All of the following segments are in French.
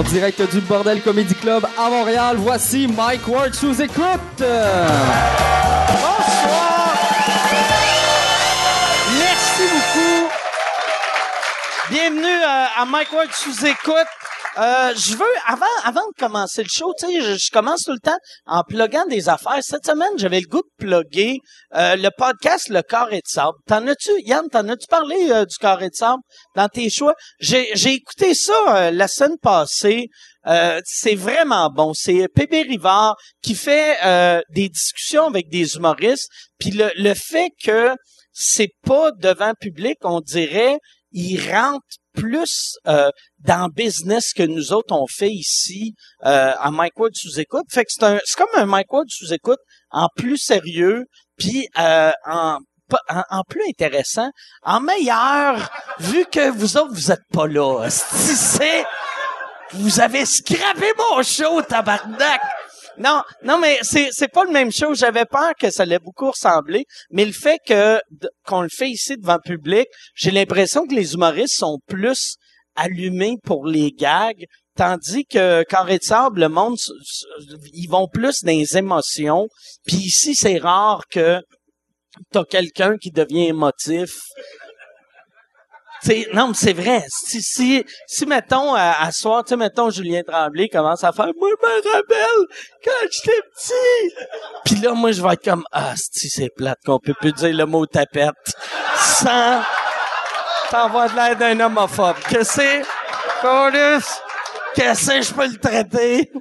En direct du Bordel Comedy Club à Montréal, voici Mike Ward sous écoute. Bonsoir. Merci beaucoup. Bienvenue euh, à Mike Ward sous écoute. Euh, je veux, avant, avant de commencer le show, tu sais, je, je commence tout le temps en pluguant des affaires. Cette semaine, j'avais le goût de plugger euh, le podcast Le Carré de Sable. T'en as-tu, Yann, t'en as-tu parlé euh, du Carré de Sable dans tes choix? J'ai, écouté ça euh, la semaine passée. Euh, c'est vraiment bon. C'est Pébé Rivard qui fait euh, des discussions avec des humoristes. Puis le, le fait que c'est pas devant public, on dirait, il rentre plus euh, dans business que nous autres on fait ici euh, à Mike Ward sous écoute. Fait que c'est un c'est comme un Mike Ward sous écoute en plus sérieux puis euh, en en plus intéressant, en meilleur vu que vous autres vous êtes pas là. Si c'est vous avez scrappé mon show tabarnak. Non, non, mais c'est c'est pas le même show. J'avais peur que ça allait beaucoup ressembler, mais le fait que qu'on le fait ici devant le public, j'ai l'impression que les humoristes sont plus allumés pour les gags, tandis que Carré de sable, le monde, ils vont plus dans les émotions. Puis ici, c'est rare que t'as quelqu'un qui devient émotif. T'sais, non, mais c'est vrai. Si, si, si mettons, à, à soir, tu mettons, Julien Tremblay commence à faire, moi, je me rappelle quand j'étais petit. Puis là, moi, je vais être comme, ah, si c'est plate qu'on peut plus dire le mot tapette sans t'avoir de l'air d'un homophobe. Que c'est, Paulus, que je peux le traiter.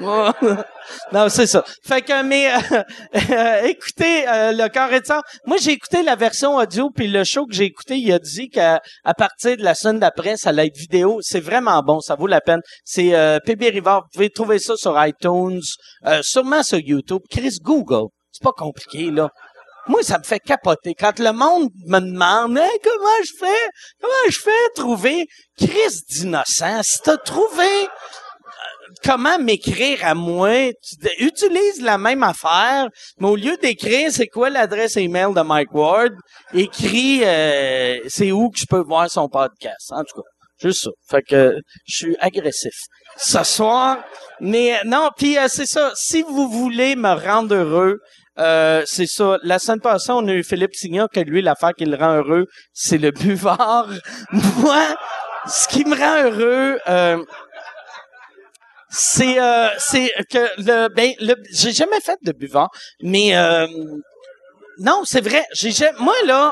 Non, c'est ça. Fait que, mais euh, euh, écoutez euh, le carré de sang. Moi, j'ai écouté la version audio, puis le show que j'ai écouté, il a dit qu'à partir de la semaine d'après, ça allait être vidéo. C'est vraiment bon, ça vaut la peine. C'est euh, PB Rivard. Vous pouvez trouver ça sur iTunes, euh, sûrement sur YouTube. Chris Google. C'est pas compliqué, là. Moi, ça me fait capoter. Quand le monde me demande comment je fais, comment je fais trouver Chris d'innocent, si t'as trouvé comment m'écrire à moi? Utilise la même affaire, mais au lieu d'écrire c'est quoi l'adresse email de Mike Ward, écris euh, c'est où que je peux voir son podcast. En tout cas, juste ça. Fait que je suis agressif ce soir. Mais non, puis euh, c'est ça. Si vous voulez me rendre heureux, euh, c'est ça. La semaine passée, on a eu Philippe Signon, que lui, l'affaire qui le rend heureux, c'est le buvard. Moi, ce qui me rend heureux, euh, c'est euh, c'est que le ben le j'ai jamais fait de buvard mais euh, non c'est vrai j'ai ja- moi là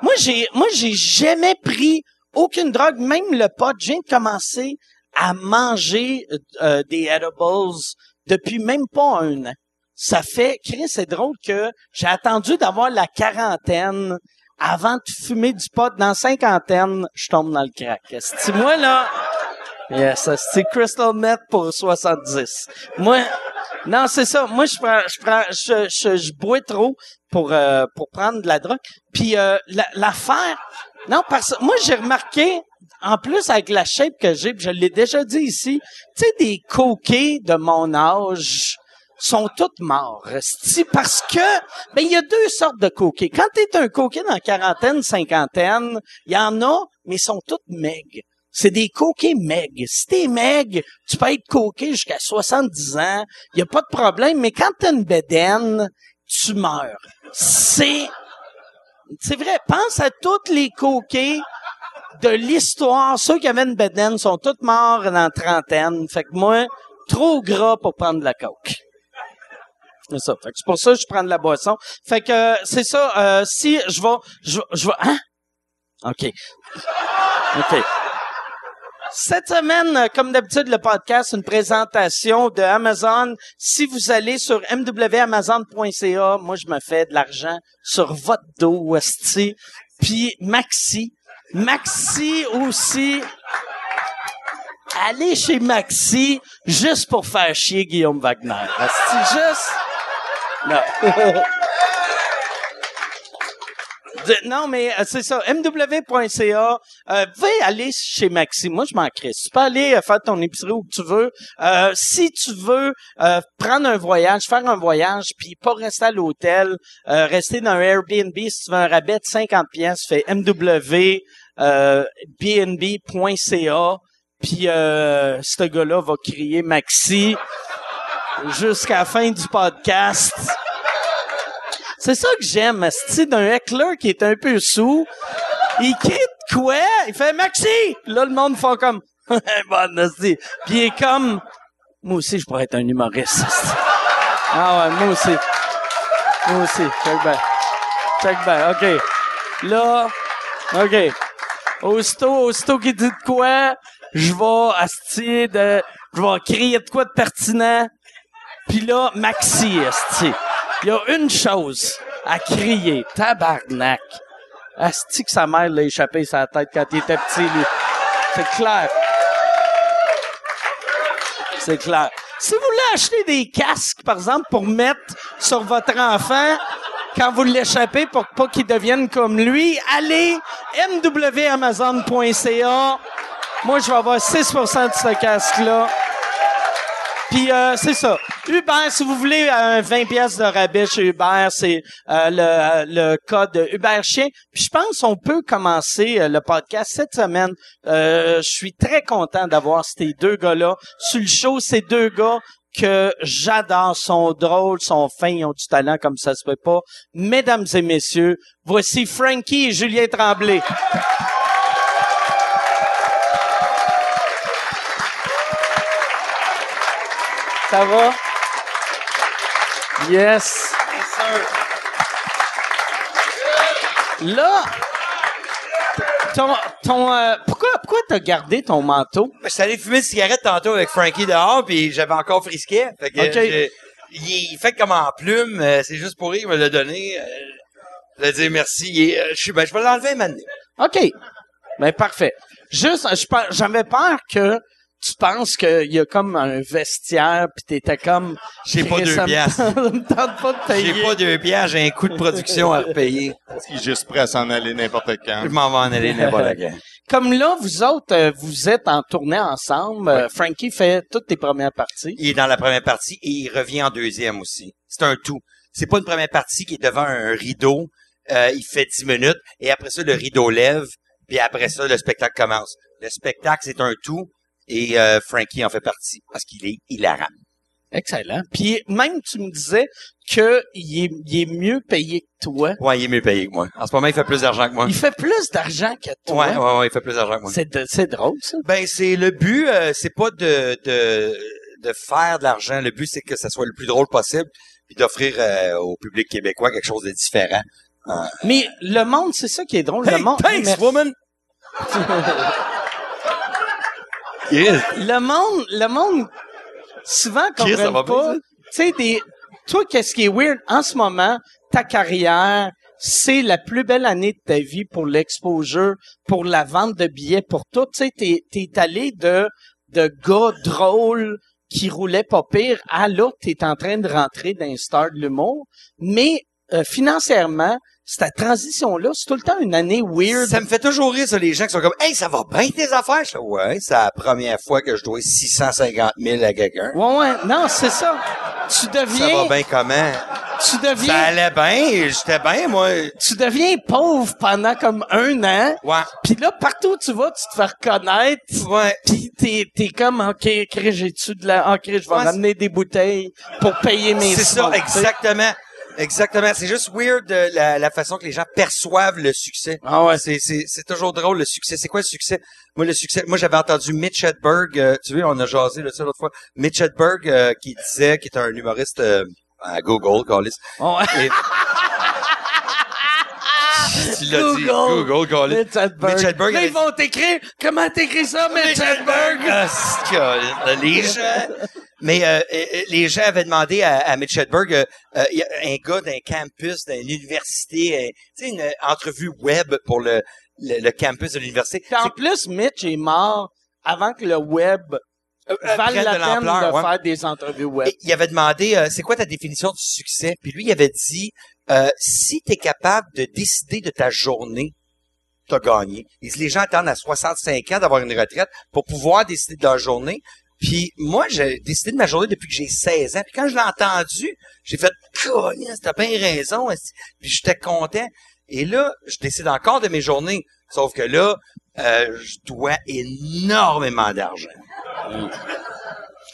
moi j'ai moi j'ai jamais pris aucune drogue. Même le pot de commencer à manger euh, des edibles depuis même pas un an. Ça fait Chris c'est drôle que j'ai attendu d'avoir la quarantaine avant de fumer du pot. Dans cinquantaine je tombe dans le crack. C'est moi là? Yes, c'est Crystal Meth pour 70. Moi, non, c'est ça. Moi, je prends, je prends, je, je, je bois trop pour, euh, pour prendre de la drogue. Puis, euh, la- l'affaire, non, parce moi, j'ai remarqué, en plus, avec la shape que j'ai, je l'ai déjà dit ici, tu sais, des coquets de mon âge sont toutes morts. parce que, ben, il y a deux sortes de coquets. Quand t'es un coquet dans la quarantaine, cinquantaine, il y en a, mais ils sont toutes maigres. C'est des coquets meg. Si t'es meg, tu peux être coquet jusqu'à 70 ans. Il a pas de problème. Mais quand t'as une bédaine, tu meurs. C'est, c'est vrai. Pense à toutes les coquets de l'histoire. Ceux qui avaient une bédaine sont tous morts dans la trentaine. Fait que moi, trop gras pour prendre de la coke. C'est ça. Fait que c'est pour ça que je prends de la boisson. Fait que euh, c'est ça. euh, si je vais, je, je vais, hein? OK. OK. Cette semaine, euh, comme d'habitude, le podcast, une présentation de Amazon. Si vous allez sur mwamazon.ca, moi, je me fais de l'argent sur votre dos, esti. Puis Maxi. Maxi aussi. Allez chez Maxi juste pour faire chier Guillaume Wagner. Esti, juste... Non. Non, mais euh, c'est ça. mw.ca. Euh, pouvez aller chez Maxi. Moi, je m'en crisse. Tu peux aller euh, faire ton épicerie où tu veux. Euh, si tu veux euh, prendre un voyage, faire un voyage, puis pas rester à l'hôtel, rester dans un Airbnb, si tu veux un rabais de 50 pièces, fais mw euh, bnb.ca. Puis euh, ce gars-là va crier Maxi jusqu'à la fin du podcast. C'est ça que j'aime, c'est d'un heckler qui est un peu sous. Il de quoi? Il fait Maxi! Là, le monde fait comme Bonne, asti. Puis il est comme Moi aussi, je pourrais être un humoriste. Ah ouais, moi aussi. Moi aussi. Check back. Check back. OK. Là, OK. Aussitôt, aussitôt qu'il dit de quoi, je vais asti de. Je vais crier de quoi de pertinent. Puis là, Maxi, asti. Il y a une chose à crier. Tabarnak. Asti que sa mère l'a échappé sa tête quand il était petit, lui. C'est clair. C'est clair. Si vous voulez acheter des casques, par exemple, pour mettre sur votre enfant quand vous l'échappez pour pas qu'il devienne comme lui, allez mwamazon.ca. Moi, je vais avoir 6% de ce casque-là. Puis euh, c'est ça. Uber, si vous voulez un 20 pièces de rabais chez Uber, c'est euh, le, le code Uber Chien. Puis je pense qu'on peut commencer euh, le podcast cette semaine. Euh, je suis très content d'avoir ces deux gars-là sur le show. Ces deux gars que j'adore, sont drôles, sont fins, ils ont du talent comme ça se peut pas. Mesdames et messieurs, voici Frankie et Julien Tremblay. Ça va? Yes. Là, ton, ton, euh, pourquoi, pourquoi t'as gardé ton manteau? Je suis allé fumer une cigarette tantôt avec Frankie dehors, puis j'avais encore frisquet. Fait que Ok. j'ai- il fait comme en plume. euh, c'est juste pour rire, il me l'a donné. Euh, je vais dire merci. Il est, euh, je suis, ben, je vais l'enlever maintenant. OK. Ben, parfait. Juste, je pe- j'avais peur que tu penses qu'il y a comme un vestiaire pis t'étais comme... J'ai pas deux piastres. tente- ça me tente pas de payer. J'ai pas deux pierres, j'ai un coût de production à repayer. Il est juste prêt à s'en aller n'importe quand. Je m'en vais en aller n'importe quand. Comme là, vous autres, euh, vous êtes en tournée ensemble. Euh, Frankie fait toutes tes premières parties. Il est dans la première partie et il revient en deuxième aussi. C'est un tout. C'est pas une première partie qui est devant un rideau. Euh, il fait 10 minutes et après ça, le rideau lève. Puis après ça, le spectacle commence. Le spectacle, c'est un tout et euh, Frankie en fait partie parce qu'il est hilarant. Excellent. Puis même, tu me disais que il est, il est mieux payé que toi. Ouais, il est mieux payé que moi. En ce moment, il fait plus d'argent que moi. Il fait plus d'argent que toi. Ouais, ouais, ouais, il fait plus d'argent que moi. C'est, drôle, ça. Ben, c'est le but, euh, c'est pas de, de, de faire de l'argent. Le but, c'est que ça soit le plus drôle possible puis d'offrir euh, au public québécois quelque chose de différent. Mais le monde, c'est ça qui est drôle. le monde, thanks, woman! le monde, le monde, souvent comprend pas. Tu sais, des, toi, qu'est-ce qui est weird en ce moment, ta carrière, c'est la plus belle année de ta vie pour l'exposure, pour la vente de billets, pour tout. Tu sais, t'es, t'es allé de, de gars drôles qui roulaient pas pire à là, t'es en train de rentrer dans un star de l'humour. Mais, euh, financièrement, cette transition-là, c'est tout le temps une année weird. Ça me fait toujours rire, ça, les gens qui sont comme, hey, ça va bien tes affaires? Je fais, ouais, c'est la première fois que je dois 650 000 à quelqu'un. Ouais, ouais, non, c'est ça. Tu Ça deviens, va bien comment? tu Ça deviens, allait bien, j'étais bien, moi. tu deviens pauvre pendant comme un an. Ouais. Puis là, partout où tu vas, tu te fais reconnaître. Ouais. Puis t'es, t'es comme, OK, j'ai-tu de la... OK, je vais Ouais, ramener des bouteilles pour payer mes C'est ça, exactement. Exactement. C'est juste weird euh, la, la façon que les gens perçoivent le succès. Ah ouais. C'est, c'est, c'est toujours drôle, le succès. C'est quoi le succès? Moi, le succès, moi, j'avais entendu Mitch Hedberg, euh, tu vois, on a jasé, là, ça, l'autre fois. Mitch Hedberg, euh, qui disait, qui est un humoriste, euh, à Google, Callis. Ah ouais. Et... tu l'as dit. Google. Mitch Hedberg. Mitch Hedberg Là, ils vont t'écrire, comment t'écris ça, Mitch Hedberg? Ah, que, les gens, mais euh, euh, les gens avaient demandé à, à Mitch Hedberg, euh, euh, un gars d'un campus, d'une université, euh, tu sais, une entrevue web pour le, le, le campus de l'université. En plus, Mitch est mort avant que le web Euh, vale la de peine de ouais. faire des entrevues web. Et il avait demandé, euh, c'est quoi ta définition du succès? Puis lui, il avait dit, euh, si tu es capable de décider de ta journée, t'as gagné. Il dit, les gens attendent à 65 ans d'avoir une retraite pour pouvoir décider de leur journée. Puis moi, j'ai décidé de ma journée depuis que j'ai 16 ans. Puis quand je l'ai entendu, j'ai fait, Colin, t'as bien raison. Puis j'étais content. Et là, je décide encore de mes journées. Sauf que là, euh, je dois énormément d'argent.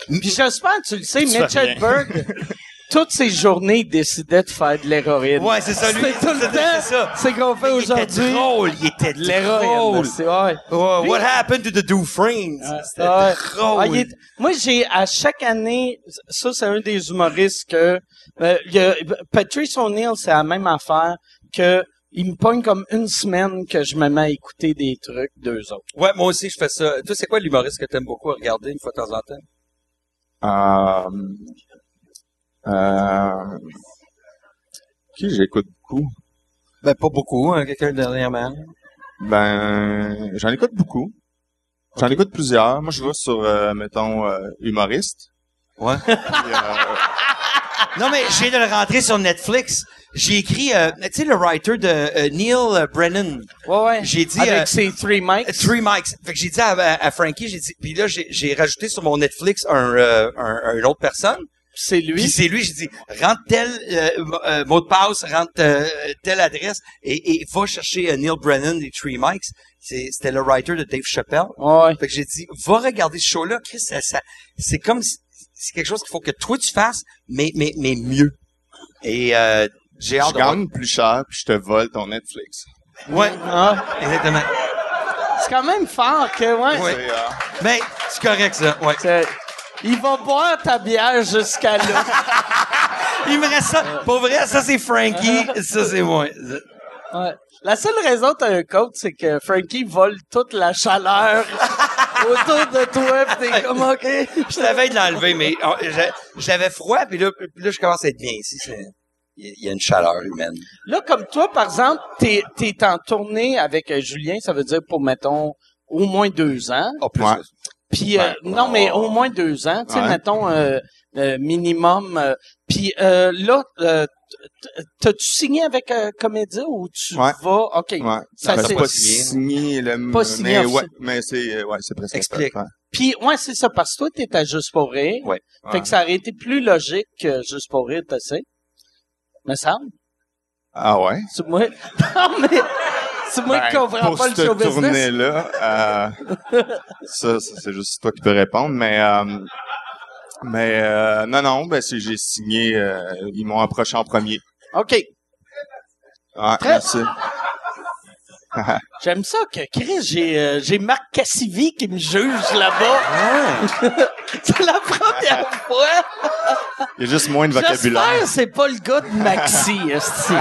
Puis j'espère que tu le sais, Tu fais Mitch rien. Hedberg, toutes ses journées, il décidait de faire de l'héroïne. Ouais, c'est ça, lui. C'est tout le temps. c'est ça. C'est qu'on fait Il était aujourd'hui. drôle, il était De l'héroïne. drôle. C'est ouais. What happened to the Dufresnes? C'était Ouais. drôle. Ah, est- moi, j'ai à chaque année, ça c'est un des humoristes que euh, il y a, Patrice O'Neill, c'est la même affaire que il me pogne comme une semaine que je me mets à écouter des trucs d'eux autres. Ouais, moi aussi, je fais ça. Toi, c'est quoi l'humoriste que t'aimes beaucoup à regarder une fois de temps en temps? Euh, euh, qui j'écoute beaucoup? Ben, pas beaucoup, hein, quelqu'un dernièrement. Ben, j'en écoute beaucoup. J'en écoute plusieurs. Moi, je vais sur, euh, mettons, euh, humoriste. Ouais. Euh, Non, mais je viens de le rentrer sur Netflix. J'ai écrit, euh, tu sais, le writer de euh, Neil Brennan. Ouais, ouais. J'ai dit, Avec euh, ses three mics. Three mics. Fait que j'ai dit à, à- à Frankie, j'ai dit, puis là, j'ai, j'ai rajouté sur mon Netflix un, euh, un, un- une autre personne. C'est Puis lui. c'est lui, j'ai dit, rentre tel euh, euh, mot de passe, rentre euh, telle adresse et, et va chercher euh, Neil Brennan des Three Mics. C'est- C'était le writer de Dave Chappelle. Ouais. Fait que j'ai dit, va regarder ce show-là, Chris, ça, ça- c'est comme, si- c'est quelque chose qu'il faut que toi tu fasses, mais, mais, mais mieux. Et euh, j'ai hâte je de voir. gagne plus cher, puis je te vole ton Netflix. Ouais, Ah, exactement. c'est quand même fort que, ouais. Ouais. Mais c'est correct, ça. Ouais. Il va boire ta bière jusqu'à là. Il me reste ça. Pour vrai, ça c'est Frankie, ça c'est moi. Ouais. La seule raison que t'as un coach, c'est que Frankie vole toute la chaleur autour de toi, pis t'es comme, OK. Je t'avais de l'enlever, mais oh, j'a- j'avais froid, puis là, puis là, je commence à être bien ici. Il y a- une chaleur humaine. Là, comme toi, par exemple, t'es, t'es en tournée avec euh, Julien, ça veut dire pour, mettons, au moins deux ans. Oh, plus. Ouais. Puis, euh, non, mais au moins deux ans, tu sais, Ouais. mettons, euh, euh, minimum. euh, Puis euh, là, euh, t'as-tu signé avec Comédia ou tu Ouais. vas... OK. ouais. Ça, Ben, c'est- pas signé. le, Pas signé, mais ouais, mais c'est, ouais, c'est presque Explique. Puis, ouais, c'est ça, parce que toi, t'étais juste pour rire. Ouais. Fait que ça aurait été plus logique que juste pour rire, tu sais. Me semble. Ah ouais? Moi. Non, mais. C'est moi qui Ben, comprends pour pas le cette show business. tournée-là, euh, ça, ça, c'est juste toi qui peux répondre, mais euh, mais euh, non, non, ben j'ai signé, euh, ils m'ont approché en premier. OK. Ah, Très- merci. J'aime ça que, Chris, j'ai, euh, j'ai Marc Cassivi qui me juge là-bas. c'est la première fois. Il y a juste moins de vocabulaire. J'espère c'est pas le gars de Maxi, esti.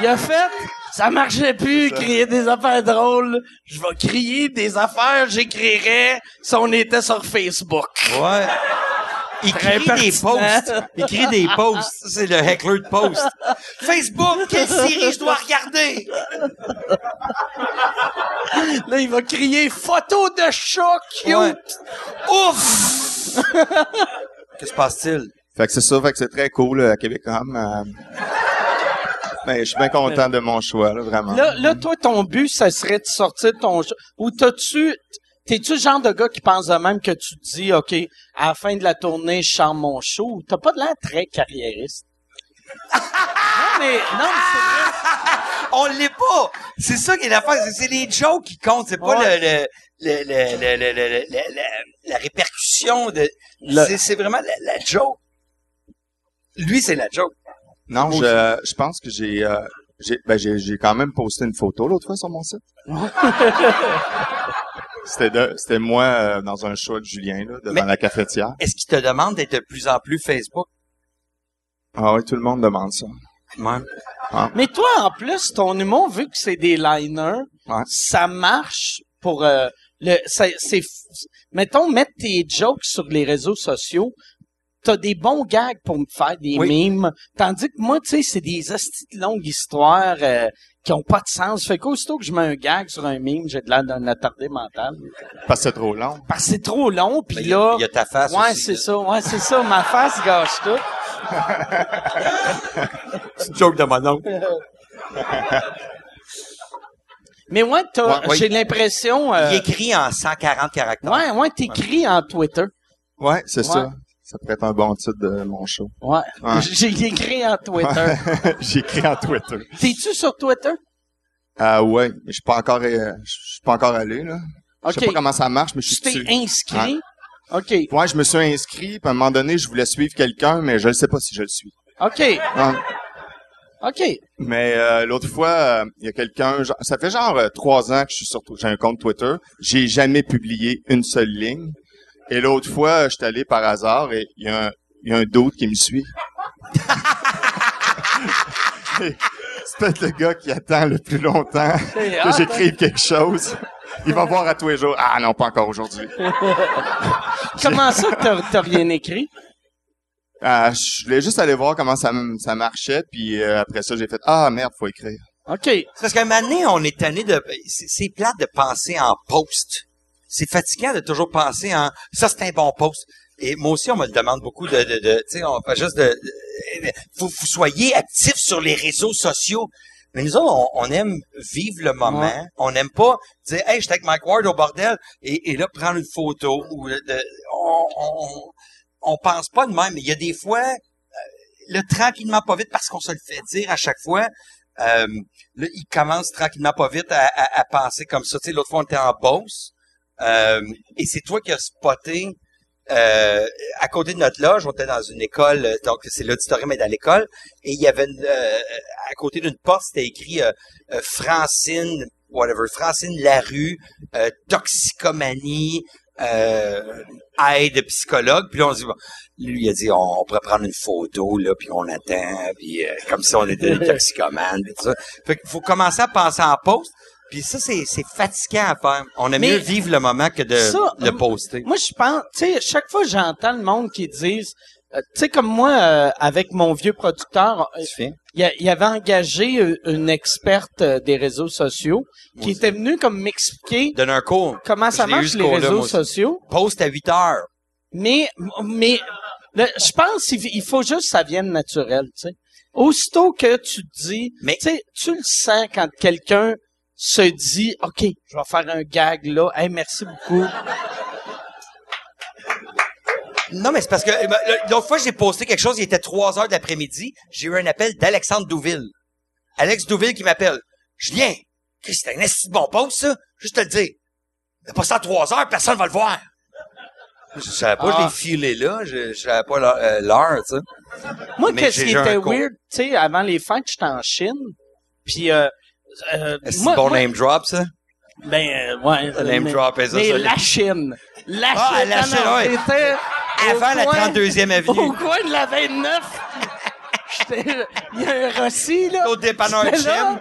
Il a fait, ça marchait plus, crier des affaires drôles. Je vais crier des affaires, j'écrirais si on était sur Facebook. Ouais. Il crie des posts. Il crie des posts. C'est le heckler de post. Facebook, quelle série je dois regarder? Là, il va crier photo de chat cute. Ouais. Ouf! Que se passe-t-il? Fait que c'est ça, fait que c'est très cool euh, à Québecom. Euh, ben, je suis bien content de mon choix, là, vraiment. Là, là, toi, ton but, ça serait de sortir de ton. Ou t'as-tu, t'es-tu le genre de gars qui pense de même que tu te dis, OK, à la fin de la tournée, je chante mon show? T'as pas de l'air très carriériste. non, mais, non, mais c'est vrai. On l'est pas! C'est ça qui est l'affaire. C'est- C'est les jokes qui comptent. C'est pas Ouais. le, le, le, le, le, le, le- le- le- la répercussion de, Le- c'est, c'est vraiment la, la joke. Lui, c'est la joke. non, je, je pense que j'ai, euh, j'ai, ben, j'ai, j'ai quand même posté une photo l'autre fois sur mon site. c'était de, c'était moi euh, dans un show de Julien, là, devant Mais- la cafetière. Est-ce qu'il te demande d'être de plus en plus Facebook? Ah oui, tout le monde demande ça. Ouais. Mais toi, en plus, ton humour, vu que c'est des liners, Ouais. ça marche pour euh, le. C'est, mettons, mettre tes jokes sur les réseaux sociaux. T'as des bons gags pour me faire des Oui. mimes. Tandis que moi, tu sais, c'est des longues histoires euh, qui ont pas de sens. Fait qu'aussitôt que je mets un gag sur un mime, j'ai de l'air d'un attardé mental. Parce que c'est trop long. Parce que c'est trop long, puis il y a- là... il y a ta face Ouais, c'est ça. Ouais, c'est ça. Ma face gâche tout. C'est une joke de mon oncle. Mais ouais, t'as, Ouais, ouais. j'ai l'impression... euh, Il écrit en 140 caractères. ouais, ouais, t'écris en Twitter. Ouais, c'est Ouais. ça. Ça pourrait être un bon titre de mon show. Ouais. Ouais. J'ai écrit en Twitter. J'écris en Twitter. T'es-tu sur Twitter? Ah ouais, mais je suis pas encore, euh, je suis pas encore allé là. Je sais pas comment ça marche, mais je Tu suis t'es dessus. inscrit? OK. Ouais, je me suis inscrit, puis à un moment donné, je voulais suivre quelqu'un, mais je ne sais pas si je le suis. OK. OK. Mais euh, l'autre fois, euh, il y a quelqu'un, ça fait genre euh, trois ans que je suis sur, j'ai un compte Twitter, j'ai jamais publié une seule ligne. Et l'autre fois, je suis allé par hasard et il y a un, il y a un d'autre qui me suit. C'est peut-être le gars qui attend le plus longtemps que j'écrive quelque chose. Il va voir à tous les jours. Ah non, pas encore aujourd'hui. Comment ça que t'as- rien écrit? Ah, je voulais juste aller voir comment ça, ça marchait, puis euh, après ça, j'ai fait ah merde, faut écrire. OK. C'est Parce qu'à un moment donné, on est tanné de... C'est plate de penser en post. C'est fatigant de toujours penser en... Ça, c'est un bon post. Et moi aussi, on me le demande beaucoup de... de, de tu sais, on fait juste de... de- faut vous soyez actifs sur les réseaux sociaux. Mais nous autres, on, on aime vivre le moment. Ouais. On n'aime pas dire « Hey, j'étais avec Mike Ward au bordel. » Et, et là, prendre une photo. Ou de, de- on, on, on pense pas de même. Mais il y a des fois... euh, Le tranquillement pas vite, parce qu'on se le fait dire à chaque fois, euh, là, il commence tranquillement pas vite à, à- à penser comme ça. Tu sais, l'autre fois, on était en Beauce, euh, et c'est toi qui as spoté euh, à côté de notre loge, on était dans une école, donc c'est l'auditorium est dans l'école, et il y avait une, euh, à côté d'une porte, c'était écrit euh, euh, Francine, whatever, Francine Larue, euh, toxicomanie, euh, aide psychologue. Puis là, on se dit, bon, lui, il a dit, on, on pourrait prendre une photo, là, puis on attend, puis euh, comme si on était des toxicomanes, puis tout ça. Fait qu'il faut commencer à penser en post. Puis ça, c'est, c'est fatigant à faire. On aime Mais mieux vivre le moment que de ça, le poster. Moi, je pense, tu sais, chaque fois j'entends le monde qui disent, euh, tu sais, comme moi, euh, avec mon vieux producteur, euh, il, il avait engagé euh, une experte des réseaux sociaux qui était venue comme m'expliquer Donne un cours. comment ça Je l'ai eu, marche ce les cours-là, réseaux aussi. sociaux. Post à 8 heures. Mais, mais, le- je pense qu'il il faut juste que ça vienne naturel, tu sais. Aussitôt que tu te dis, Mais- tu sais, tu le sens quand quelqu'un se dit, OK, je vais faire un gag là, hey, merci beaucoup. Non, mais c'est parce que euh, ben, l'autre fois, j'ai posté quelque chose, il était 3 heures de l'après-midi. J'ai eu un appel d'Alexandre Douville. Alex Douville qui m'appelle. Julien, Chris, c'est un de bon post, ça. Juste te le dire. Mais pas ça à 3 heures, personne va le voir. Je savais pas, je Ah. l'ai filé là. Je, je savais pas l'heure, euh, tu sais. Moi, qu'est-ce qui était weird, tu sais, avant les fêtes, j'étais en Chine, puis euh, euh, Est-ce moi, bon moi- name drop, ça? ben euh, ouais, Un name mais, drop, et ça, mais ça, la Chine, la Ah, Chine, la Chine, non, ouais. Avant la coin- 32e avenue. Au coin de la 29, j'étais- il y a un Rossi là. Au dépanneur. Chem.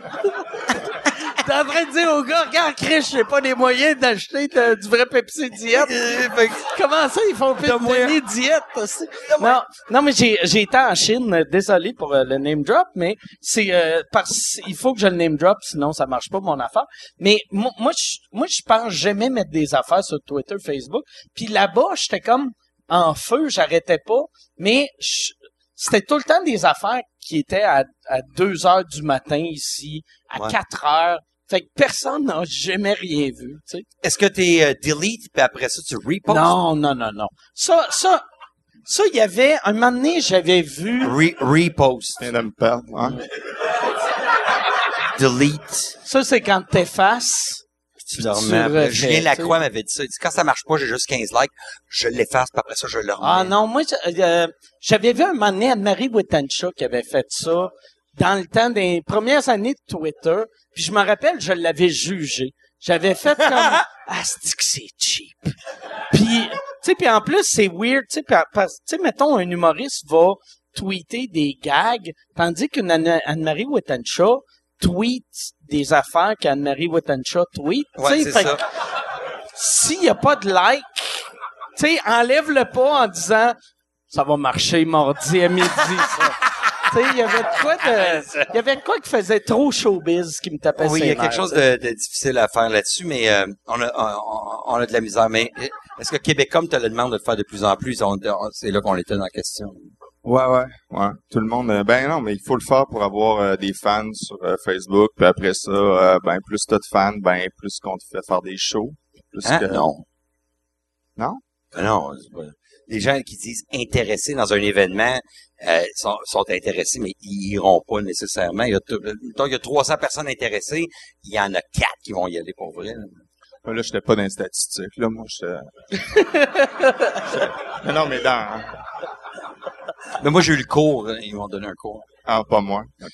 T'es en train de dire au gars, regarde, Chris, j'ai pas les moyens d'acheter du vrai Pepsi diète. Comment ça, ils font plus de diète? aussi? Non, non, mais j'ai, j'ai été en Chine, désolé pour euh, le name drop, mais c'est euh, parce il faut que je le name drop, sinon ça marche pas mon affaire. Mais mo- moi, je, moi, je pense jamais mettre des affaires sur Twitter, Facebook. Puis là-bas, j'étais comme en feu, j'arrêtais pas, mais je- c'était tout le temps des affaires qui étaient à, à 2 heures du matin ici, à Ouais. 4 heures. Fait que personne n'a jamais rien vu, tu sais. Est-ce que t'es euh, delete, puis après ça, tu repost? Non, non, non, non. Ça, ça, ça, il y avait, un moment donné, j'avais vu, Re- repost. De me perdre. Hein? Delete. ça, c'est quand t'effaces. Julien Lacroix m'avait dit ça. Il dit, quand ça marche pas, j'ai juste 15 likes, je l'efface, puis après ça, je le remets. Ah non, moi, euh, j'avais vu un moment donné Anne-Marie Wittenshaw qui avait fait ça dans le temps des premières années de Twitter. Puis je me rappelle, je l'avais jugé. J'avais fait comme, ah, c'est que c'est cheap? Puis, tu sais, puis en plus, c'est weird, tu sais, mettons, un humoriste va tweeter des gags, tandis qu'une Anne- Anne-Marie Wittenshaw tweet des affaires qu'Anne-Marie Wittenshaw tweet. Ouais, c'est ça. S'il y a pas de like, tu sais, enlève-le pas en disant, ça va marcher mardi à midi, ça. il y avait de quoi de, il y avait de quoi qui faisait trop showbiz qui me tapait Oui, il y a quelque chose de, de difficile à faire là-dessus, mais euh, on, a, on, on a de la misère. Mais euh, est-ce que Québecom te le demande de le faire de plus en plus? On- on- C'est là qu'on était dans la question. Ouais, ouais, ouais. Tout le monde. euh, ben non, mais il faut le faire pour avoir euh, des fans sur euh, Facebook. Puis après ça, euh, ben plus t'as de fans, ben plus qu'on te fait faire des shows. Plus Hein? que... Non. Non? Ben non. les gens qui disent intéressés dans un événement euh, sont, sont intéressés, mais ils iront pas nécessairement. Il y a, il y a 300 personnes intéressées, il y en a quatre qui vont y aller pour vrai. là. Là, là j'étais pas dans les statistiques. Là, moi, j'étais... non, non, mais dans... Mais moi, j'ai eu le cours. hein, Ils m'ont donné un cours. Ah, pas moi. OK.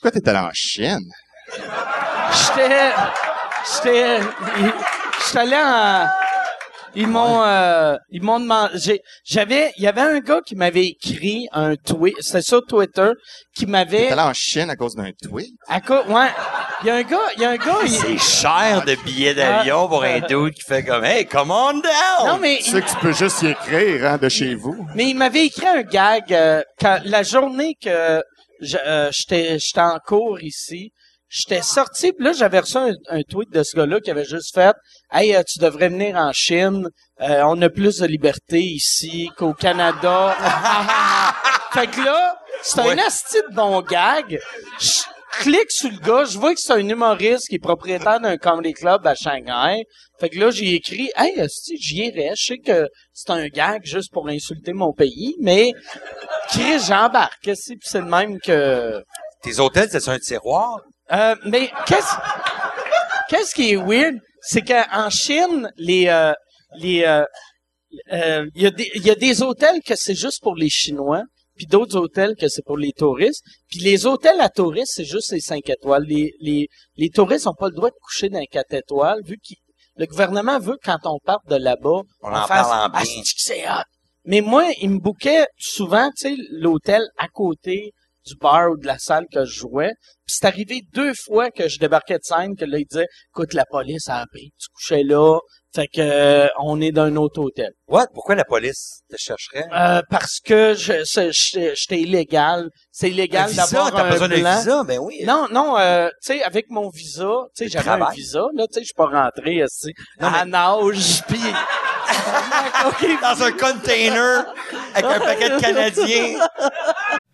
Pourquoi t'es allé en Chine? J'étais, j'étais, j'étais allé en, ils m'ont, euh, ils m'ont demandé, j'ai- j'avais, il y avait un gars qui m'avait écrit un tweet, c'était sur Twitter, qui T'es m'avait, allé en Chine à cause d'un tweet? à co- ouais, il y a un gars, il y a un gars, il- C'est cher de billets d'avion pour un dude qui fait comme Hey, come on down! non mais, Tu sais que tu peux juste y écrire, hein, de chez vous. mais il m'avait écrit un gag euh, quand la journée que euh, j'étais, j'étais en cours ici. J'étais sorti, puis là, j'avais reçu un, un tweet de ce gars-là qui avait juste fait « Hey, euh, tu devrais venir en Chine. Euh, on a plus de liberté ici qu'au Canada. » Fait que là, c'est un asti de bon gag. Je clique sur le gars, je vois que c'est un humoriste qui est propriétaire d'un comedy club à Shanghai. Fait que là, j'ai écrit « Hey, asti, j'y irais. Je sais que c'est un gag juste pour insulter mon pays, mais Chris, j'embarque. c'est le même que... Tes hôtels, c'est un tiroir? Euh, mais qu'est-ce qu'est-ce qui est weird, c'est qu'en Chine, les euh, les euh, euh, il y a des il y a des hôtels que c'est juste pour les Chinois, puis d'autres hôtels que c'est pour les touristes. Puis les hôtels à touristes, c'est juste les cinq étoiles. Les les les touristes ont pas le droit de coucher dans les quatre étoiles vu que le gouvernement veut quand on parte de là-bas, On en fasse parle en bien. C'est hot? Mais moi, il me bouquait souvent, tu sais, l'hôtel à côté du bar ou de la salle que je jouais. Puis c'est arrivé deux fois que je débarquais de scène que là, il disait, écoute, la police a appris que tu couchais là. Fait que, euh, on est dans un autre hôtel. What? Pourquoi la police te chercherait? Euh, parce que je, j'étais illégal. C'est Un illégal visa, d'avoir un besoin visa? Ben oui. Non, non, euh, tu sais, avec mon visa, tu sais, j'avais un visa, là, tu sais, je suis pas rentré, esti, à nage, puis... OK, Dans un container avec un paquet de Canadiens.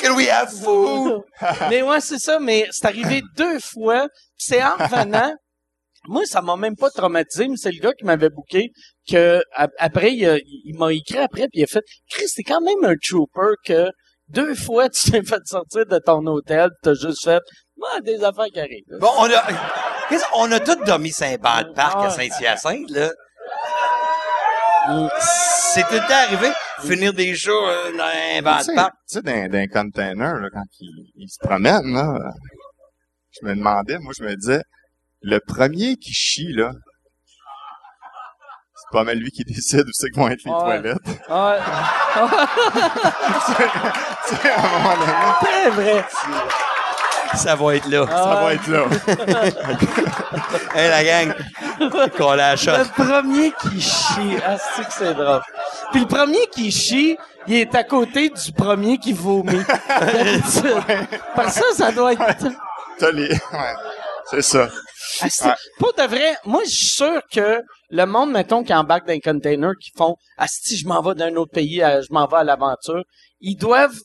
Can we have food? mais ouais, c'est ça, mais c'est arrivé deux fois, c'est en revenant... Moi, ça m'a même pas traumatisé, mais c'est le gars qui m'avait booké que a- après il, m'a écrit après puis il a fait Chris, t'es quand même un trooper que deux fois tu t'es fait sortir de ton hôtel, pis t'as juste fait ah, des affaires qui arrivent. Bon, on a, on a tous dormi Saint-Banc de Parc à Ah. Saint-Hyacinthe, là. C'est temps arrivé, finir des shows euh, dans un banc de parc. tu sais, dans, dans un container, là, quand il, il se promène, là, je me demandais, moi, je me disais, le premier qui chie, là, c'est pas mal lui qui décide où c'est que vont être les Ouais. toilettes. Tu sais, à un moment donné, très vrai. Ça va être là. ça va être là. Hey, la gang, qu'on la Le shot. premier qui chie, ah, c'est que c'est drôle. Puis le premier qui chie, il est à côté du premier qui vomit. D'habitude. Par ça, ça doit être... T'as les, ouais, c'est ça. Ah, c'est- Pour de vrai, moi, je suis sûr que le monde, mettons, qui embarque dans un container, qui font « Ah, si je m'en vais d'un autre pays, je m'en vais à l'aventure », ils doivent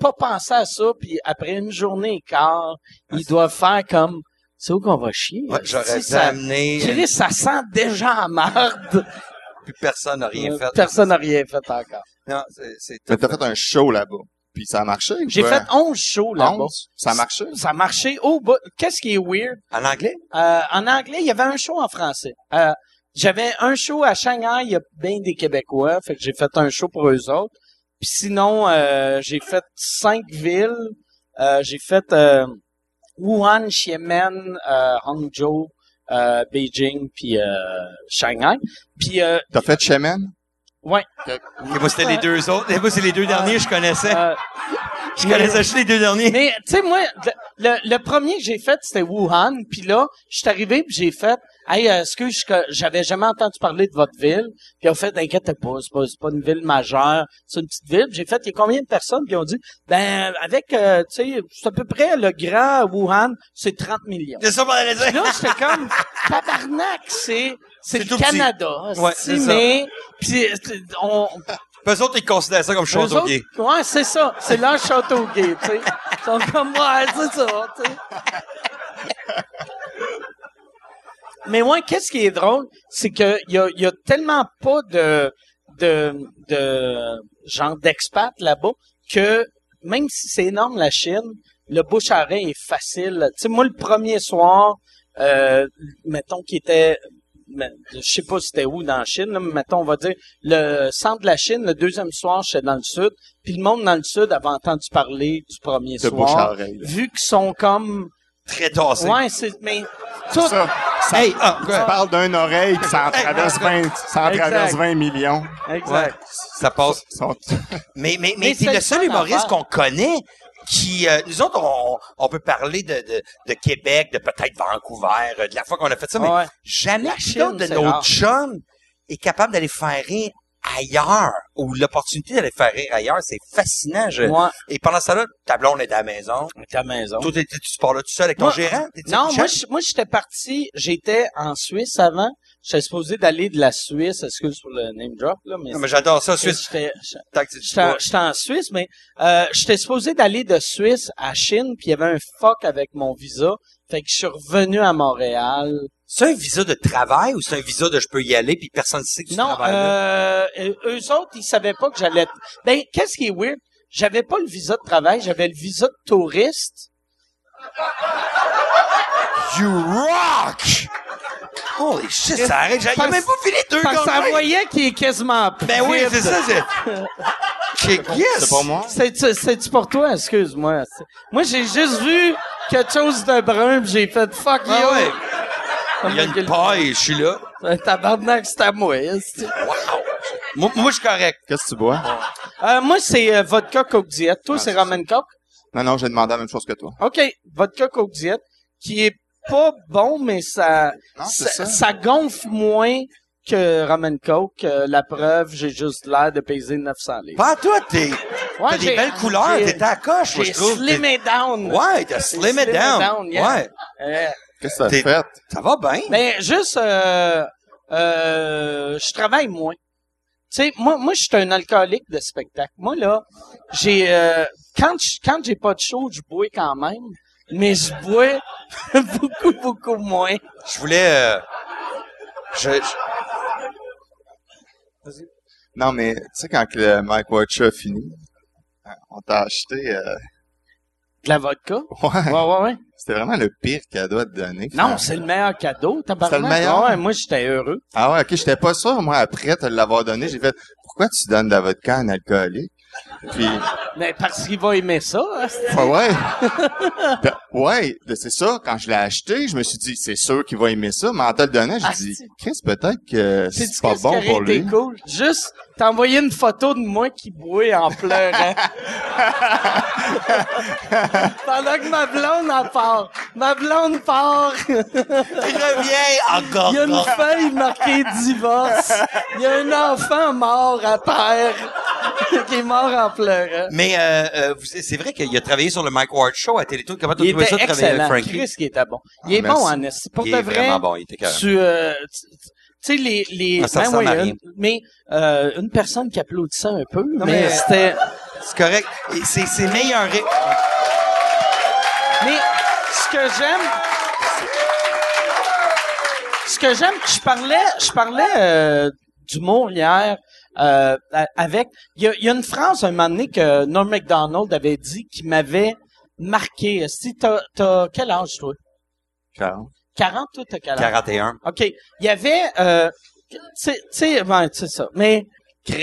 pas penser à ça, puis après une journée et quart, ils doivent faire comme « C'est où qu'on va chier? Ouais, J'aurais Si dû amener. Chris, ça sent déjà en marde. Plus personne n'a rien fait. Personne n'a rien fait encore. Non, c'est, c'est Mais t'as fait un show là-bas. Puis ça a marché J'ai fait 11 shows là-bas. 11? Ça a marché? Ça a marché au bout. Qu'est-ce qui est weird? En anglais? Euh, en anglais, il y avait un show en français. Euh, j'avais un show à Shanghai, il y a bien des Québécois, fait que j'ai fait un show pour eux autres. Puis sinon, euh, j'ai fait cinq villes. Euh, j'ai fait euh, Wuhan, Xiamen, euh, Hangzhou, euh, Beijing, puis euh, Shanghai. Puis, euh, T'as fait Shemen? ouais. Et moi, c'était les deux autres. Et moi, c'est les deux derniers que je connaissais. euh, je connaissais juste les deux derniers. Mais tu sais moi le, le, le premier que j'ai fait c'était Wuhan puis là je suis arrivé puis j'ai fait hey euh, est-ce que je- que j'avais jamais entendu parler de votre ville puis on fait inquiète pas c'est pas c'est pas une ville majeure c'est une petite ville j'ai fait il y a combien de personnes? Ils ont dit ben avec euh, tu sais c'est à peu près le grand Wuhan c'est 30 millions C'est ça pour la raison. là j'étais comme tabarnak c'est c'est C'est le. Canada Ouais, c'est c'est mais puis euh, on Eux autres, ils considèrent ça comme eux château autres, gay. Ouais, c'est ça. C'est leur château gay, tu sais. Ils sont comme, ouais, c'est ça, tu sais. Mais moi, qu'est-ce qui est drôle, c'est que y a, y a tellement pas de, de, de genre d'expat là-bas que même si c'est énorme la Chine, le bouche à est facile. Tu sais, moi, le premier soir, euh, mettons qu'il était, mais, je sais pas c'était où dans la Chine, là, mais mettons, on va dire, le centre de la Chine, le deuxième soir, j'étais dans le sud, puis le monde dans le sud avait entendu parler du premier De bouche à soir, oreille. là. vu qu'ils sont comme, Très tassé. ouais, c'est, mais, tout, Ça, ça, Hey, ah, tu parles d'une oreille puis ça en traverse 20, ça en Exact. traverse 20 millions. exact. Ouais, ça passe. Mais, mais, mais, c'est le seul humoriste qu'on connaît qui, euh, nous autres, on, on peut parler de, de, de Québec, de peut-être Vancouver, euh, de la fois qu'on a fait ça, mais Ouais. jamais qui d'autre de nos chums est capable d'aller faire rire ailleurs, ou l'opportunité d'aller faire rire ailleurs, c'est fascinant. Je... Et pendant ça là, ta blonde est à la maison. Ta maison. Toi, tu te pars là tout seul avec ton Moi- gérant? Non, moi, je- moi, j'étais parti, j'étais en Suisse avant. J'étais supposé d'aller de la Suisse, excuse pour le name drop, là, mais, Non, mais j'adore ça, Suisse. j'étais, tu- j'étais en Suisse, mais, euh, j'étais supposé d'aller de Suisse à Chine, puis il y avait un fuck avec mon visa. Fait que je suis revenu à Montréal. C'est un visa de travail ou c'est un visa de je peux y aller puis personne ne sait que tu Non, travailles là? euh, eux autres, ils savaient pas que j'allais. Ben, qu'est-ce qui est weird? J'avais pas le visa de travail, j'avais le visa de touriste. You rock! Holy shit, ça arrête. J'ai même pas fini deux Parce que ça voyait qu'il est quasiment Ben oui, c'est ça, c'est... Yes! C'est pas moi. C'est, c'est pour toi, excuse-moi. Moi, j'ai juste vu quelque chose de brun, pis j'ai fait fuck you. Ah ouais. Il y a une paille, je suis là. Un tabarnak, c'est à moi. c'est- Moi, moi, je suis correct. Qu'est-ce que tu bois? Euh, moi, c'est euh, vodka Coke Diet. Toi, Ah, c'est c'est ramen Coke? Non, non, j'ai demandé la même chose que toi. OK. Vodka Coke Diet, qui est pas bon, mais ça, Non, c'est ça, ça. ça gonfle moins que ramen Coke. Euh, la preuve, j'ai juste l'air de peser 900 livres. Pas toi, t'es... Ouais, T'as des j'ai- belles couleurs, j'ai- t'es à la coche, moi, J'ai je trouve. down. T'es- Ouais, t'as slim it slim it down. down, yeah. Ouais. Euh, Qu'est-ce que T'es- t'as fait? Ça va bien. Ben juste, euh, euh, je travaille moins. Tu sais, moi, moi, je suis un alcoolique de spectacle. Moi là, j'ai, euh, quand je, quand j'ai pas de show, je bois quand même, mais je bois beaucoup, beaucoup moins. Je voulais... euh, je, je- Non, mais tu sais, quand que le Mike Watch a fini, euh, on t'a acheté... euh, De la vodka? ouais, Ouais, ouais, ouais. c'était vraiment le pire cadeau à te donner. Non, c'est le meilleur cadeau. tabarnak. C'est le meilleur? Ouais, moi, j'étais heureux. Ah ouais, ok, j'étais pas sûr, moi, après te l'avoir donné, j'ai fait, pourquoi tu donnes de la vodka à un alcoolique? Puis, Mais parce qu'il va aimer ça. hein, c'est- ah ouais. Ben, ouais, ben, c'est ça, quand je l'ai acheté, je me suis dit, c'est sûr qu'il va aimer ça, mais en te le donnant, j'ai Ah, dit, c'est- Chris, peut-être que C'est pas bon pour lui. cool? Juste, t'as envoyé une photo de moi qui boit en pleurant. Pendant que ma blonde en part. Ma blonde part. Il revient encore. Il y a une feuille marquée divorce. Il y a un enfant mort à terre qui est mort en pleurant. Mais euh, euh, vous- c'est vrai qu'il a travaillé sur le Mike Ward Show à Télétoon. Comment Il trouvé ça de travailler avec. Frankie? Chris qui était bon. Il est Ah, bon en esti. Pour de vrai, vraiment bon, il était tu, euh, tu tu sais, les, les, Ah, ça ben oui, à rien. une- mais, euh, une personne qui applaudissait un peu, mais, mais- c'était, C'est correct. C'est c'est meilleur. Mais ce que j'aime, ce que j'aime, je parlais, je parlais euh, d'humour hier euh, avec. Il y a, il y a une phrase un moment donné que Norm Macdonald avait dit qui m'avait marqué. Si t'as, t'as quel âge toi? 40. 40 toi t'as quel âge? 41. Ok, il y avait, euh, tu sais, ouais, c'est ça. Mais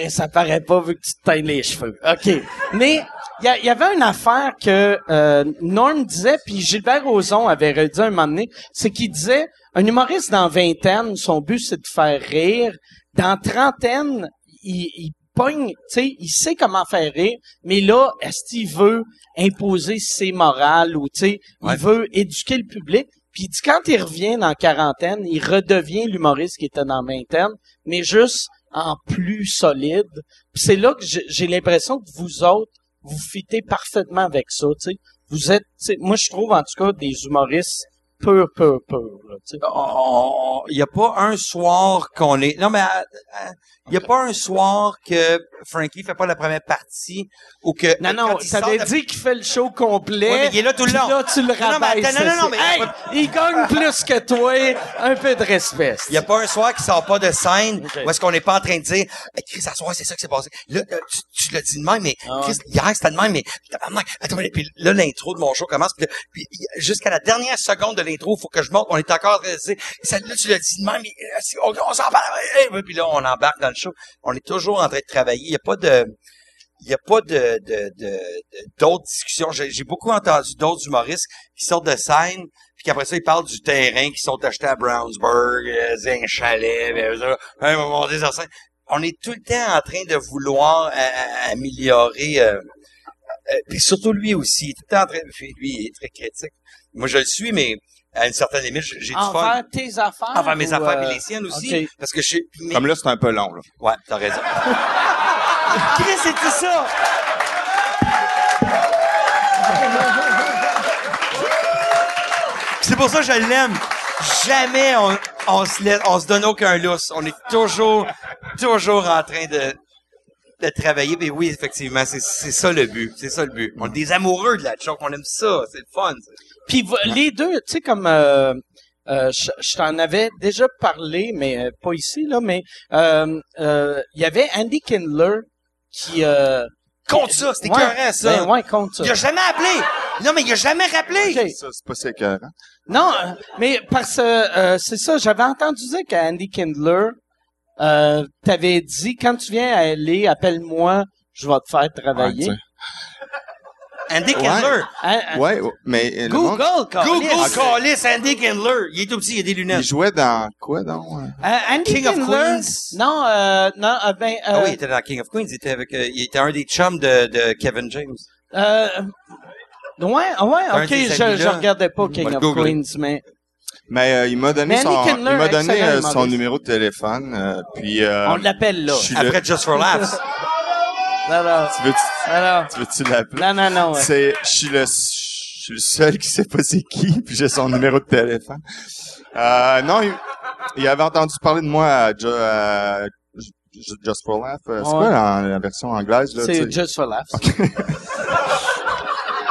ça paraît pas vu que tu te teignes les cheveux. Ok, mais il y, a- il y avait une affaire que euh, Norm disait, puis Gilbert Rozon avait redit un moment donné, c'est qu'il disait, un humoriste dans vingtaine, son but c'est de faire rire. Dans trentaine, il, il pogne, tu sais, il sait comment faire rire, mais là, est-ce qu'il veut imposer ses morales ou, tu sais, Ouais. il veut éduquer le public? Puis quand il revient dans quarantaine, il redevient l'humoriste qui était dans vingtaine, mais juste en plus solide. Puis c'est là que j'ai l'impression que vous autres, vous fitez parfaitement avec ça, tu sais. Vous êtes, moi je trouve en tout cas des humoristes pur, pur, pur, sais. Il n'y a pas un soir qu'on est... Non, mais il n'y a pas un soir que Frankie fait pas la première partie ou que... Non, non, sort t'avais dit qu'il fait le show complet. Ouais, mais il est là tout le long. là, tu le Non, non, rabaisses. attends, non, non, mais- Hey, il gagne plus que toi. Un peu de respect. Il n'y a pas un soir qui sort pas de scène où est-ce qu'on n'est pas en train de dire hey, Chris, à soir, c'est ça qui s'est passé. Là, euh, tu, tu l'as dit de même, mais Ah. Chris, hier, c'était de même, mais attends, mais- puis là, l'intro de mon show commence, puis, puis jusqu'à la dernière seconde de l'intro, il faut que je monte, on est encore Ça, là, tu l'as dit de même, mais euh, on, on s'en parle, puis là, on embarque dans le On est toujours en train de travailler. Il n'y a pas de... Il n'y a pas de, d'autres discussions. J'ai, beaucoup entendu d'autres humoristes qui sortent de scène, puis qu'après ça, ils parlent du terrain qu'ils sont achetés à Brownsburg, euh, un chalet, on est tout le temps en train de vouloir euh, euh, améliorer, euh, puis surtout lui aussi, il est tout le temps en train lui, il est très critique. Moi, je le suis, mais à une certaine limite, j'ai du fun. Envers tes affaires. Enfin, mes ou, affaires, euh, mais les siennes aussi. Parce que je suis... mais- Comme là, c'est un peu long, là. Ouais, t'as raison. Chris, c'était ça! C'est pour ça que je l'aime. Jamais on, on se laisse, on se donne aucun lousse. On est toujours, toujours en train de, de travailler. Mais oui, effectivement, c'est, c'est ça le but. C'est ça le but. On est des amoureux de la choc. On aime ça. C'est le fun. ça. Puis les deux, tu sais, comme euh, euh, je, je t'en avais déjà parlé, mais euh, pas ici, là, mais euh, euh, il y avait Andy Kindler qui... Euh, Compte ça. C'était ouais, écœurant, ça. Ben ouais, compte ça. Il a jamais appelé. Non, mais il a jamais rappelé. Ça, c'est pas si écœurant. Non, mais parce que euh, c'est ça, j'avais entendu dire qu'Andy Kindler euh, t'avait dit quand tu viens à LA, appelle-moi, je vais te faire travailler. Ouais, Andy Ouais. Kindler. Hein, hein, Ouais, ouais, mais euh, le Google. Google Callis, Andy Kindler. Il est tout petit, il a des il lunettes. jouait dans quoi, donc? euh? Euh, Andy King of Queens. Non, euh, non, euh, ben, Ah oui, il était dans King of Queens. Il était avec, euh, il était un des chums de, de Kevin James. euh, ouais, ah ouais, ok, je, je regardais pas King of googler. Queens, mais Mais euh, il m'a donné son, Kindler, il m'a donné euh, son numéro de téléphone, euh, puis euh, on l'appelle là. je suis le- Après Just for Laughs. Non, non, tu veux, non, non, tu veux-tu l'appeler? non, non, non, ouais. C'est, je suis le, je suis le seul qui sait pas c'est qui, puis j'ai son numéro de téléphone. Euh, non, il, il avait entendu parler de moi à, à Ju- Just for Laugh. Euh, C'est Ouais. quoi la, la version anglaise, là? C'est? Just for Laughs.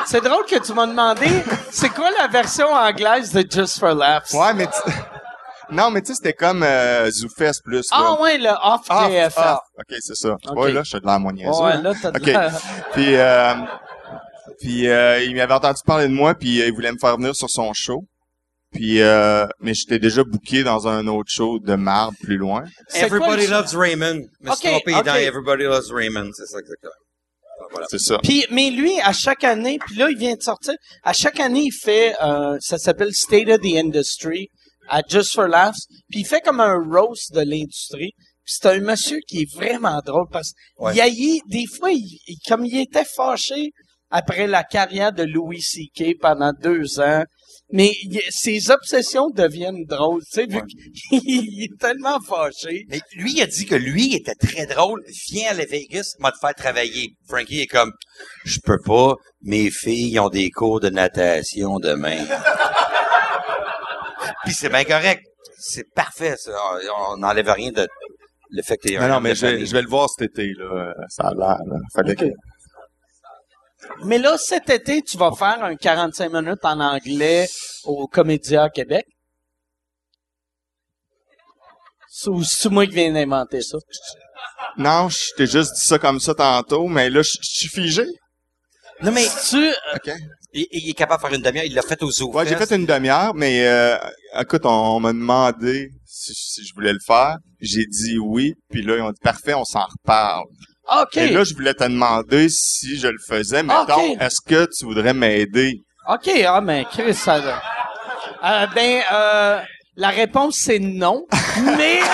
c'est drôle que tu m'as demandé, c'est quoi la version anglaise de Just for Laughs? Ouais, mais tu- non, mais tu sais, c'était comme euh, ZooFest plus. Là. Ah ouais, le off ah, ok, c'est ça. Ok. Ouais, là, je suis de la ouais, là, t'as de Ok. Puis, euh, puis euh, il m'avait entendu parler de moi, puis euh, il voulait me faire venir sur son show. Puis, euh, mais j'étais déjà booké dans un autre show de marbre plus loin. C'est quoi Everybody le- Loves Raymond. Ok, dans ok. Everybody Loves Raymond. C'est ça exactement. Voilà. C'est ça. Puis, mais lui, à chaque année, puis là, il vient de sortir, à chaque année, il fait, euh, ça s'appelle State of the Industry, à Just for Laughs, puis il fait comme un roast de l'industrie. Puis c'est un monsieur qui est vraiment drôle parce Ouais. qu'il haït- des fois, il, il- comme il était fâché après la carrière de Louis C.K. pendant deux ans, mais il- ses obsessions deviennent drôles, tu sais, vu Ouais. qu'il est tellement fâché. Mais lui, il a dit que lui était très drôle. Viens à Las Vegas, m'a te faire travailler. Frankie est comme, je peux pas. Mes filles ont des cours de natation demain. Puis c'est bien correct. C'est parfait, ça. On n'enlève rien de le fait que Non, non, mais je vais, famille. je vais le voir cet été, là. Ça a l'air. Fallait que- Mais là, cet été, tu vas faire un 45 minutes en anglais au Comédia Québec. C'est ou c'est moi qui viens d'inventer ça? Non, je t'ai juste dit ça comme ça tantôt, mais là, je suis figé. Non, mais Tu, OK. Il, il est capable de faire une demi-heure. Il l'a fait au Zoo. Ouais, j'ai fait une demi-heure, mais euh, écoute, on, on m'a demandé si, si je voulais le faire. J'ai dit oui, puis là, ils ont dit parfait, on s'en reparle. OK. Et là, je voulais te demander si je le faisais. Mettons, Ok. est-ce que tu voudrais m'aider? OK, ah, mais Chris, ça... Euh, ben, euh, la réponse, c'est non, mais...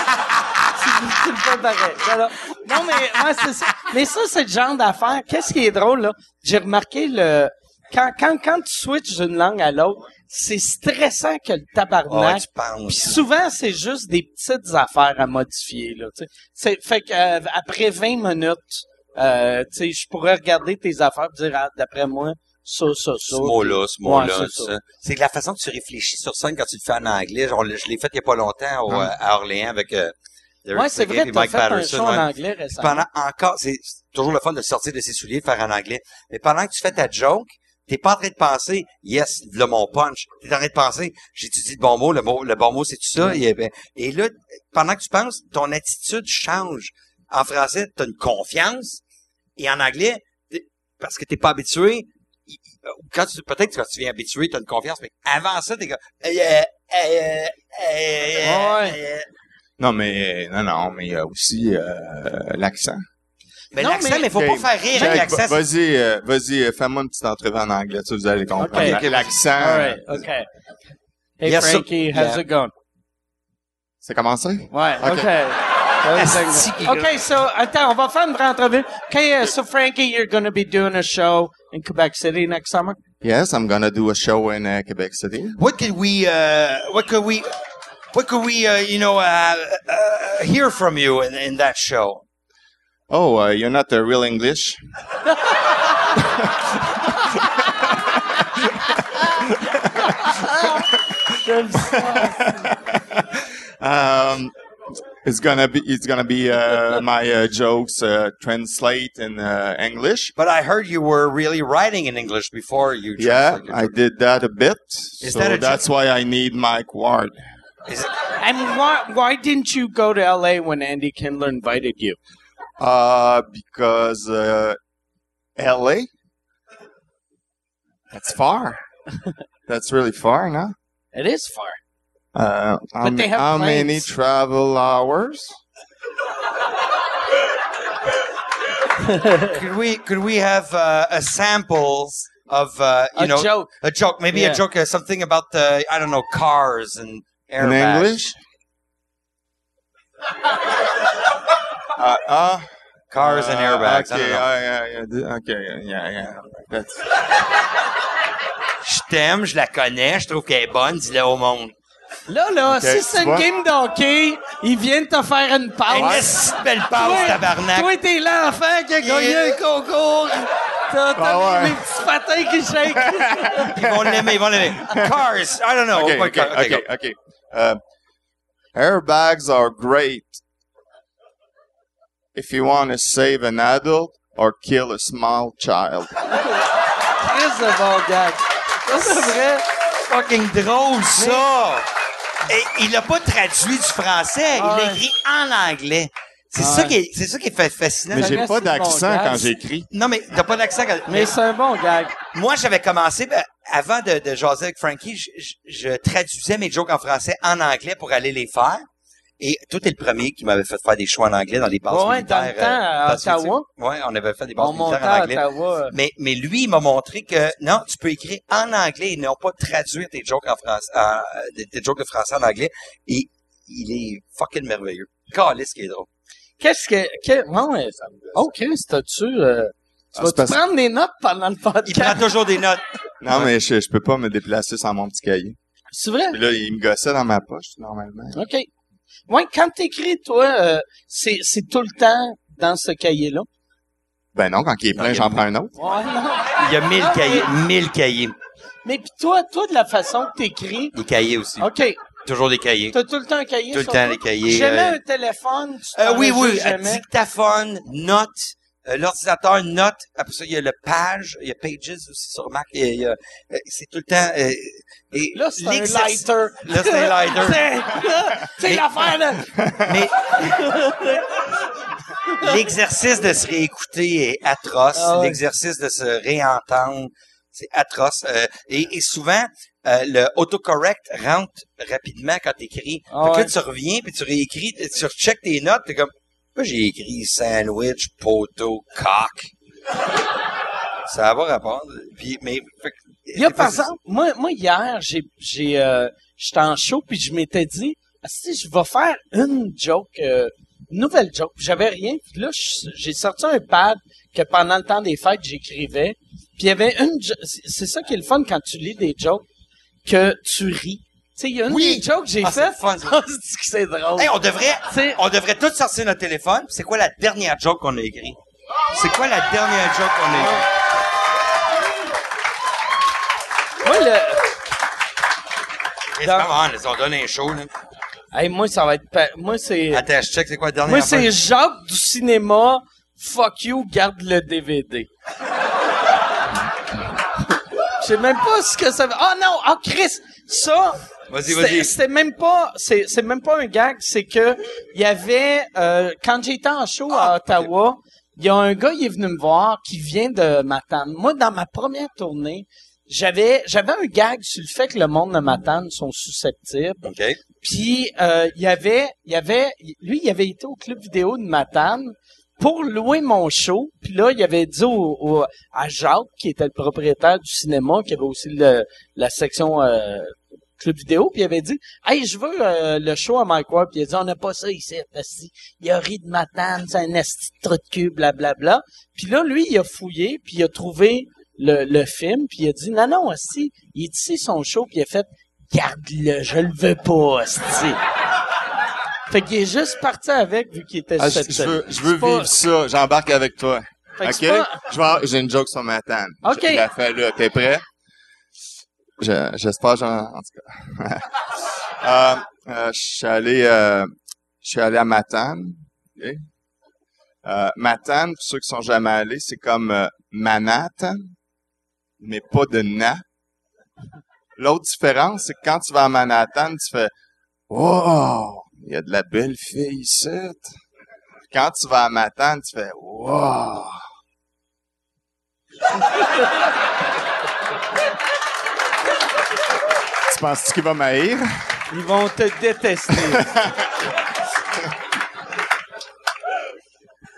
Non, mais ouais, c'est ça. Mais ça, c'est le genre d'affaire. Qu'est-ce qui est drôle, là? J'ai remarqué le... Quand, quand, quand tu switches d'une langue à l'autre, c'est stressant que le tabarnak. tu penses. Puis souvent, c'est juste des petites affaires à modifier. Là, tu sais. fait que euh, après 20 minutes, euh, tu sais, je pourrais regarder tes affaires et dire, ah, d'après moi, ça, ça, ça. ce mot-là, ce mot-là, Ouais, ça. ça. C'est la façon que tu réfléchis sur scène quand tu le fais en anglais. Genre, je l'ai fait il y a pas longtemps au, Hum. euh, à Orléans avec euh, Ouais, c'est vrai, et t'as Mike fait un Patterson. show en anglais récemment. Pendant encore, c'est c'est toujours le fun de sortir de ses souliers, de faire en anglais. Mais pendant que tu fais ta joke, t'es pas en train de penser, yes, là mon punch. T'es en train de penser, j'ai-tu dit le bon mot, le, mot, le bon mot c'est tout ça. Et, ben, et là, pendant que tu penses, ton attitude change. En français, t'as une confiance. Et en anglais, parce que t'es pas habitué, quand tu, peut-être que quand tu viens habitué, t'as une confiance, mais avant ça, t'es comme, euh, euh, Ouais. euh, Non, mais, non, non, mais il y a aussi, euh, l'accent. Mais Non, l'accent, mais- mais faut Ok. pas faire rire avec l'accent. va- Vas-y, euh, vas-y, euh, fais-moi une petite entrevue en anglais, tu vous allez comprendre. Ok, ok, L'accent, All right, okay. Hey, Yes. Frankie, how's Yeah. it going? c'est commencé? Ouais, Ok. OK. Asti qui- OK, so, attends, on va faire une vraie entrevue. OK, uh, so Frankie, you're going to be doing a show in Quebec City next summer? Yes, I'm gonna do a show in uh, Quebec City. what could we uh what could we what could we uh you know uh, uh hear from you in, in that show? Oh, uh, you're not uh, real English? um, it's gonna be it's gonna be uh, my uh, jokes uh, translate in uh, English. but i heard you were really writing in english before you Yeah. I did that a bit. Is so that a that's why I need Mike Ward. Is it, And why, why didn't you go to LA when Andy Kindler invited you? Uh, because uh, L.A. That's far. That's really far, no? It is far. Uh, how, But they have how many travel hours? could we could we have uh, a sample of uh you A know joke. a joke maybe Yeah. a joke uh, something about the i don't know cars and airbags. In English? uh, uh, cars and airbags I Okay, don't know. uh, yeah, yeah, th- okay, yeah, yeah, yeah. That's je t'aime je la connais je trouve qu'elle est bonne dis-le au monde Là, là, Ok, si c'est une game d'hockey, il vient de te faire une Une passe. de belle passe Toi, tabarnak toi, t'es l'enfant qui a gagné un concours. T'as Ah ouais. les petits patins qui shake. Ils vont l'aimer, ils vont l'aimer. Cars, I don't know. okay, God. okay, okay. Uh, airbags are great if you want to save an adult or kill a small child. Chris de bon gag. Ça, c'est vrai. Fucking drôle, ça! Et il a pas traduit du français, il l'a écrit en anglais. C'est Ouais. ça qui est, c'est ça qui est fa- fascinant. Mais j'ai pas d'accent quand j'écris. Non, mais t'as pas d'accent. quand- Mais c'est un bon gag. Moi, j'avais commencé, ben, avant de, de jaser avec Frankie, je, je- je traduisais mes jokes en français en anglais pour aller les faire. Et toi, t'es le premier qui m'avait fait faire des choix en anglais dans les bases Ouais, militaires. dans le temps, à pacifiques. Ottawa. Ouais, on avait fait des bases On militaires en à anglais. Ottawa. Mais, mais lui, il m'a montré que non, tu peux écrire en anglais et non pas traduire tes jokes en français, en- des- tes jokes de français en anglais. Et il est fucking merveilleux. Calice qui est drôle. Qu'est-ce que... que non, mais... Oh, Chris, t'as-tu... Euh, tu Ah, vas-tu c'est parce- prendre des notes pendant le Il prend podcast? toujours des notes. Non, mais je, je peux pas me déplacer sans mon petit cahier. C'est vrai? Puis là, il me gossait dans ma poche, normalement. OK. Ouais, quand t'écris, toi, euh, c'est, c'est tout le temps dans ce cahier-là? Ben non, quand il est plein, j'en prends un autre. Ouais, non. Il y a mille Ah, cahiers, mille cahiers. Mais puis toi, toi, de la façon que t'écris, Des cahiers aussi. OK, Toujours des cahiers. t'as tout le temps un cahier Tout le sur temps toi? les cahiers. Jamais euh, un téléphone, tu Euh, oui, oui, jamais? dictaphone, notes, l'ordinateur, notes. Après ça, il y a le page, il y a pages aussi sur Mac. il y a- euh, c'est tout le temps. euh, et Là, c'est un lighter. Là, c'est un lighter. c'est, c'est l'affaire, là. Mais l'exercice de se réécouter est atroce. Ah ouais. L'exercice de se réentendre, c'est atroce. Euh, et, et souvent, euh, le autocorrect rentre rapidement quand tu écris. Ah fait que ouais. là, tu reviens, puis tu réécris, tu recheckes tes notes, t'es comme, Moi, j'ai écrit sandwich, poteau, coq. Ça va rapport. Puis, mais, fait Il y a par exemple, moi, moi hier, j'ai, j'ai, euh, j'étais en show puis je m'étais dit, Ah, si je vais faire une joke, euh, une nouvelle joke. J'avais rien. Puis là, j'ai sorti un pad que pendant le temps des fêtes j'écrivais. Puis il y avait une, c'est ça qui est le fun quand tu lis des jokes que tu ris. Tu sais, il y a une Oui. que j'ai Ah. Ah, c'est que c'est drôle. Hey, on devrait, on devrait tous sortir notre téléphone. C'est quoi la dernière joke qu'on a écrit? C'est quoi la dernière joke qu'on a écrit? Moi, le, Hey, Dans- Come on, ils ont donné un show, là. hey, moi, ça va être, pa- moi, c'est, Attends, je check, c'est quoi la dernière moi, c'est Jacques du cinéma. Fuck you, garde le DVD. Je sais même pas ce que ça veut. Oh non, oh Chris, ça. Vas-y, vas-y. C'était même pas, c'est, c'est même pas un gag, c'est que il y avait, euh, quand j'étais en show Ah, à Ottawa, il y a un gars, il est venu me voir, qui vient de Matane. Moi, dans ma première tournée, j'avais, j'avais un gag sur le fait que le monde de Matane sont susceptibles. OK. Puis euh, il y avait, il y avait, lui, il avait été au club vidéo de Matane pour louer mon show. Puis là, il avait dit au, au- à Jacques, qui était le propriétaire du cinéma, qui avait aussi le, la section euh, club vidéo, puis il avait dit, hey, je veux euh, le show à Mike Ward. Puis il a dit, on n'a pas ça ici. Il a ri de Matane, c'est un esti de trou de cul, blablabla. Puis là, lui, il a fouillé, puis il a trouvé le, le film, puis il a dit, non, non, esti, il est ici son show, puis il a fait, garde-le, je le veux pas, esti. Fait qu'il est juste parti avec, vu qu'il était Ah, je, cette je veux, je veux pas- vivre ça. J'embarque avec toi. Fait OK? pas- J'ai une joke sur ma tante. OK. Je la fais là. T'es prêt? Je- J'espère, j'en, en tout cas. euh, euh, je suis allé, euh, je allé à Matane. OK? Euh, Matane, pour ceux qui sont jamais allés, c'est comme Manhattan, mais pas de na. L'autre différence, c'est que quand tu vas à Manhattan, tu fais Wow! Il y a de la belle fille ici. Quand tu vas à Matane, tu fais Wow! tu penses-tu qu'il va m'haïr? Ils vont te détester.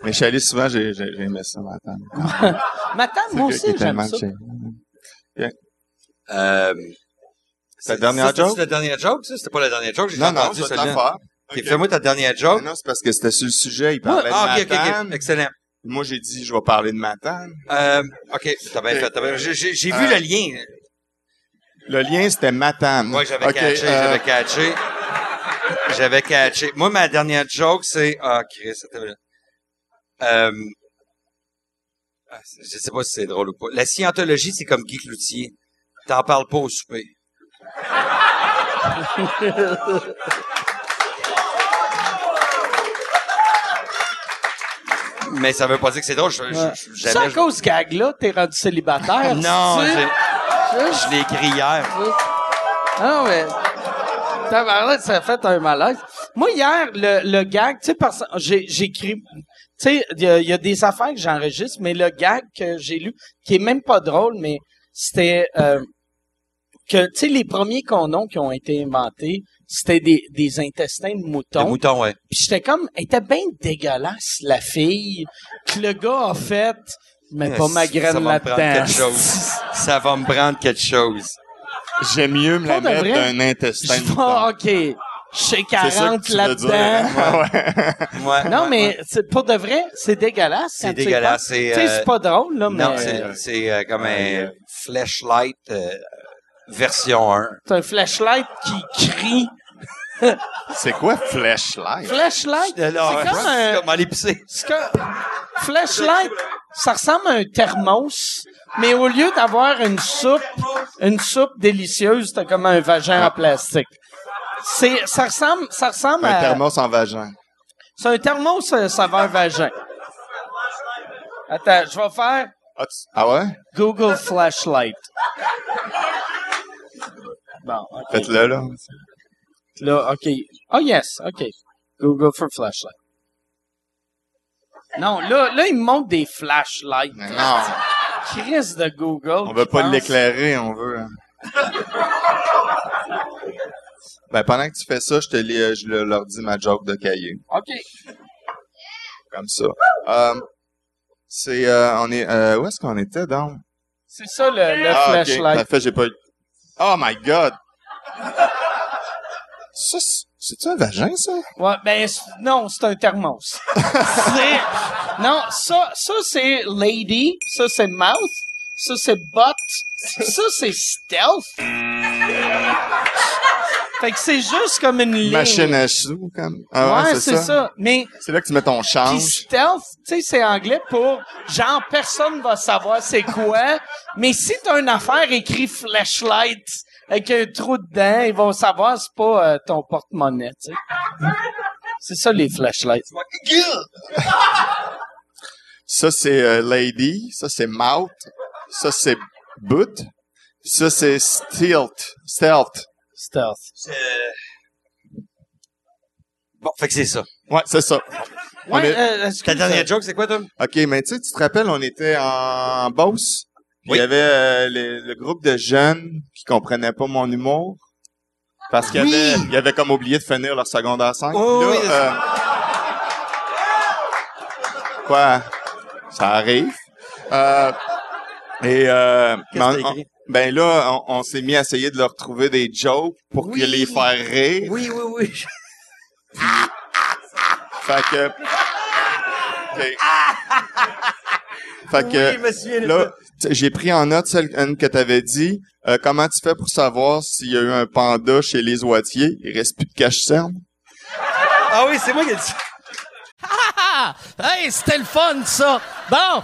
Mais je suis allé souvent, j'ai, j'ai, j'ai aimé ça, Matane. Matane, moi C'est aussi, qu'il est j'aime ça. chill. Euh, Ta dernière joke? la dernière joke, ça? C'était pas la dernière joke? J'ai Non, non, celle-là. la faire. Fais-moi ta dernière Mais joke. non, c'est parce que c'était sur le sujet, il Moi- parlait ah, de ok, ok, Matane. ok. Excellent. Moi, j'ai dit, je vais parler de Matane. Euh, ok, t'as bien fait. bien- j'ai vu Euh, le lien. Le lien, c'était Matane. Moi, j'avais Ok, catché, euh, j'avais catché. J'avais catché. Moi, ma dernière joke, c'est... Ah, Chris. Euh... ah, Je sais pas si c'est drôle ou pas. La scientologie, c'est comme Guy Cloutier. T'en parles pas au souper. Mais ça veut pas dire que c'est drôle. Je, je- je- C'est à cause de ce gag-là, t'es rendu célibataire. Non, je l'ai écrit hier. Ah non, mais... Tabarnak, ça a fait un malaise. Moi, hier, le, le gag, tu sais, parce j'ai j'écris... Tu sais, il y, a- il y a des affaires que j'enregistre, mais le gag que j'ai lu, qui est même pas drôle, mais c'était... euh, que, tu sais, les premiers condoms qui ont été inventés, c'était des, des intestins de Le mouton. mouton, ouais. Puis j'étais comme, elle était bien dégueulasse, la fille, que le gars a fait, mais pas ma Ça graine va me prendre là-dedans. quelque chose. Ça va me prendre quelque chose. J'aime mieux me la Pour de mettre vrai? d'un intestin. Je. OK, C'est ça que 40 tu veux dire, là-dedans. hein? Ouais. Ouais, Non, mais c'est pas de vrai, c'est dégueulasse. C'est dégueulasse, c'est, Tu sais, euh, c'est pas drôle, là, mais Non, c'est, c'est euh, comme un flashlight euh, version 1. c'est un flashlight qui crie. C'est quoi flashlight? Flashlight, c'est comme un... C'est comme aller pisser. C'est que flashlight, ça ressemble à un thermos, mais au lieu d'avoir une soupe, une soupe délicieuse, t'as comme un vagin en plastique. C'est, ça ressemble, ça ressemble Un à, thermos en vagin. c'est un thermos euh, saveur vagin. Attends, je vais faire Ah, ah ouais? Google flashlight. Bon. Faites-le, là. Là, OK. Oh yes, OK. Google for flashlight. Non, là, là, il me montre des flashlights. Mais non. Chris de Google. On veut pas l'éclairer, on veut. hein. ben, pendant que tu fais ça, je te lis, euh, je le- leur dis ma joke de cahier. OK. comme ça. Euh, c'est, euh, on est, euh, où est-ce qu'on était donc? C'est ça, le, le Ah, ok. flashlight. Parfait, j'ai pas eu- Oh my god! Ça, c'est- c'est-tu un vagin, ça? Ouais, ben non, c'est un thermos. c'est non, ça ça c'est lady, ça c'est mouth, ça c'est butt, ça c'est stealth. fait que c'est juste comme une ligne. Machine à sous, comme. Ah ouais, c'est ça. Mais C'est là que tu mets ton change. stealth, tu sais, c'est anglais pour genre personne va savoir c'est quoi. Mais si t'as une affaire écrit flashlight avec un trou dedans, ils vont savoir c'est pas euh, ton porte-monnaie, tu sais. C'est ça les flashlights. Ça, c'est euh, lady. Ça, c'est mouth. Ça, c'est boot. Ça, c'est stealth. Stealth. Stealth. Bon, fait que c'est ça. Ouais, c'est ça. On Ouais, est- euh, excuse, Ta dernière euh, joke, c'est quoi, toi? OK, mais tu sais, tu te rappelles, on était en Beauce? Oui. il y avait euh, le, le groupe de jeunes qui comprenaient pas mon humour. Parce Oui. avaient, ils avaient comme oublié de finir leur secondaire 5. Oh, Là, oui, c'est euh, quoi? Ça arrive. Euh, et euh, on- on- ben là, on, on s'est mis à essayer de leur trouver des jokes pour Oui. que les faire rire. Oui, oui, oui. Fait que... Fait que... Oui, Là, j'ai pris en note celle une que t'avais dit. Euh, comment tu fais pour savoir s'il y a eu un panda chez les oitiers? Il reste plus de cache-cerne. Ah oui, c'est moi qui ai dit. Ah! Hey, c'était le fun, ça! Bon!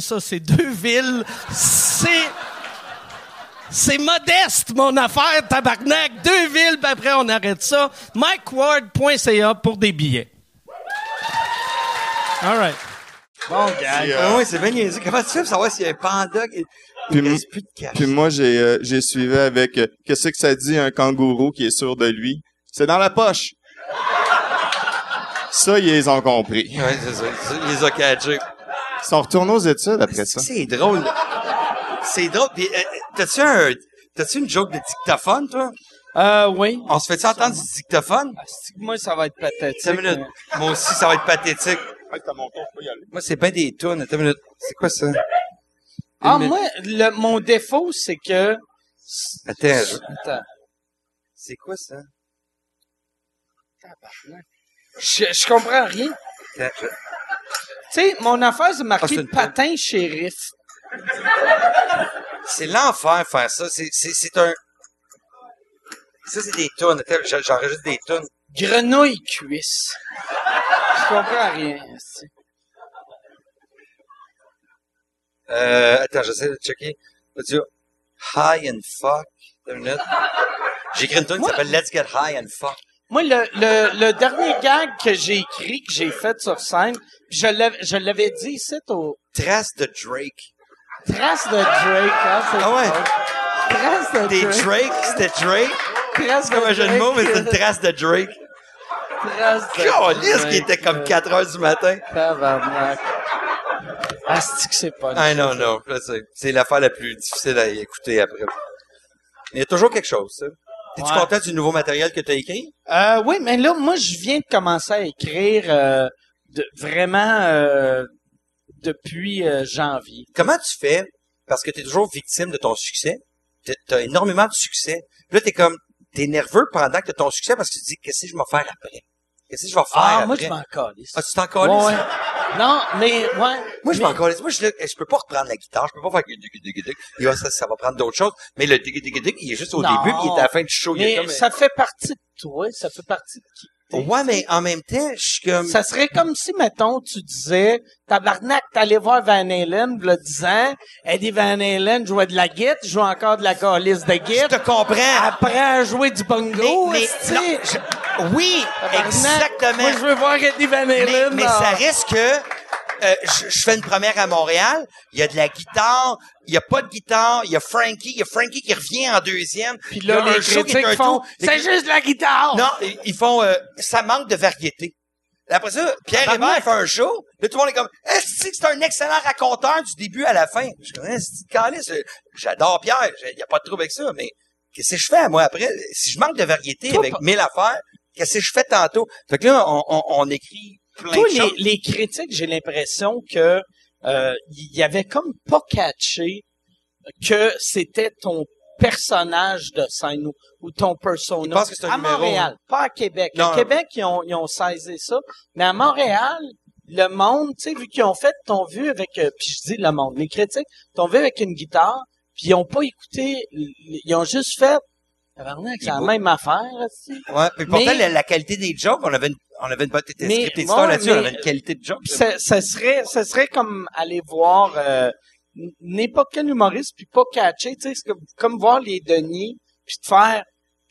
ça. C'est deux villes. C'est... C'est modeste, mon affaire, tabarnak. Deux villes, puis après, on arrête ça. MikeWard.ca pour des billets. All right. Bon, gars. Puis, euh, oui, c'est bien niaiseux. Comment tu fais pour savoir s'il y a un panda qui... Puis plus de cash? Puis moi, j'ai euh, j'ai suivi avec euh, qu'est-ce que ça dit un kangourou qui est sûr de lui? C'est dans la poche. Ça, ils les ont compris. Ouais, c'est ça. Il les a catchés. Ils sont retournés aux études après ça. C'est drôle. C'est drôle. Puis, euh, T'as-tu un... T'as-tu une joke de dictaphone, toi? Euh, oui. On se fait-tu entendre du dictaphone? Que Moi, ça va être pathétique. Attends une minute. Moi aussi, ça va être pathétique. Moi, c'est pas des tunes. Attends une minute. C'est quoi ça? Ah, moi, le, mon défaut, c'est que... Attends, je- Attends. c'est quoi ça? Je, je comprends rien. Attends, je- Tu sais, mon affaire, c'est Ah, marqué c'est une patin shérif. C'est l'enfer faire ça. C'est, un. Ça, c'est des j'en- j'enregistre des tunes. Grenouille cuisse. Je comprends rien. Euh, attends, j'essaie de checker. Va dire High and fuck. Attends une minute. J'ai écrit une tune qui s'appelle Let's Get High and Fuck. Moi, le, le, le dernier gag que j'ai écrit, que j'ai fait sur scène, je l'avais, je l'avais dit ici au Trace de Drake. Trace de Drake. Hein, c'est Ah ouais? drôle. Trace de Des Drake. Drake, c'était Drake? Trace C'est comme un jeu de mots, mais c'est une Drake. trace de Drake. Trace de qui Drake. était comme 4 heures du matin. Tabarnak. Asti que c'est pas Ah non, non, sais. C'est l'affaire la plus difficile à écouter après. Il y a toujours quelque chose, ça. T'es-tu Ouais. content du nouveau matériel que t'as écrit? Euh, oui, mais là, moi, je viens de commencer à écrire euh, de, vraiment euh, depuis euh, janvier. Comment tu fais? Parce que t'es toujours victime de ton succès. T'as- T'as énormément de succès. Puis là, t'es comme, t'es nerveux pendant que t'as ton succès parce que tu te dis, qu'est-ce que je vais faire après? Qu'est-ce que je vais faire Ah, moi, après? je m'en calisse. Ah, tu t'en Ouais, calisses? ouais. Non, mais, ouais. Moi, je mais- m'en calisse. Moi, je, je peux pas reprendre la guitare. Je peux pas faire dig. Il va- Ça, ça va prendre d'autres choses. Mais le dig il est juste au Non. début, puis il est à la fin du show. Il est Mais comme- ça fait partie de toi, ça fait partie de qui? Ouais, mais en même temps, je suis comme... Ça serait comme si, mettons, tu disais, tabarnak, t'allais voir Van Halen, le 10 ans, Eddie Van Halen jouait de la guitare, jouait encore de la calice de Je guitare, te comprends. apprend à jouer du bongo, Mais- mais- non, je- Oui, exactement. Moi, je veux voir Eddie Van mais, Halen. mais dans- ça reste que euh, je, je fais une première à Montréal, il y a de la guitare, il y a pas de guitare, il y a Frankie, il y a Frankie qui revient en deuxième. Puis Il y a là, un les show qui est critiques un font tour. Les « C'est juste la guitare! » Non, ils- font euh, ça manque de variété. Après ça, Pierre Tabarnak. Hébert fait un show. Là, tout le monde est comme Est-ce que c'est un excellent raconteur du début à la fin? Je connais ce calice. J'adore Pierre. Il n'y a pas de trouble avec ça, mais qu'est-ce que je fais, moi, après? Si je manque de variété avec pas- mille affaires, qu'est-ce que je fais tantôt? Fait que là, on, on, on écrit choses. les, les critiques, j'ai l'impression que euh, y avait comme pas catché que c'était ton personnage de scène ou, ou ton persona. Que c'est un à numéro, Montréal, pas à Québec. Non. À Québec, ils ont, ils ont saisi ça. Mais à Montréal, le monde, tu sais, vu qu'ils ont fait, t'ont vu avec, euh, puis je dis le monde, les critiques, t'ont vu avec une guitare, puis ils ont pas écouté, ils ont juste fait, tabarnak, c'est la même affaire, aussi. Ouais, mais pourtant, Mais- la, la qualité des jokes, on avait une, on avait ouais, ça là-dessus, on avait une qualité de. Puis ça, ça serait, ça serait comme aller voir euh, n- n'importe quel humoriste puis pas catcher, tu sais, comme, comme voir les Denis puis te faire,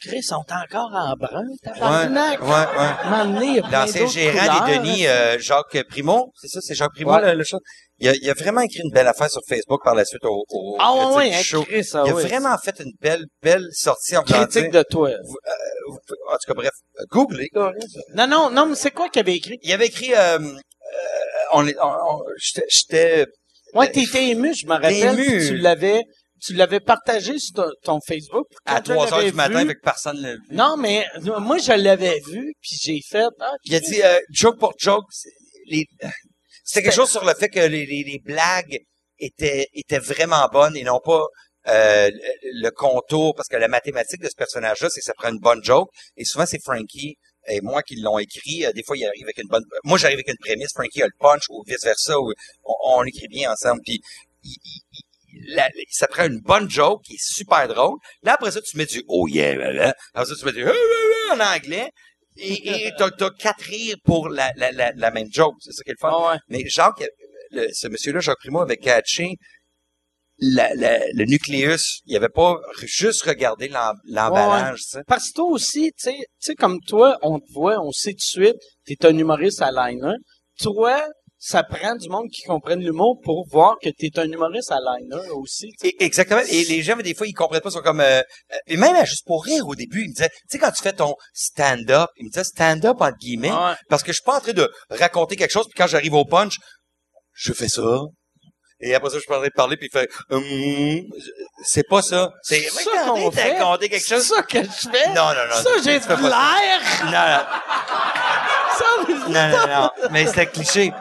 Chris, sont encore en brun, Ouais, tabarnak. ouais, ouais. Plein L'ancien gérant couleurs, des Denis, euh, Jacques Primo, c'est ça, c'est Jacques Primo, Ouais. le, le? Il a, il a vraiment écrit une belle affaire sur Facebook par la suite au, au Ah ouais, du hein, show. Chris, ah il a ouais. vraiment fait une belle, belle sortie critique de toi. vous- en tout cas, bref, euh, googlez. Non, non, non, mais c'est quoi qu'il avait écrit? Il avait écrit, euh, euh, on, est- on- on- j'étais, j'étais, Ouais, t'étais ému, je me rappelle. ému. Tu l'avais, tu l'avais partagé sur ton, ton Facebook. à quand je 3 heures du matin vu- avec personne. le- Non, mais euh, moi, je l'avais vu, puis j'ai fait, ah, Il a dit, euh, joke pour joke, les, c'était quelque chose sur le fait que les, les, les blagues étaient, étaient vraiment bonnes et non pas euh, le, contour, parce que la mathématique de ce personnage-là, c'est que ça prend une bonne joke, et souvent c'est Frankie et moi qui l'ont écrit. Euh, Des fois, il arrive avec une bonne... Moi, j'arrive avec une prémisse, Frankie a le punch, ou vice-versa, on, on écrit bien ensemble, puis il- il- ça prend une bonne joke qui est super drôle. Là, après ça, tu mets du « oh yeah », là, après ça, tu mets du « Ah, ah, ah en anglais, et t'as, t'as quatre rires pour la, la, la, la même joke. C'est ça qui est le fun. Ouais. Mais Jacques, le- ce monsieur-là, Jacques Primo, avait catché la- la- le nucléus. Il avait pas juste regardé l'em- l'emballage, tu sais. Parce que toi aussi, tu sais, tu sais, comme toi, on te voit, on sait tout de suite, t'es un humoriste à liner. Toi, ça prend du monde qui comprenne l'humour pour voir que t'es un humoriste à liner aussi. exactement. Et les gens, des fois, ils comprennent pas, ils sont comme... euh, euh, et même à juste pour rire au début, ils me disaient, tu sais, quand tu fais ton stand-up, ils me disaient stand-up entre guillemets, Ouais. parce que je suis pas en train de raconter quelque chose, puis quand j'arrive au punch, je fais ça. Et après ça, je parlerai de parler, puis il fait... Hum, c'est pas ça. C'est C'est ça qu'on fait. raconté quelque C'est chose. ça que je fais. Non, non, non. Ça, j'ai l'air. Non, Ça, non, non, non, non. Mais c'est cliché.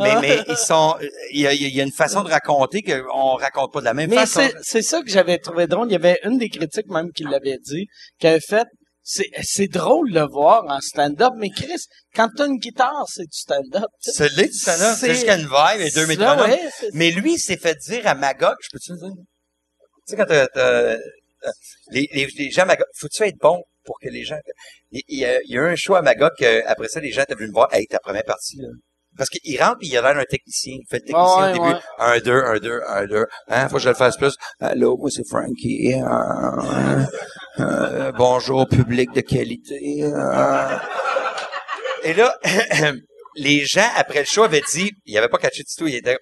Mais, mais ils sont, il y a, il y a une façon de raconter qu'on raconte pas de la même Mais façon. c'est, c'est ça que j'avais trouvé drôle. Il y avait une des critiques même qui l'avait dit, qui avait fait, c'est, c'est drôle de le voir en stand-up, mais Chris, quand t'as une guitare, c'est du stand-up. C'est du stand-up. C'est- juste une vibe et deux mètres Ah bonhomme. ouais, Mais lui, il s'est fait dire à Magog, je peux-tu le dire? Tu sais, quand t'as, les, les, les gens à Magog, faut-tu être bon pour que les gens, il, y, a, il y a eu un show à Magog, après ça, les gens étaient venus me voir, hey, ta première partie, là. Parce qu'il rentre pis il a l'air d'un technicien. Il fait le technicien ouais, au début. ouais. Un, deux, un, deux, un, deux. Hein, faut que je le fasse plus. Allô, moi c'est Frankie. Euh, euh, bonjour, public de qualité. euh. Et là, les gens, après le show, avaient dit, il avait pas catché du tout, il était,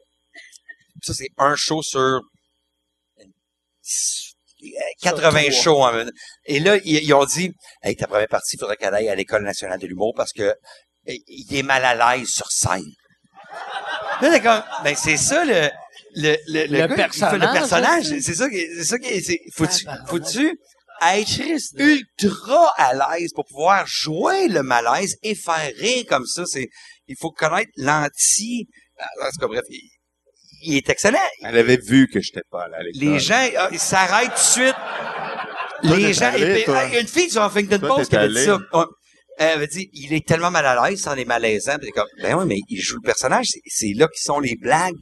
ça c'est un show sur euh, 80 Sur trois. shows. en Et là, ils, ont dit, hey, ta première partie, il faudrait qu'elle aille à l'École nationale de l'humour parce que il est mal à l'aise sur scène. Là, comme, ben, c'est ça, le, le, le, Le gars, personnage, le personnage. aussi. C'est ça qui, c'est ça qui, c'est, faut-tu, Ah, faut-tu être ultra à l'aise pour pouvoir jouer le malaise et faire rire comme ça? C'est, il faut connaître l'anti, en tout cas, bref, il, il est excellent. Elle avait vu que j'étais pas là à l'école. Les gens, ah, ils s'arrêtent tout de suite. Toi, les gens, allé, et puis, toi. il y a une fille sur Huffington Toi, Post qui avait dit ça. Elle il est tellement mal à l'aise, sans les malaisants. Puis comme, ben oui, mais il joue le personnage. C'est, là qui sont les blagues.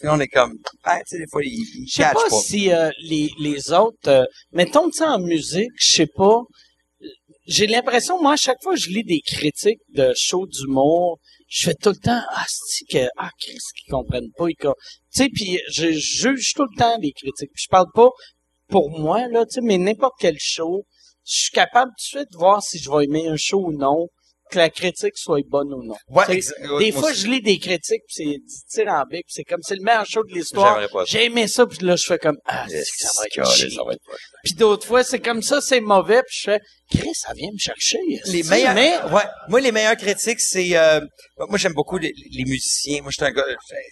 Puis on est comme, ah, tu sais, des fois, il, il Je sais pas, pas. si euh, les, les autres... euh, mettons, tu en musique, je sais pas... J'ai l'impression, moi, à chaque fois que je lis des critiques de shows d'humour, je fais tout le temps, ah, c'est que, ah, Chris, qu'ils comprennent pas, ils Tu sais, puis je juge tout le temps les critiques. Puis je parle pas pour moi, là, tu sais, mais n'importe quel show, je suis capable tout de suite de voir si je vais aimer un show ou non, que la critique soit bonne ou non. Ouais, des fois, aussi. je lis des critiques, puis c'est du tir en bic, puis c'est comme c'est le meilleur show de l'histoire. J'ai aimé ça, puis là, je fais comme ah, c'est que ça va être. Puis d'autres fois, c'est comme ça, c'est mauvais, puis je fais Chris, ça vient me chercher. les meilleurs, mais ouais, moi les meilleurs critiques c'est euh, moi j'aime beaucoup les, les musiciens. Moi je suis un gars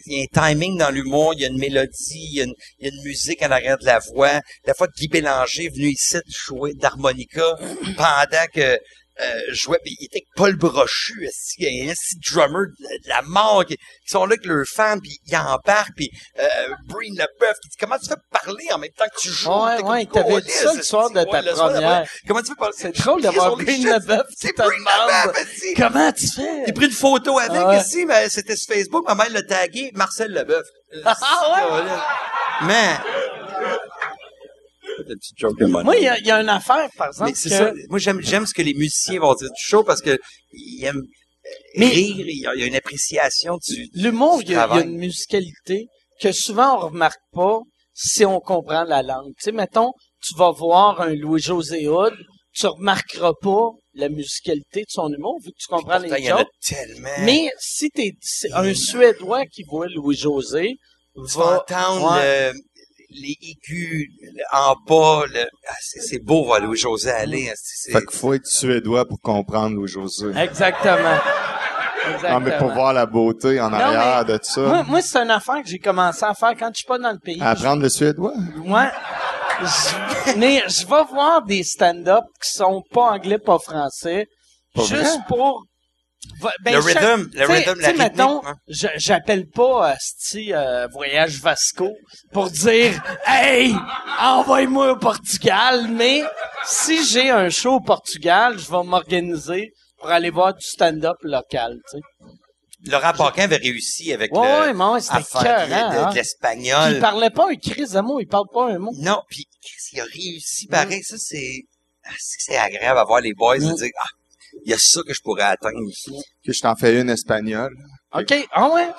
il y a un timing dans l'humour, il y a une mélodie, il y a une, il y a une musique en arrière de la voix. La fois que Guy Bélanger est venu ici jouer d'harmonica pendant que euh, je jouais, puis il était avec Paul Brochu, il a un drummer de, la mort qui, qui sont là avec leurs fans, puis ils embarquent, puis euh, Breen Leboeuf qui dit comment tu fais parler en même temps que tu joues? Ouais, ouais, t'avais dit Câlisse, ça le soir de ta Ouais, première. Comment tu fais parler? C'est drôle d'avoir shit. Leboeuf qui te Breen demande comment tu fais? J'ai pris une photo avec Ah ouais. ici, mais c'était sur Facebook. Ma mère l'a tagué Marcel Leboeuf. Ah Mais. Moi, il y a, il y a une affaire, par exemple, Mais c'est que- ça. Moi, j'aime, j'aime ce que les musiciens vont dire du show parce que ils aiment Mais- rire. Il y, a, il y a une appréciation du. L'humour, il y, a- il y a travail. une musicalité que souvent on remarque pas si on comprend la langue. Tu sais, mettons, tu vas voir un Louis-José Hood, tu remarqueras pas la musicalité de son humour vu que tu comprends Pourtant, les y en a jokes. tellement. Mais si t'es c'est un Suédois qui voit Louis-José, tu vas va... entendre ouais. le- les aigus en bas. le- ah, c'est, beau voir Louis-José aller. hein, c'est- Fait qu'il faut être suédois pour comprendre Louis-José. Exactement. Non, mais pour voir la beauté en Non, arrière de ça. Moi, moi c'est une affaire que j'ai commencé à faire quand je suis pas dans le pays. Apprendre le suédois? Moi, je- mais je vais voir des stand-up qui sont pas anglais, pas français, Pas juste vrai? pour... Ben, Le rhythm, le rhythm, la mettons, hein. j'appelle pas euh, sti, euh, Voyage Vasco pour dire « Hey, envoie-moi au Portugal », mais si j'ai un show au Portugal, je vais m'organiser pour aller voir du stand-up local, tu sais. Laurent Paquin avait réussi avec Ouais, le, ouais, mais ouais, c'était à faire de- hein. de l'espagnol. Il parlait pas un crise de mots, il parle pas un mot. Non, puis il a réussi pareil. Ça, c'est ah, c'est c'est agréable à voir les boys Mm. de dire Ah, il y a ça que je pourrais atteindre ici. Que je t'en fais une espagnole. OK, ah ouais?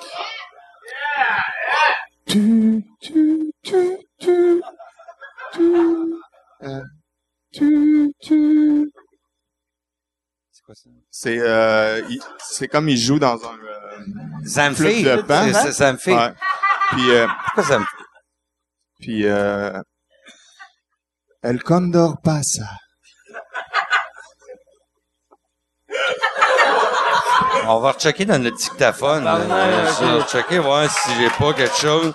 Tu, tu, tu, tu, tu, euh, tu, tu. C'est quoi ça? C'est euh, il- c'est comme il joue dans un euh. Flûte de pan. C'est ça, Zamfé. ouais. Puis euh, Pourquoi Zamfé? puis euh, El Condor pasa. On va rechecker dans notre dictaphone. Ah, vais ok. rechecker, voir si j'ai pas quelque chose.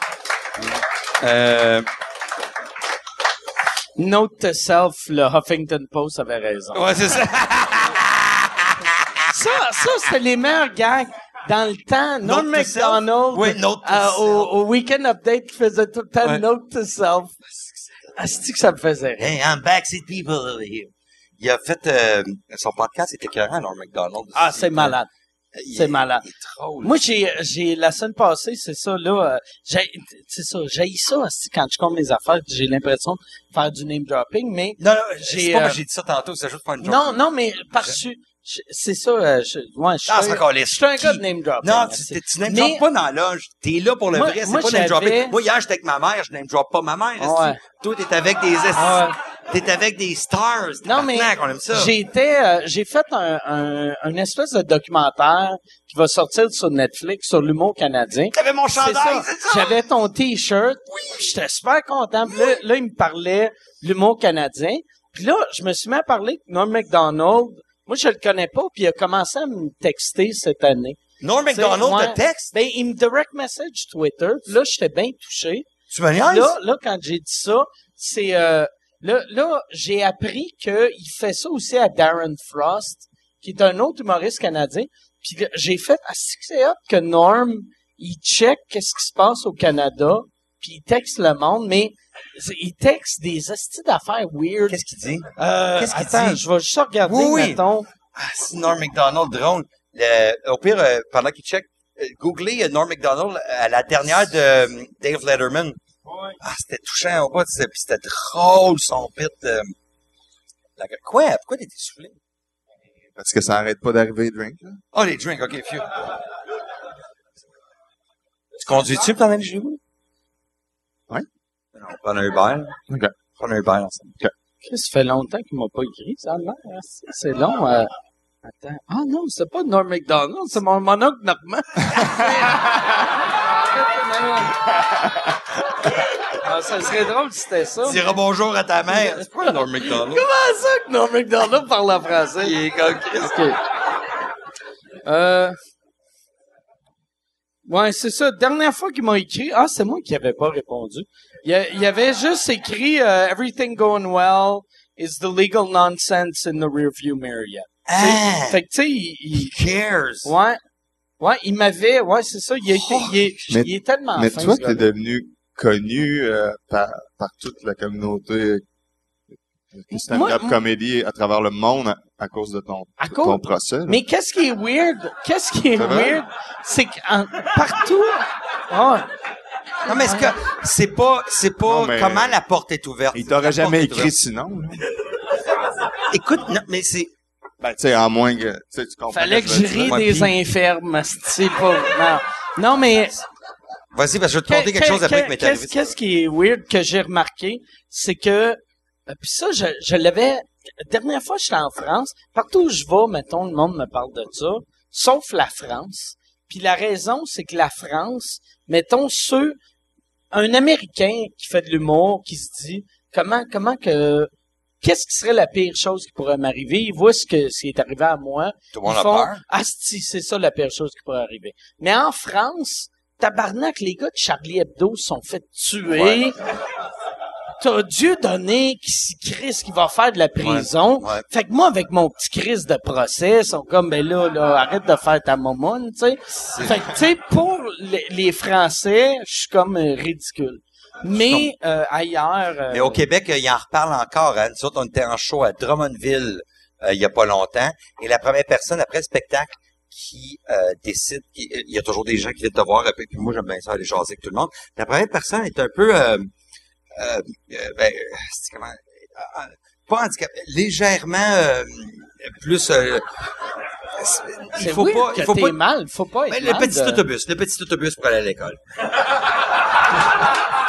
Euh, Note to self, le Huffington Post avait raison. ouais, c'est ça. Ça, ça, c'était les meilleurs gags. Dans le temps, Norm Note to self? MacDonald, Oui, note to euh, self. au, au Weekend Update, qui faisait tout le temps Ouais. Note to self. Asti que ça me faisait rire. Hey, I'm backseat people over here. Il a fait euh, son podcast était écœurant, Norm Macdonald. Ah, c'est malade. C'est malade. Il est drôle. Moi, j'ai, j'ai, la semaine passée, c'est ça, là, euh, j'ai, c'est ça, j'ai ça, asti, quand je compte mes affaires, j'ai l'impression de faire du name dropping, mais non, non, j'ai, j'ai, pas euh, j'ai dit ça tantôt, c'est juste pour une joke. non, non, mais par-dessus, c'est ça, euh, je, ouais, je Ah, suis c'est un- encore les je suis un gars de name dropping. Non, tu, tu name droppes pas dans l'âge. T'es là pour le Moi- vrai, c'est moi, pas name dropping. Moi, hier, j'étais avec ma mère, je name drop pas ma mère. Ouais. Toi, t'es avec des esti- Ouais. T'es avec des stars. Non, mais on aime ça. j'étais, euh, j'ai fait un, un, un espèce de documentaire qui va sortir sur Netflix sur l'humour canadien. T'avais mon chandail, c'est ça? J'avais ton t-shirt. puis J'étais super content. Puis là, là, il me parlait de l'humour canadien. Puis là, je me suis mis à parler de Norm MacDonald. Moi, je le connais pas. Puis il a commencé à me texter cette année. Norm MacDonald de texte? Ben, il me direct message Twitter. Puis là, j'étais bien touché. Tu me? Là, là, quand j'ai dit ça, c'est euh, là, là, j'ai appris qu'il fait ça aussi à Darren Frost, qui est un autre humoriste canadien. Puis j'ai fait ah, c'est que c'est hot que Norm il check qu'est-ce qui se passe au Canada, puis il texte le monde, mais il texte des astuces d'affaires weird. Qu'est-ce qu'il dit? Euh, qu'est-ce qu'il attends, dit? je vais juste regarder, Oui, oui. mettons. Ah, c'est Norm MacDonald drôle. Le- au pire, euh, pendant qu'il check, euh, googlez euh, Norm MacDonald à la dernière de euh, Dave Letterman. Ah, c'était touchant au bout, c'était puis c'était drôle son pit. euh, la- Quoi? Pourquoi t'es essoufflé? Parce que ça arrête pas d'arriver, drink. Là. Oh, les drinks, ok, phew. Tu conduis-tu pour t'en aller chez vous? Ouais. Non, on prend un Uber. OK. On prend un Uber ensemble. OK. Chris, ça fait longtemps qu'il m'a pas écrit, ça a l'air. hein, c'est- long. euh. Attends. Ah non, c'est pas Norm MacDonald, c'est mon, mon oncle Normand. ah, ça serait drôle si c'était ça. Tu diras bonjour à ta mère. C'est pas Norm McDonald. Comment ça que Norm MacDonald parle en français? Il est comme Chris. OK. Euh... Ouais, c'est ça. Dernière fois qu'il m'a écrit, ah, c'est moi qui avais pas répondu. Il, a- il avait juste écrit euh, Everything going well is the legal nonsense in the rearview mirror yet. Ah, Fait que, tu sais, il, il- cares? ouais, ouais, il m'avait, ouais, c'est ça. Il, a été, il, est, Mais- il est tellement Mais fin, toi, t'es devenu connu euh, par, par toute la communauté du stand-up comédie à travers le monde à, à cause de ton, À ton procès. là. Mais qu'est-ce qui est weird? Qu'est-ce qui est weird? C'est que partout, Non, mais est-ce que c'est pas, c'est pas Non, mais- comment la porte est ouverte? Il t'aurait jamais écrit sinon. Écoute, non, mais c'est, Ben, tu sais, à moins que, tu sais, tu comprends. fallait que je rie des puis- infirmes, c'est pas, non. Non, mais, vas-y, parce que je vais te conter quelque chose après qui m'est qu'est-ce, arrivé. qu'est-ce qui est weird que j'ai remarqué, c'est que, euh, puis ça, je, je l'avais, la dernière fois que j'étais en France, partout où je vais, mettons, le monde me parle de ça, sauf la France. Puis la raison, c'est que la France, mettons, ceux, un Américain qui fait de l'humour, qui se dit, comment, comment que, qu'est-ce qui serait la pire chose qui pourrait m'arriver? Il voit ce que, ce qui est arrivé à moi. Tout le monde Ils a peur. Asti, c'est ça la pire chose qui pourrait arriver. Mais en France, tabarnak, les gars de Charlie Hebdo se sont fait tuer. Ouais. T'as Dieu donné qui crisse qui va faire de la prison. Ouais, ouais. Fait que moi, avec mon petit crise de procès, ils sont comme, ben là, là, arrête de faire ta momoune, tu sais. Fait que, tu sais, pour les, les Français, je suis comme euh, ridicule. Mais euh, ailleurs... euh, Mais au Québec, euh, il en reparle encore. Hein. Nous autres, on était en show à Drummondville euh, il y a pas longtemps. Et la première personne après le spectacle qui euh, décide, qui- il y a toujours des gens qui viennent te voir, et puis moi j'aime bien ça aller jaser avec tout le monde. La première personne est un peu, ben, comment, pas handicapé, légèrement euh, plus. il faut pas, il faut pas. mal, faut pas être Ben, le mal petit de- autobus, le petit autobus pour aller à l'école.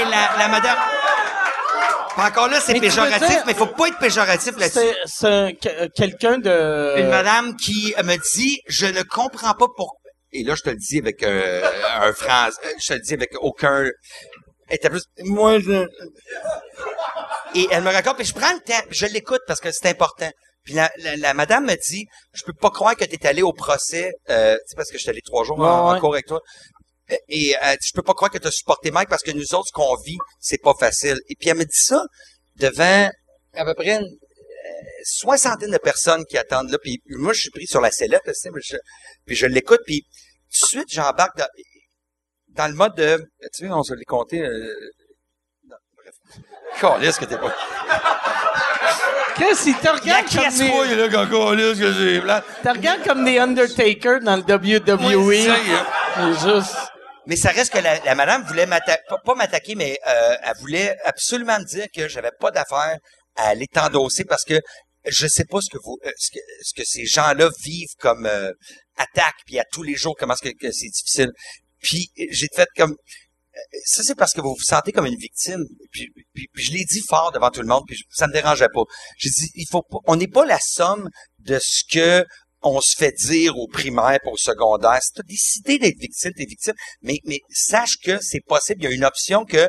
Et la, la madame. Encore là, c'est tu péjoratif, dire- mais il faut pas être péjoratif là-dessus. C'est, que- quelqu'un de... Une madame qui euh, me dit, je ne comprends pas pourquoi. Et là, je te le dis avec euh, un phrase, euh, je te le dis avec aucun. Était plus, moi, je... Et elle me raconte, puis je prends le temps, je l'écoute parce que c'est important. Puis la, la, la madame me dit, je peux pas croire que tu es allé au procès, euh, c'est parce que je suis allé trois jours en, Ouais, en cours avec toi. Euh, Et dit, je peux pas croire que tu as supporté Mike parce que nous autres, ce qu'on vit, c'est pas facile. Et puis elle me dit ça devant à peu près une euh, soixantaine de personnes qui attendent là. Puis moi, je suis pris sur la sellette, tu sais, mais je- puis je l'écoute, puis tout de suite, j'embarque dans, dans le mode de... Tu sais, on se l'est compté... Euh, non, bref. Que t'es pas... Te La regarde comme des, là, quand calisse que c'est blanc. te regarde comme des Undertaker dans le WWE. Oui, C'est juste... Mais ça reste que la, la madame voulait m'attaquer, pas, m'attaquer, mais euh, elle voulait absolument me dire que j'avais pas d'affaire à aller t'endosser parce que je sais pas ce que vous, euh, ce que, ce que ces gens-là vivent comme euh, attaque, puis à tous les jours comment est-ce que, c'est difficile. Puis j'ai fait comme euh, ça c'est parce que vous vous sentez comme une victime. Puis, je l'ai dit fort devant tout le monde, puis je- ça me dérangeait pas. J'ai dit il faut on n'est pas la somme de ce que on se fait dire au primaire au secondaire. Si tu as décidé d'être victime, t'es victime. Mais, mais sache que c'est possible. Il y a une option que...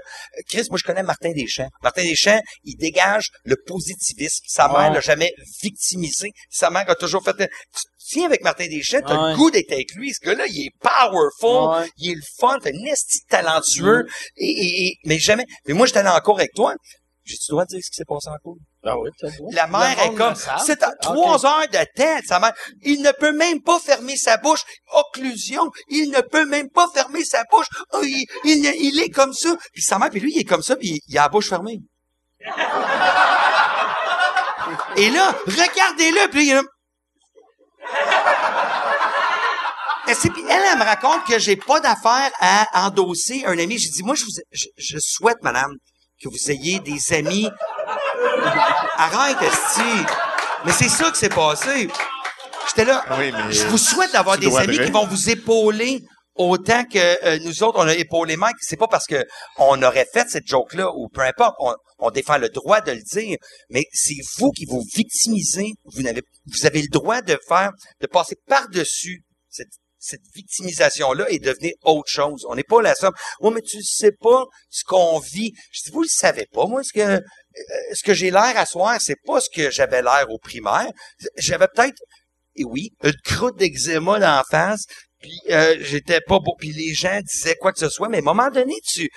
Chris, moi, je connais Martin Deschamps. Martin Deschamps, il dégage le positivisme. Sa Ouais. mère l'a jamais victimisé. Sa mère a toujours fait... Viens avec Martin Deschamps, t'as Ouais. le goût d'être avec lui. Ce gars-là, il est powerful, Ouais. il est le fun, t'es un esti talentueux. Et, et- et- mais jamais... Mais moi, j'étais allé en cours avec toi. J'ai-tu le droit de dire ce qui s'est passé en cours? Ah oui, t'as le droit. La mère est comme, c'est à trois heures de temps, sa mère. Il ne peut même pas fermer sa bouche. Occlusion. Il ne peut même pas fermer sa bouche. Oh, il, il, il est comme ça. Puis sa mère, puis lui, il est comme ça, puis il a la bouche fermée. Et là, regardez-le, puis il est là. Et c'est- puis elle, elle me raconte que j'ai pas d'affaire à endosser un ami. J'ai dit, moi, je, vous, je, je souhaite, madame, que vous ayez des amis Arrête, Esti. Mais c'est ça que c'est passé. J'étais là. Oui, mais Je vous souhaite d'avoir des amis vrai. qui vont vous épauler autant que euh, nous autres, on a épaulé Mike, c'est pas parce que on aurait fait cette joke-là, ou peu importe, on, on défend le droit de le dire, mais c'est vous qui vous victimisez, vous n'avez, vous avez le droit de faire, de passer par-dessus cette, cette victimisation-là et devenir autre chose. On n'est pas la somme. Oh, mais tu sais pas ce qu'on vit. Je dis, vous le savez pas, moi, ce que, euh, ce que j'ai l'air à soir, c'est pas ce que j'avais l'air au primaire. J'avais peut-être, et oui, une croûte d'eczéma dans face, puis euh, j'étais pas beau, puis les gens disaient quoi que ce soit, mais à un moment donné, tu,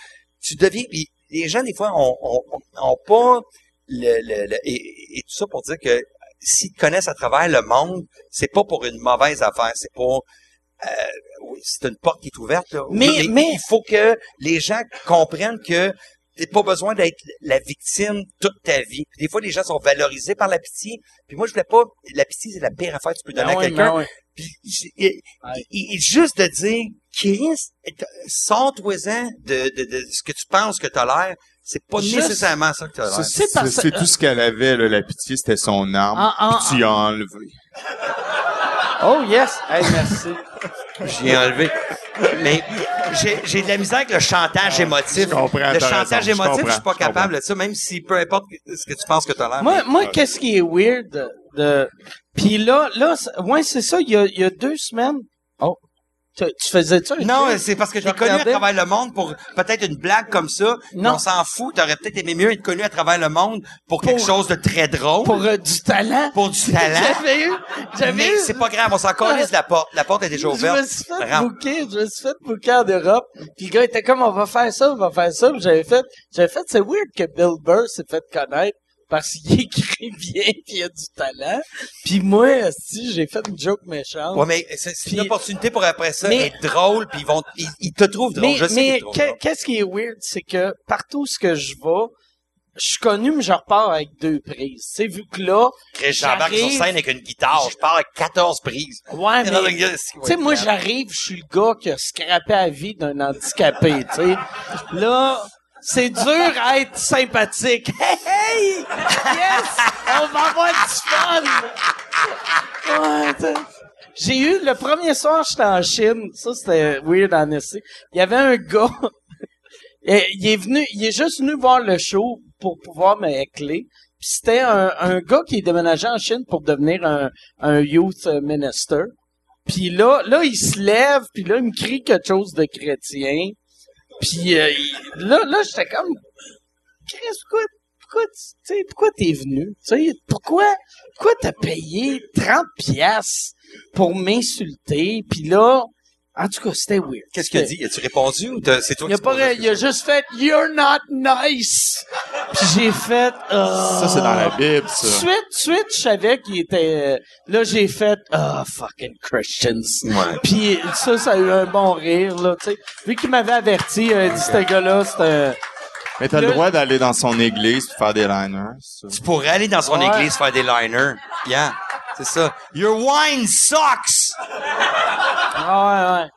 tu deviens, puis les gens, des fois, ont, ont, ont pas le, le, le- et, tout ça pour dire que s'ils connaissent à travers le monde, c'est pas pour une mauvaise affaire, c'est pour oui, c'est une porte qui est ouverte. Là. Mais- mais- il faut que les gens comprennent que t'as pas besoin d'être la victime toute ta vie. Puis des fois, les gens sont valorisés par la pitié. Puis moi, je voulais pas. La pitié, c'est la pire affaire que tu peux donner Ben à oui, quelqu'un. ben oui. Puis et- et juste de dire, Chris, sors-toi-en de, de, de ce que tu penses que t'as l'air. C'est pas Juste- nécessairement ça que t'as l'air. C'est parce- C'est c'est tout ce qu'elle avait, là, la pitié, c'était son arme. En- en- puis tu l'as enlevé. Oh yes! Hey, merci. J'ai enlevé. Mais j'ai, j'ai de la misère avec le chantage émotif. Je comprends, le chantage raison, émotif, je suis pas capable de ça, même si peu importe ce que tu penses que t'as l'air. Moi, moi, qu'est-ce qui est weird de, puis là, là, c'est- ouais, c'est ça. Il y a, il y a deux semaines. Tu, tu faisais ça Non, c'est parce que Je connu à travers le monde pour peut-être une blague comme ça. mais Non. On s'en fout. T'aurais peut-être aimé mieux être connu à travers le monde pour quelque chose de très drôle. pour euh, du talent. Pour du talent. J'avais eu, j'avais Mais eu. c'est pas grave, on s'en calisse la porte. La porte est déjà Je ouverte. me suis fait booker, je me suis fait booker en Europe. Puis le gars était comme, on va faire ça, on va faire ça. Puis j'avais fait, j'avais fait, c'est weird que Bill Burr s'est fait connaître parce qu'il écrit bien puis il a du talent. Puis moi, si j'ai fait une joke méchante. Ouais, mais c'est, c'est une opportunité pour après ça Mais- être drôle, puis ils vont, ils, ils te trouvent drôle. mais je sais qu'est-ce qui est weird, c'est que partout où ce que je vais, je suis connu, mais je repars avec deux prises. Sais, vu que là, j'embarque sur scène avec une guitare, je pars avec 14 prises. ouais, mais Tu Tu sais, moi, j'arrive, je suis le gars qui a scrappé la vie d'un handicapé, tu sais. Là, c'est dur à être sympathique. Hey, hey! Yes! On va avoir du fun! J'ai eu, le premier soir, j'étais en Chine. Ça, c'était weird en essai. Il y avait un gars, il est venu, il est juste venu voir le show pour pouvoir me. Puis c'était un, un gars qui est déménagé en Chine pour devenir un, un youth minister. Puis là, là, il se lève, puis là, il me crie quelque chose de chrétien. Puis euh, là, là, j'étais comme, Chris, pourquoi, pourquoi, tu pourquoi t'es venu? Tu sais, pourquoi, pourquoi t'as payé 30 piastres pour m'insulter? Puis là, en tout cas, c'était weird. Qu'est-ce qu'il a dit? As-tu répondu ou t'as- c'est toi Il a, qui pas, te poses la il a juste fait « You're not nice ». Puis j'ai fait ah. Ça, c'est dans la Bible, ça. suite, suite, je savais qu'il était... Là, j'ai fait « Ah, fucking Christians ». Ouais. Puis ça, ça a eu un bon rire, là, tu sais. Vu qu'il m'avait averti, il a dit, ce gars-là, c'est un... Mais t'as le Le- droit d'aller dans son église et faire des liners. ça. Tu pourrais aller dans son Ouais. église faire des liners. Yeah. C'est ça. Your wine sucks! Ah, ouais, ouais.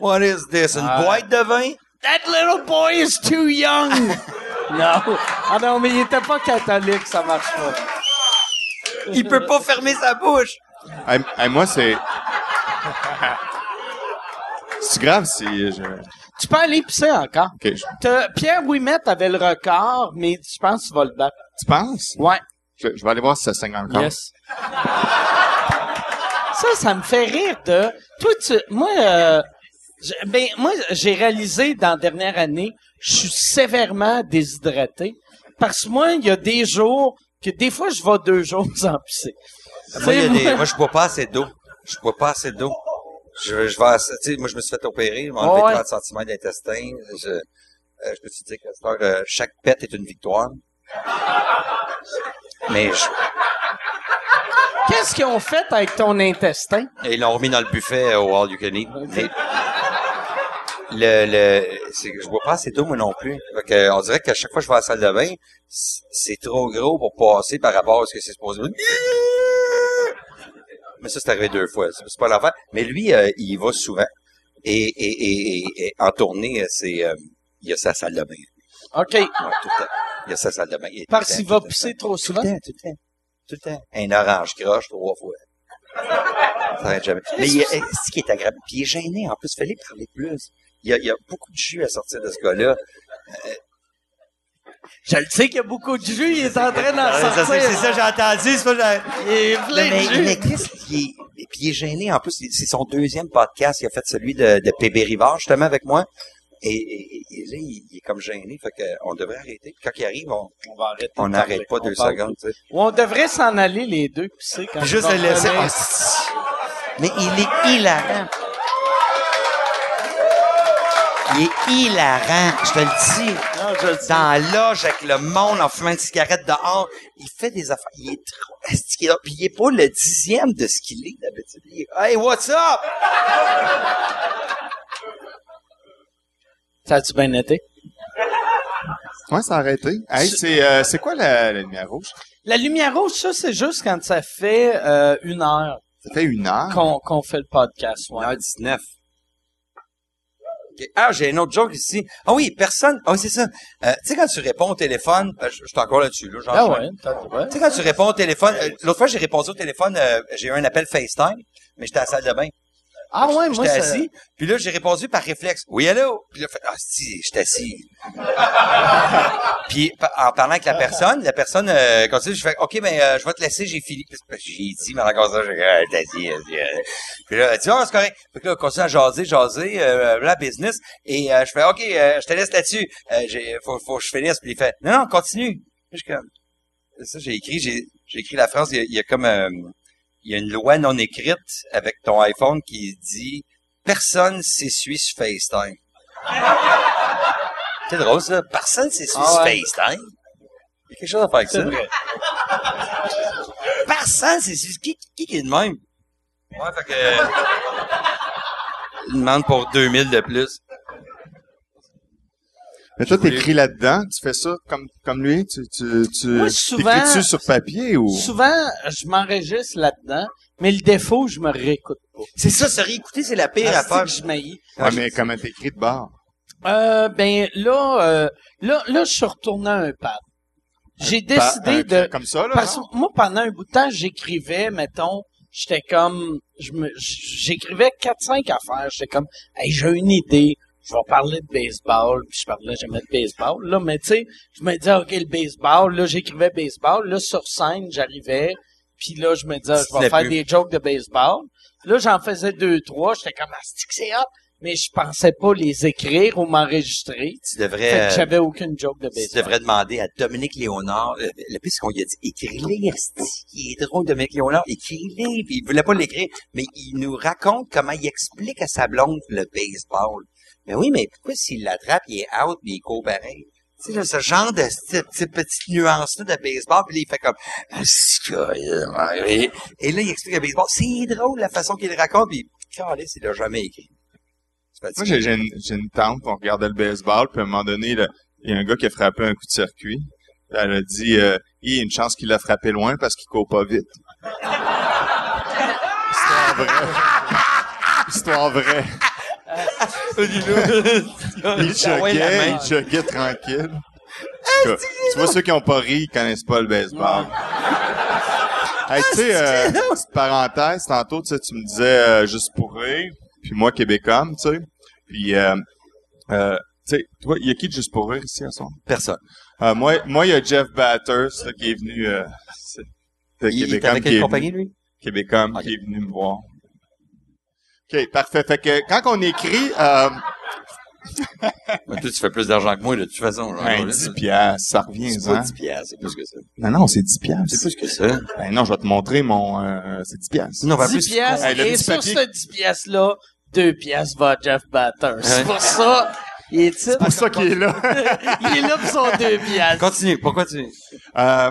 What is this? Une Ouais. boîte de vin? That little boy is too young! non. Ah non, mais il était pas catholique, ça marche pas. Il peut pas fermer sa bouche. Hey, hey, moi, c'est... C'est grave si je... Tu peux aller pisser encore. OK, je- T'as- Pierre Ouimet avait le record, mais je pense que tu vas le battre. Tu penses? Ouais. Je, je vais aller voir si ça saigne encore. Yes. Ça, ça me fait rire de. Toi, tu. Moi, euh, ben, moi, j'ai réalisé dans la dernière année, je suis sévèrement déshydraté. Parce que moi, il y a des jours que des fois, je vais deux jours sans pisser. Moi, il y a Tu sais, des, moi, je bois pas assez d'eau. Je bois pas assez d'eau. Je, je vais, assez- tu sais, moi, je me suis fait opérer, je m'ai enlevé Ouais. 30 cm d'intestin. Je, euh, je peux te dire heure, euh, chaque pète est une victoire. Mais je, Qu'est-ce qu'ils ont fait avec ton intestin? Et ils l'ont remis dans le buffet euh, au All You Can Eat. Mais le, le, je bois pas assez d'eau, moi non plus. Fait que, on dirait qu'à chaque fois que je vais à la salle de bain, c'est trop gros pour passer par rapport à ce que c'est supposé. Mais ça, c'est arrivé deux fois. C'est pas l'affaire. Mais lui, euh, il y va souvent. Et, et, et, et- en tournée, euh, c'est, euh, il y a sa salle de bain. OK. Ouais, tout le temps. Il y a sa salle de bain. Parce qu'il va temps. trop Tout souvent? le temps, tout le temps. Tout le temps. Un orange croche trois fois. Ça arrête jamais. Mais il est, ce qui est agréable, puis il est gêné, en plus, fallait parler plus. Il y, a, il y a beaucoup de jus à sortir de ce gars-là. Je le sais qu'il y a beaucoup de jus, il est en train d'en ça, sortir. c'est ça, j'ai entendu, c'est pas j'ai- Il est plein mais, de jus. mais Chris, il est, puis il est gêné. En plus, c'est son deuxième podcast. Il a fait celui de, de PB Rivard, justement, avec moi. Et, et- et là, il, il est comme gêné. Fait que on devrait arrêter. Quand il arrive, on On va arrêter. on de n'arrête pas On deux parle secondes. tu sais. Ou on devrait s'en aller les deux, pisser quand Puis juste le laisser. Ah, mais il est hilarant. Il est hilarant, je te le dis. Non, je le sais. Dans la loge avec le monde en fumant une cigarette dehors, il fait des affaires. Il est trop. Qu'il est- Puis il est pas le dixième de ce qu'il est d'habitude. Hey, what's up? Ça a-tu bien été? Ouais, ça a arrêté? Hey, c'est, euh, c'est quoi la, la lumière rouge? La lumière rouge, ça, c'est juste quand ça fait euh, une heure Ça fait une heure? qu'on qu'on fait le podcast. Ouais. 1h19. Ok. Ah, j'ai un autre joke ici. Ah oui, personne. Ah oui, c'est ça. Euh, tu sais, quand tu réponds au téléphone, euh, je, je suis encore là-dessus, là, Ah ouais. Tu sais, quand tu réponds au téléphone, euh, l'autre fois, j'ai répondu au téléphone, euh, j'ai eu un appel FaceTime, mais j'étais à la salle de bain. Ah ouais, moi, J'étais assis, puis là, j'ai répondu par réflexe. Oui, allô? Puis là, fait, ah, si, j'étais assis. puis, en parlant avec la personne, la personne, euh, continue, je fais, OK, mais euh, je vais te laisser, j'ai fini. Puis, j'ai dit, mais encore ça, j'ai dit, ah, t'es assis, assis, euh. Puis là, elle dit, ah, c'est correct. Fait que là, on continue à jaser, jaser, euh, la business. Et euh, je fais, OK, euh, je te laisse là-dessus. Euh, j'ai, faut, faut que je finisse. Puis il fait, non, non, continue. Puis je comme, ça, j'ai écrit, j'ai, j'ai écrit la phrase, il y a, il y a comme, euh, il y a une loi non écrite avec ton iPhone qui dit personne s'essuie sur FaceTime. C'est drôle ça, personne s'essuie Ah sur. FaceTime. Il y a quelque chose à faire avec C'est ça. vrai. Personne s'essuie. Qui, qui, qui est de même? Ouais, fait que. Il demande pour 2000 de plus. Mais toi, t'écris là-dedans, tu fais ça comme, comme lui, tu, tu, tu, Moi, souvent- t'écris-tu sur papier ou? Souvent, je m'enregistre là-dedans, mais le défaut, je me réécoute pas. C'est ça, se réécouter, c'est la pire Ah, affaire. que je m'haïs. Ouais, mais comment t'écris de bord? Euh, ben là, euh, là, là, je suis retourné à un pad. J'ai décidé un- de... Comme ça, là? Parce que moi, pendant un bout de temps, j'écrivais, mettons, j'étais comme, je me, j'écrivais 4-5 affaires. J'étais comme, hey, j'ai une idée, je vais parler de baseball, puis je parlais jamais de baseball. Là, mais tu sais, je me disais, OK, le baseball, là, j'écrivais baseball. Là, sur scène, j'arrivais, puis là, je me disais, je vais faire plus. des jokes de baseball. Là, j'en faisais deux, trois. J'étais comme, ah, c'est hot? Mais je pensais pas les écrire ou m'enregistrer. Tu devrais. Euh, j'avais aucune joke de Tu baseball. devrais demander à Dominique Léonard, le c'est qu'on lui a dit, écris-les, il est drôle, Dominique Léonard, écris-les, puis il voulait pas l'écrire, mais il nous raconte comment il explique à sa blonde le baseball. Mais oui, mais pourquoi s'il l'attrape, il est out, puis il court pareil? Tu sais, ce genre de cette petite nuance-là de baseball, puis là, il fait comme, Ah, et là, il explique le baseball. C'est drôle, la façon qu'il raconte, puis, calisse, il l'a jamais écrit. Moi, j'ai, une, une tante, on regardait le baseball, puis à un moment donné, il y a un gars qui a frappé un coup de circuit. Elle a dit, il y a une chance qu'il l'a frappé loin parce qu'il court pas vite. Histoire vraie. Histoire vraie. Il la joguait, main. il joguait tranquille. Tu vois, ceux qui ont pas ri, ils connaissent pas le baseball. Hey, tu sais, euh, petite parenthèse, tantôt, tu me disais euh, juste pour rire, puis moi, Québécois, tu sais. Puis, euh, euh, tu sais, toi, il y a qui de juste pour rire ici à son? Personne. Euh, moi, moi, il y a Jeff Batters, là, qui est venu, euh, c'est- de Il est avec qui est quelle venu- compagnie, lui? Québécois qui est venu me voir. OK, parfait. Fait que quand on écrit, euh, Mais toi, tu fais plus d'argent que moi, de toute façon. genre, ben, là, 10 piastres, ça revient, C'est pas hein? 10 piastres, c'est plus que ça. Non, non, c'est 10 piastres. C'est plus que ça. Ben non, je vais te montrer mon, euh, c'est 10 piastres. Non, ben, 10 plus, piastres, Hey, le et sur papier- ce 10 piastres-là, 2 piastres va à Jeff Batters. C'est Ouais. pour ça, il est C'est pour ça qu'il est là. il est là pour son 2 piastres. Continue. Pourquoi tu... euh,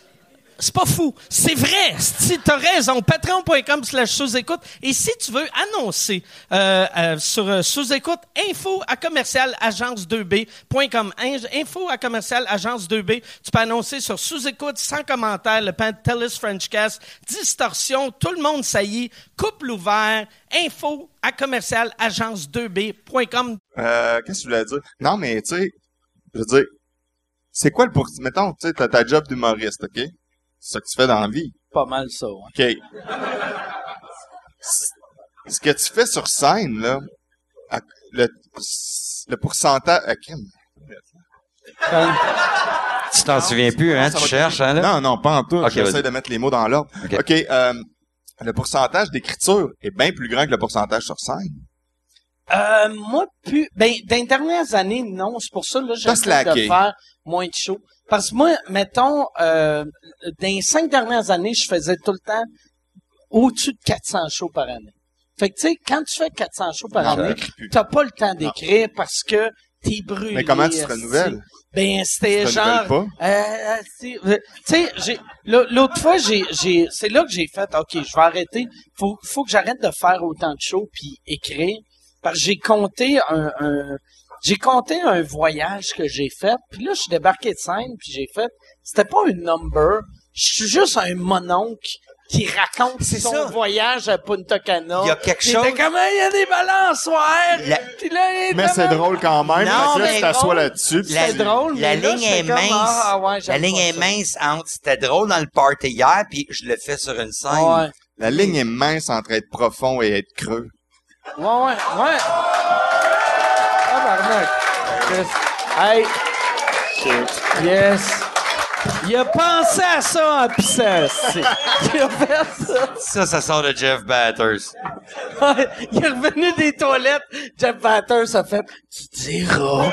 C'est pas fou. C'est vrai. Si t'as raison, patreon.com slash sous-écoute. Et si tu veux annoncer euh, euh, sur euh, sous-écoute, info à commercial agence2b.com. Info à commercial agence2b. Tu peux annoncer sur sous-écoute, sans commentaire, le Pantelis Frenchcast, distorsion, tout le monde saillit, couple ouvert, info à commercial agence2b.com. Euh, qu'est-ce que je voulais dire? Non, mais tu sais, je veux dire, c'est quoi le pour... Mettons, tu sais, t'as ta job d'humoriste, OK? C'est ça que tu fais dans la vie. Pas mal ça, ouais. OK. C- Ce que tu fais sur scène, là, à- le, le pourcentage... crime. Tu t'en souviens plus, hein? Tu cherches, hein, là? Non, non, pas en tout. Ok, J'essaie de mettre les mots dans l'ordre. Ok. OK, euh, le pourcentage d'écriture est bien plus grand que le pourcentage sur scène. Euh, moi, plus, ben, dans les dernières années, non. C'est pour ça, là, j'essaie de faire moins de shows. Parce que moi, mettons, euh, dans les cinq dernières années, je faisais tout le temps au-dessus de 400 shows par année. Fait que, tu sais, quand tu fais 400 shows par Non, année, t'as pas le temps d'écrire parce que t'es brûlé. Mais comment tu te renouvelles? Ben, c'était genre... pas? Euh, tu sais, j'ai l'autre fois, j'ai, j'ai, c'est là que j'ai fait, ok, je vais arrêter. Faut, faut que j'arrête de faire autant de shows puis écrire, parce que j'ai compté un, un- j'ai compté un voyage que j'ai fait, puis là, je suis débarqué de scène, puis j'ai fait, c'était pas un number, je suis juste un mononcle qui raconte C'est son ça. voyage à Punta Cana. Il y a quelque Puis il était chose- comme, il y a des balançoires. La- Puis là, il Mais c'est drôle quand même. Non, fait que là, mais tu t'assois drôle. là-dessus. C'est drôle, la mais ligne est comme, mince. ah, ouais, la ligne est ça. mince entre c'était drôle dans le party hier, puis je le fais sur une scène. Ouais. La ligne est mince entre être profond et être creux. Ouais, ouais, ouais. Barnac. Chris. Hey. Yes. Il a pensé à ça en pissant. c'est- Il a fait ça. Ça, ça sort de Jeff Batters. Ouais, Il est revenu des toilettes. Jeff Batters a fait Tu diras.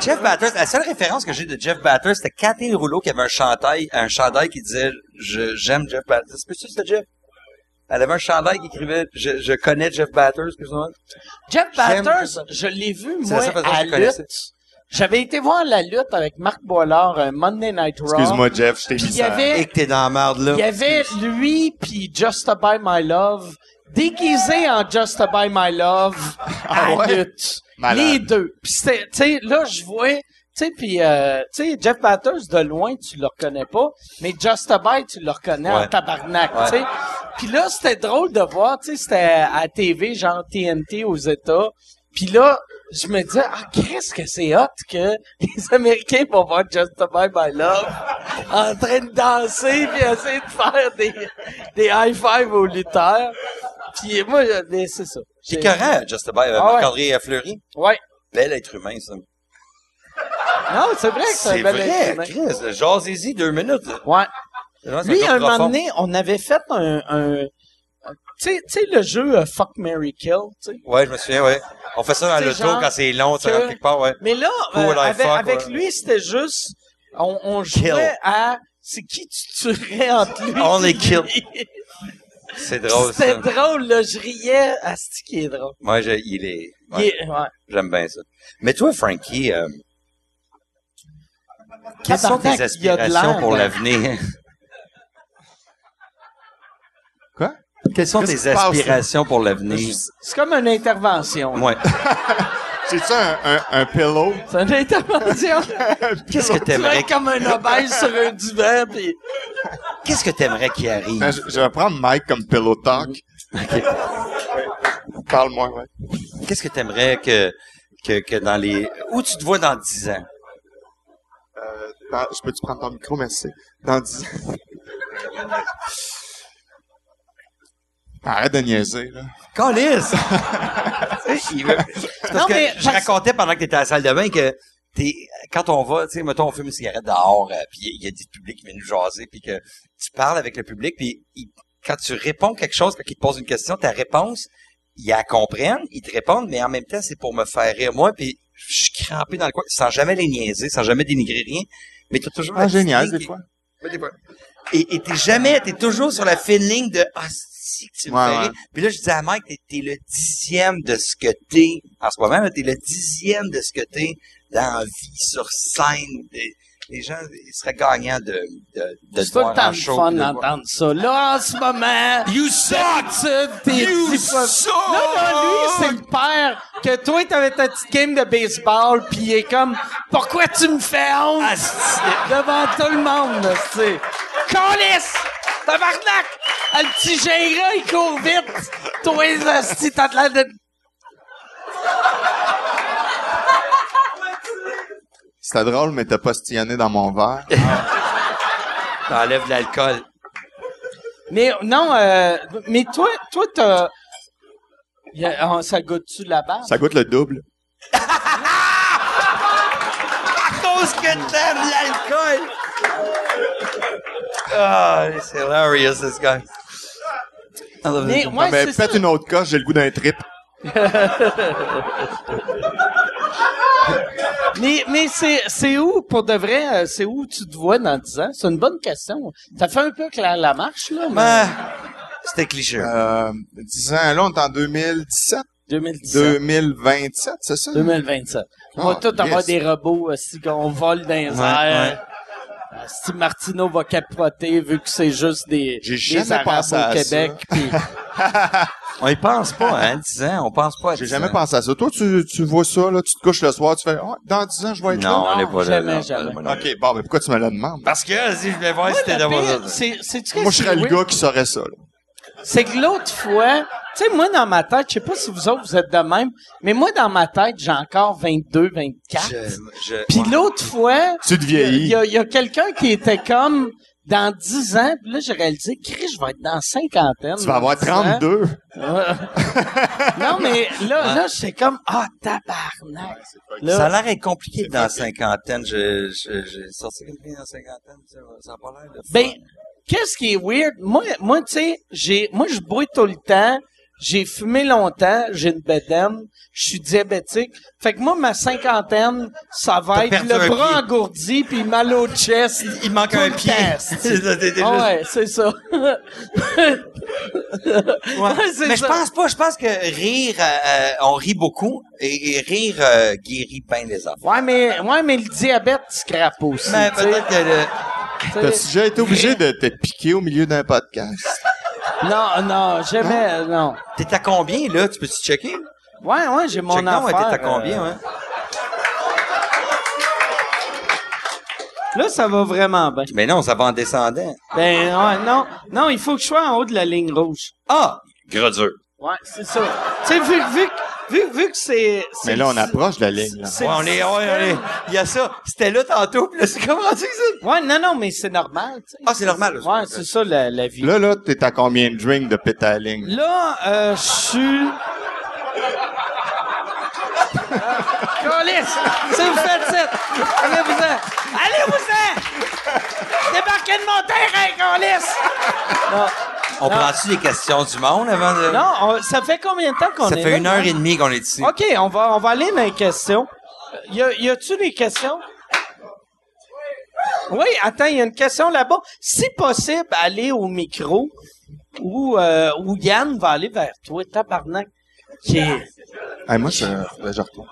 Jeff Batters, la seule référence que j'ai de Jeff Batters, c'était Cathy Rouleau qui avait un chandail, un chandail qui disait je, j'aime Jeff Batters. C'est ça, c'était Jeff? Elle avait un chandail qui écrivait je, je connais Jeff Batters, ça. Jeff Batters, ça. je l'ai vu, moi, la façon que à connaissais. lutte. J'avais été voir la lutte avec Marc Boilard, un Monday Night Raw. Excuse-moi, Jeff, je t'ai mis ça. avait- Et que t'es dans la merde, là. Il y avait lui puis Just to Buy My Love déguisé en Just to Buy My Love à Ah ouais? lutte. Malade. Les deux. Puis c'était, tu sais, là je vois, tu sais, puis euh, tu sais, Jeff Batters de loin tu le reconnais pas, mais Just Buy tu le reconnais en tabarnak, Ouais. tu sais. Puis là c'était drôle de voir, tu sais, c'était à TV genre TNT aux États. Puis là, je me disais, ah, qu'est-ce que c'est hot que les Américains vont voir Just Buy My Love en train de danser puis essayer de faire des, des high-five aux lutteurs. Puis moi, c'est ça. C'est correct, Just Buy, euh, Ah ouais. Marc-André Fleury. Ouais. Bel être humain, ça. Non, c'est vrai que c'est un bel vrai. Chris. Jasez-y deux minutes. Ouais. Lui, un un moment donné, on avait fait un... tu sais- tu sais, le jeu euh, Fuck, Mary Kill, tu sais. Ouais, je me souviens, ouais. On fait ça dans genre quand c'est long, que- rentre quelque part, ouais. Mais là, euh, avec, fuck, avec ouais. lui, c'était juste... On, on jouait Kill. à... C'est qui tu tuerais entre lui Only et kill. C'est drôle, C'était drôle, là. Je riais. Ah, c'est qui est drôle? Moi, je- il est, ouais, ouais. j'aime bien ça. Mais toi, Frankie, euh, quelles sont tes aspirations pour l'avenir? Quoi? Quelles sont tes aspirations pour l'avenir? C'est comme une intervention. Ouais. C'est-tu un, un, un pillow? C'est une intervention. Qu'est-ce que t'aimerais, comme un obèse sur un divan, puis... qu'est-ce que t'aimerais qu'il arrive? Ben, je, je vais prendre Mike comme pillow talk. Ok. Parle-moi, ouais. Qu'est-ce que t'aimerais que, que, que dans les, où tu te vois dans 10 ans? Dans- je peux-tu prendre ton micro, merci? Dans 10 ans. Arrête de niaiser, là. Calice! Il veut- C'est parce Non, que mais je parce- racontais pendant que t'étais à la salle de bain que t'es, quand on va, tu sais, mettons, on fume une cigarette dehors, euh, puis il y a du public qui vient nous jaser, puis que tu parles avec le public, puis il- quand tu réponds quelque chose, quand il te pose une question, ta réponse, ils la comprennent, ils te répondent, mais en même temps, c'est pour me faire rire. Moi, puis je suis crampé dans le coin, sans jamais les niaiser, sans jamais dénigrer rien, mais t'as toujours Ah, génial, des fois. Ouais, des fois. Et, et t'es jamais, t'es toujours sur la fine ligne de, ah, si que tu me Ouais, ouais. Puis là, je disais à Mike, t'es, t'es le dixième de ce que t'es, en ce moment, t'es le dixième de ce que t'es dans la vie, sur scène. T'es- les gens, ils seraient gagnants de, de, de C'est tout le voir temps en le show. fun d'entendre ça. Là, en ce moment... You suck! You suck! Non, non, lui, c'est le père que toi, t'avais ta petite game de baseball, puis il est comme, pourquoi tu me fais honte? Devant tout le monde, tu sais. Calice! Tabarnak! Ah, Le petit gérant, il court vite! Toi, esti, t'as de l'air de... C'était drôle, mais t'as postillonné dans mon verre. T'enlèves l'alcool. Mais non, euh, mais toi, toi, t'as... Y a- ah, ça goûte-tu la barbe? Ça goûte le double. À cause que t'aimes l'alcool! Ah, it's hilarious, this guy. I love Mais, this. ouais, mais c'est ça. faites une autre coche, j'ai le goût d'un trip. Mais, mais c'est, c'est où, pour de vrai, euh, c'est où tu te vois dans 10 ans? C'est une bonne question. Ça fait un peu que la, la marche, là, mais... Ah, C'était cliché. Euh, 10 ans, là, on est en 2017, 2017. 2027, c'est ça? 2027. On va Ah, tous avoir yes. des robots aussi qu'on vole dans les Ouais, airs. Euh, Si Martineau va capoter vu que c'est juste des, J'ai des jamais Arabes pensé au à Québec. puis- On y pense pas, hein, 10 ans. On pense pas à J'ai 10 jamais ans. pensé à ça. Toi, tu, tu vois ça, là, tu te couches le soir, tu fais, oh, dans 10 ans, je vais être Non, on Non, n'est pas là. jamais, non, jamais. là. OK, bon, mais pourquoi tu me le demandes? Parce que si je voulais voir si c'est, c'est-tu Moi, je serais le gars qui saurait ça, là. C'est que l'autre fois, tu sais, moi, dans ma tête, je sais pas si vous autres, vous êtes de même, mais moi, dans ma tête, j'ai encore 22, 24. Je, je, Puis ouais. l'autre fois, Tu te il y a- vieillis. il y a, il y a quelqu'un qui était comme dans 10 ans, puis là, j'ai réalisé, Chris, je vais être dans cinquantaine. Tu vas avoir dans 10 ans. 32. non, mais là, là, j'étais comme, ah, tabarnak. Là, Ça a l'air compliqué dans la cinquantaine. Je, je, j'ai sorti quelqu'un dans la cinquantaine. Ça ça a pas l'air de fun. Ben, qu'est-ce qui est weird? Moi, moi, tu sais, j'ai, moi, je bois tout le temps. J'ai fumé longtemps. J'ai une bédaine. Je suis diabétique. Fait que moi, ma cinquantaine, ça va être le bras pied. engourdi puis mal au chest. il manque un pied. Ah ouais, c'est ça. Ouais, Mais je pense pas. Je pense que rire, euh, euh, on rit beaucoup et, et rire euh, guérit bien les affaires. Ouais, mais, ouais, mais le diabète scrape aussi. Mais sais. peut-être que le-. T'as-tu déjà été obligé de te piquer au milieu d'un podcast? Non, non, jamais, non? T'es à combien, là? Tu peux-tu checker? Ouais, ouais, j'ai mon ouais, affaire. t'es à combien, euh, ouais? Là, ça va vraiment bien. Mais non, ça va en descendant. Ben, ouais, non, non, il faut que je sois en haut de la ligne rouge. Ah! Gros dur. Ouais, c'est ça. Tu sais, vu, vu, que- vu, vu que c'est... Mais là, on approche de la ligne, là. Ouais, on est, ouais, on est. Il y a ça. C'était là tantôt, puis là, c'est comment ça? Ouais, non, non, mais c'est normal, tu sais. Ah, c'est normal. là. Ouais, c'est ça, la, la vie. Là, là, t'es à combien de drinks de péter à la ligne? Là, euh, je suis... Calice! Si vous faites ça, allez-vous-en! Allez-vous-en! Débarquez de mon terrain, Calice! Non, On prend-tu des questions du monde avant de... non on- ça fait combien de temps qu'on Ça est fait là, une heure et demie qu'on est ici. OK, on va, on va aller dans les questions. Y, a, y a-tu des questions? Oui, attends, il y a une question là-bas. Si possible, aller au micro ou euh, où Yann va aller vers toi, tabarnak. Qui? Est... Hey, moi, que je retourne.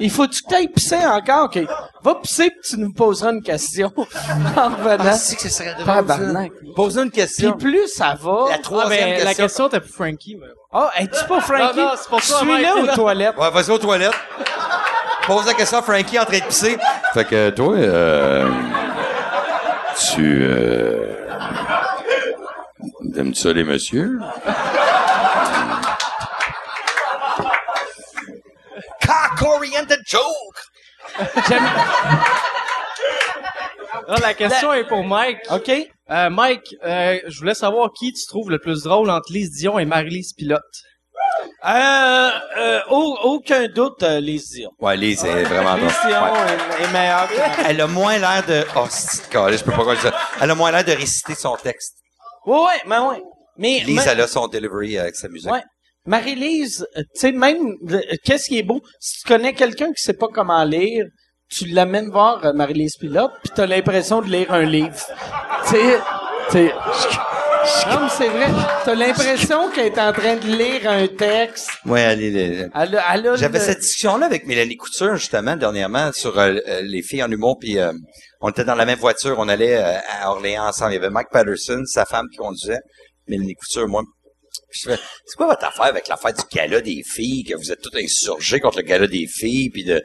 Il faut-tu que t'ailles pisser encore? OK. Va pisser puis tu nous poseras une question en revenant. c'est que ce serait drôle. Pose-nous une Puis question. plus ça va... La troisième ben, la question. question était pour Frankie. mais- Ah, es-tu pas Frankie? Non, non, c'est pour Je suis là t'es aux toilettes. Ouais, vas-y aux toilettes. Pose la question à Frankie en train de pisser. Fait que toi, euh, tu euh, aimes ça les messieurs? Cock-oriented joke! J'aime... Là, la question est pour Mike. OK. Euh, Mike, euh, je voulais savoir qui tu trouves le plus drôle entre Lise Dion et Marie-Lise Pilote. Euh, euh, au- aucun doute, euh, les Dion. Ouais, Lise, c'est vraiment drôle. Dion Ouais. est, est meilleur que Elle a moins l'air de... Oh, c'est je peux pas croire ça. Elle a moins l'air de réciter son texte. Ouais, ouais, mais ouais. Mais, Lise, mais- elle a son delivery avec sa musique. ouais. Marie-Lise, euh, tu sais, même, euh, qu'est-ce qui est beau? Si tu connais quelqu'un qui sait pas comment lire, tu l'amènes voir euh, Marie-Lise Pilote, puis t'as l'impression de lire un livre. Tu sais, tu sais, Non, mais c'est vrai. T'as l'impression qu'elle est en train de lire un texte. Les- Elle a, elle J'avais le- cette discussion-là avec Mélanie Couture, justement, dernièrement, sur euh, les filles en humour, puis euh, on était dans la même voiture, on allait euh, à Orléans ensemble. Il y avait Mike Patterson, sa femme qui conduisait, Mélanie Couture, moi. Je fais, c'est quoi votre affaire avec l'affaire du gala des filles, que vous êtes tous insurgés contre le gala des filles, puis de...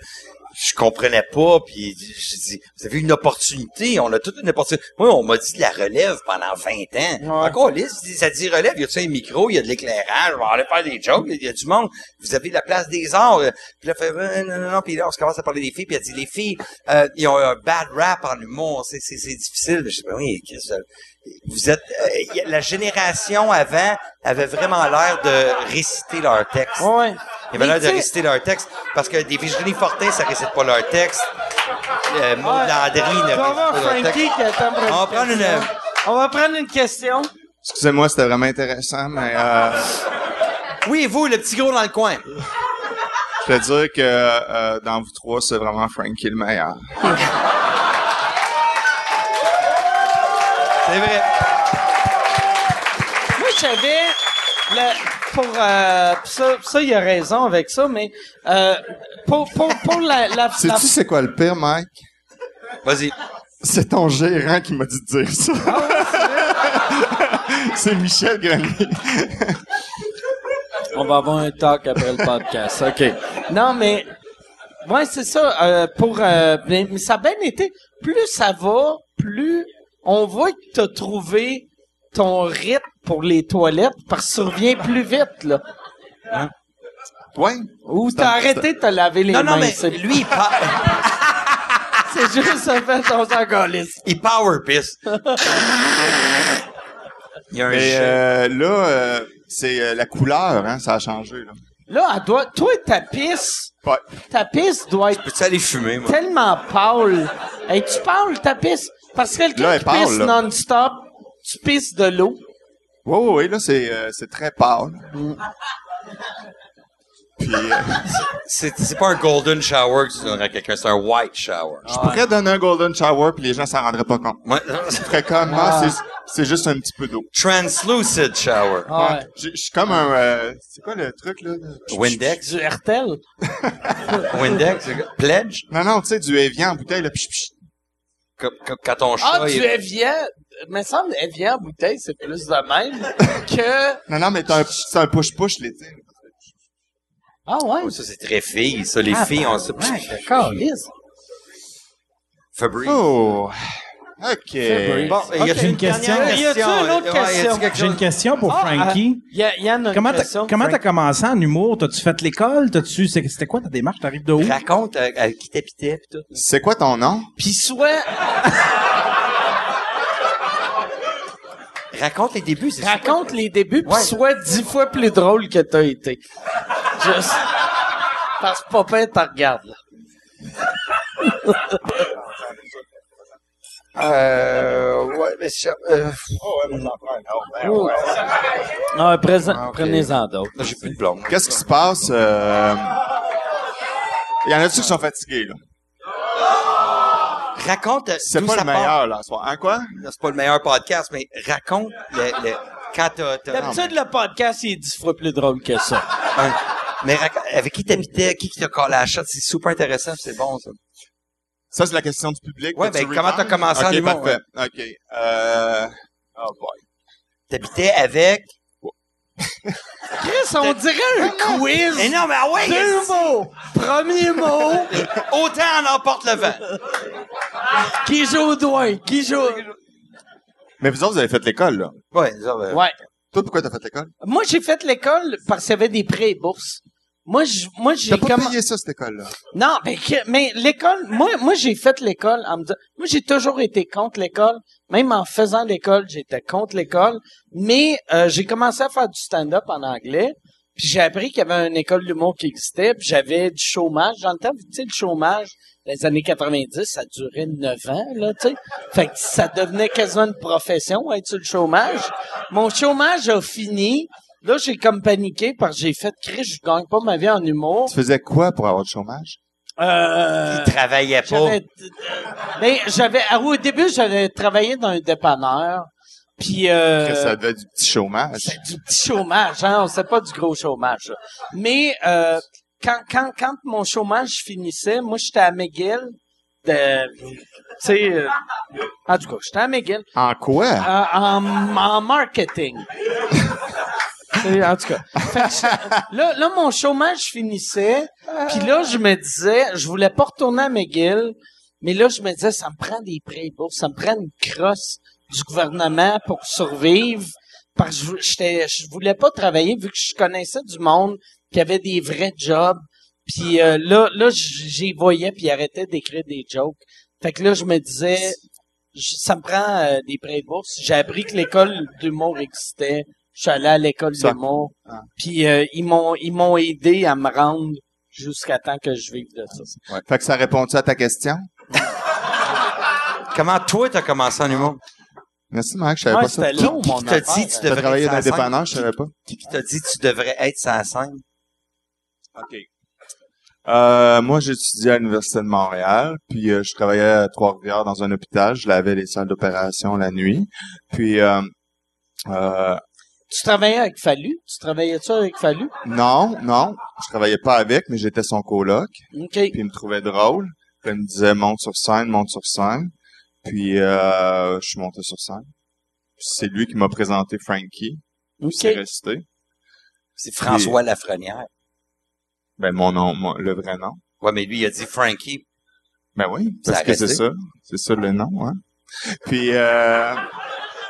Je comprenais pas, puis je dis, vous avez une opportunité, on a toute une opportunité. Moi, on m'a dit de la relève pendant 20 ans. Encore, lisse, ça dit relève, il y a un micro, il y a de l'éclairage, on va aller faire des jokes, il y a du monde, vous avez la place des arts. Puis là, fait, Euh, non, non, non, puis là, on se commence à parler des filles, puis elle dit, les filles, euh, ils ont un bad rap en humour, c'est, c'est, c'est difficile. Je dis, ben oui, qu'est-ce que- vous êtes, euh, la génération avant avait vraiment l'air de réciter leur texte. Ouais. Il avait l'air de réciter leur texte. Parce que des Virginie Fortin, ça récite pas leur texte. Euh, Maud Landry ne On va récite voir pas leur Frankie texte. qui pour une On va prendre une- question. On va prendre une question. Excusez-moi, c'était vraiment intéressant, mais euh, Oui, et vous, le petit gros dans le coin. je peux dire que euh, dans vous trois, c'est vraiment Frankie le meilleur. C'est vrai. Moi, j'avais le, pour euh, ça, ça, il a raison avec ça, mais euh, pour, pour, pour la, la, la- Sais-tu c'est quoi le pire, Mike? Vas-y. C'est ton gérant qui m'a dit de dire ça. c'est Michel Grenier. On va avoir un talk après le podcast. OK. Non, mais. Ouais, c'est ça. euh, pour, euh, mais, mais ça a bien été. Plus ça va, plus on voit que t'as trouvé ton rythme pour les toilettes parce que plus vite, là. Ouais. Ou t'as arrêté de te laver les Non, mains. non, mais c'est, lui, il, c'est juste ça fait ton il power piss. Il y a un Mais euh, là, euh, c'est euh, la couleur, hein, ça a changé. Là. Là, elle doit, toi, ta pisse, Ouais. ta pisse doit être Peux-tu aller fumer, moi? tellement pâle. Hey, tu parles, ta pisse? Parce que quelqu'un qui parle, pisse non-stop, tu pisses de l'eau. Oui, oui, oui, là, c'est, euh, c'est très pâle. Puis, euh, C'est, c'est pas un golden shower que tu donnerais à quelqu'un, c'est un white shower. je pourrais donner un golden shower, puis les gens s'en rendraient pas compte. Ouais. Je ferais comme, ah, c'est, c'est juste un petit peu d'eau. Translucid shower. Ah Ouais. Je suis comme un... euh, c'est quoi le truc, là? Windex. Du RTL. Windex. Pledge? Non, non, tu sais, du Evian en bouteille, là, pch, pch. Comme, comme quand ton chat... Ah, du Evian. Me semble Evian en bouteille, c'est plus de même que... Non, non, mais c'est un push-push l'été. Ah ouais? Oh, ça, c'est très filles. Ça, les filles ont ça. D'accord, Lise. Fabrice. Oh! OK. Bon, y a une question. dernière Y a-tu une autre question? J'ai une question pour Ah, Frankie. Il y, a- il y a une Comment t'as, question. comment t'as commencé en humour? T'as-tu fait l'école? T'as-tu, c'était quoi ta démarche? T'arrives de où? Raconte à, à qui t'habitais pis tout. C'est quoi ton nom? Puis soit... Raconte les débuts, c'est Raconte les débuts, puis Ouais. sois dix fois plus drôle que t'as été. Juste... Parce que papa te regarde, là. Euh, ouais, mais ça, euh, Ah, présent, prenez-en d'autres. j'ai plus de blonde. Qu'est-ce qui se passe? Euh... Il y en a-tu qui sont fatigués, là? Raconte, C'est pas ça le part? meilleur, là, ce soir. Hein, quoi? C'est pas le meilleur podcast, mais raconte le, le, quand t'as, t'as- D'habitude, le podcast, il est dix fois plus drôle que ça. un- mais raconte- avec qui t'habitais, qui qui t'a collé à la chatte, c'est super intéressant, c'est bon, ça. Ça, c'est la question du public. Ouais, ben, comment t'as commencé en Ok, humour, parfait. OK. Euh... Oh boy. T'habitais avec... Chris, on dirait un quiz. Eh non, mais ah ouais! Deux mots. Premier mot. Autant en emporte le vent. Qui joue au doigt? Qui joue? Mais vous autres, vous avez fait l'école, là. Ouais, ça, ben, Ouais. Toi, pourquoi t'as fait l'école? Moi, j'ai fait l'école parce qu'il y avait des prêts et bourses. Moi, je, moi, j'ai T'as pas comm- payé ça, cette école-là? Non, mais, que- mais l'école, moi, moi, j'ai fait l'école en me disant, moi, j'ai toujours été contre l'école. Même en faisant l'école, j'étais contre l'école. Mais, euh, j'ai commencé à faire du stand-up en anglais. Puis j'ai appris qu'il y avait une école d'humour qui existait. Puis j'avais du chômage. Dans le temps, tu sais, le chômage, les années 90, ça durait 9 ans, là, tu sais. Fait que ça devenait quasiment une profession, être sur le chômage. Mon chômage a fini. Là, j'ai comme paniqué parce que j'ai fait Chris, je gagne pas ma vie en humour. Tu faisais quoi pour avoir du chômage? Euh, Il travaillait pas. j'avais, mais j'avais, ah au début, j'avais travaillé dans un dépanneur. Puis euh, ça devait être du petit chômage. du petit chômage, hein, c'est pas du gros chômage. là. Mais euh, quand, quand, quand mon chômage finissait, moi j'étais à McGill. De, tu sais, euh, en tout cas, j'étais à McGill En quoi? euh, en, en marketing. En tout cas. Là, là, mon chômage finissait. Puis là, je me disais, je voulais pas retourner à McGill. Mais là, je me disais, ça me prend des prêts bourses, ça me prend une crosse du gouvernement pour survivre. Parce que je, voulais pas travailler vu que je connaissais du monde qui avait des vrais jobs. Puis euh, là, là, j'y voyais puis ils arrêtaient d'écrire des jokes. Fait que là, je me disais, ça me prend euh, des prêts bourses. J'ai appris que l'école d'humour existait. Je suis allé à l'école Ça. d'humour. Puis euh, ils m'ont ils m'ont aidé à me rendre jusqu'à temps que je vive de ça. Fait que ça répond-tu à ta question? Comment toi, t'as commencé en humour? Merci, Marc, je savais Ouais, pas ça. long, mon t'a dit tu T'as devrais travaillé être dans dépanneur, je savais pas. Qui qui t'a dit tu devrais être sur la scène? OK. Euh, moi, j'étudiais à l'Université de Montréal, puis euh, je travaillais à Trois-Rivières dans un hôpital. Je lavais les salles d'opération la nuit. Puis, euh, euh, Tu travaillais avec Fallu? Tu travaillais-tu avec Fallu? non, non, je travaillais pas avec, mais j'étais son coloc. OK. Puis il me trouvait drôle. Puis il me disait monte sur scène, monte sur scène. Puis euh, je suis monté sur scène. Puis c'est lui qui m'a présenté Frankie. OK. C'est resté. C'est François Lafrenière. Ben mon nom, mon- le vrai nom. Ouais, mais lui, il a dit Frankie. Ben oui, parce que c'est ça. C'est ça le nom, hein. Puis euh,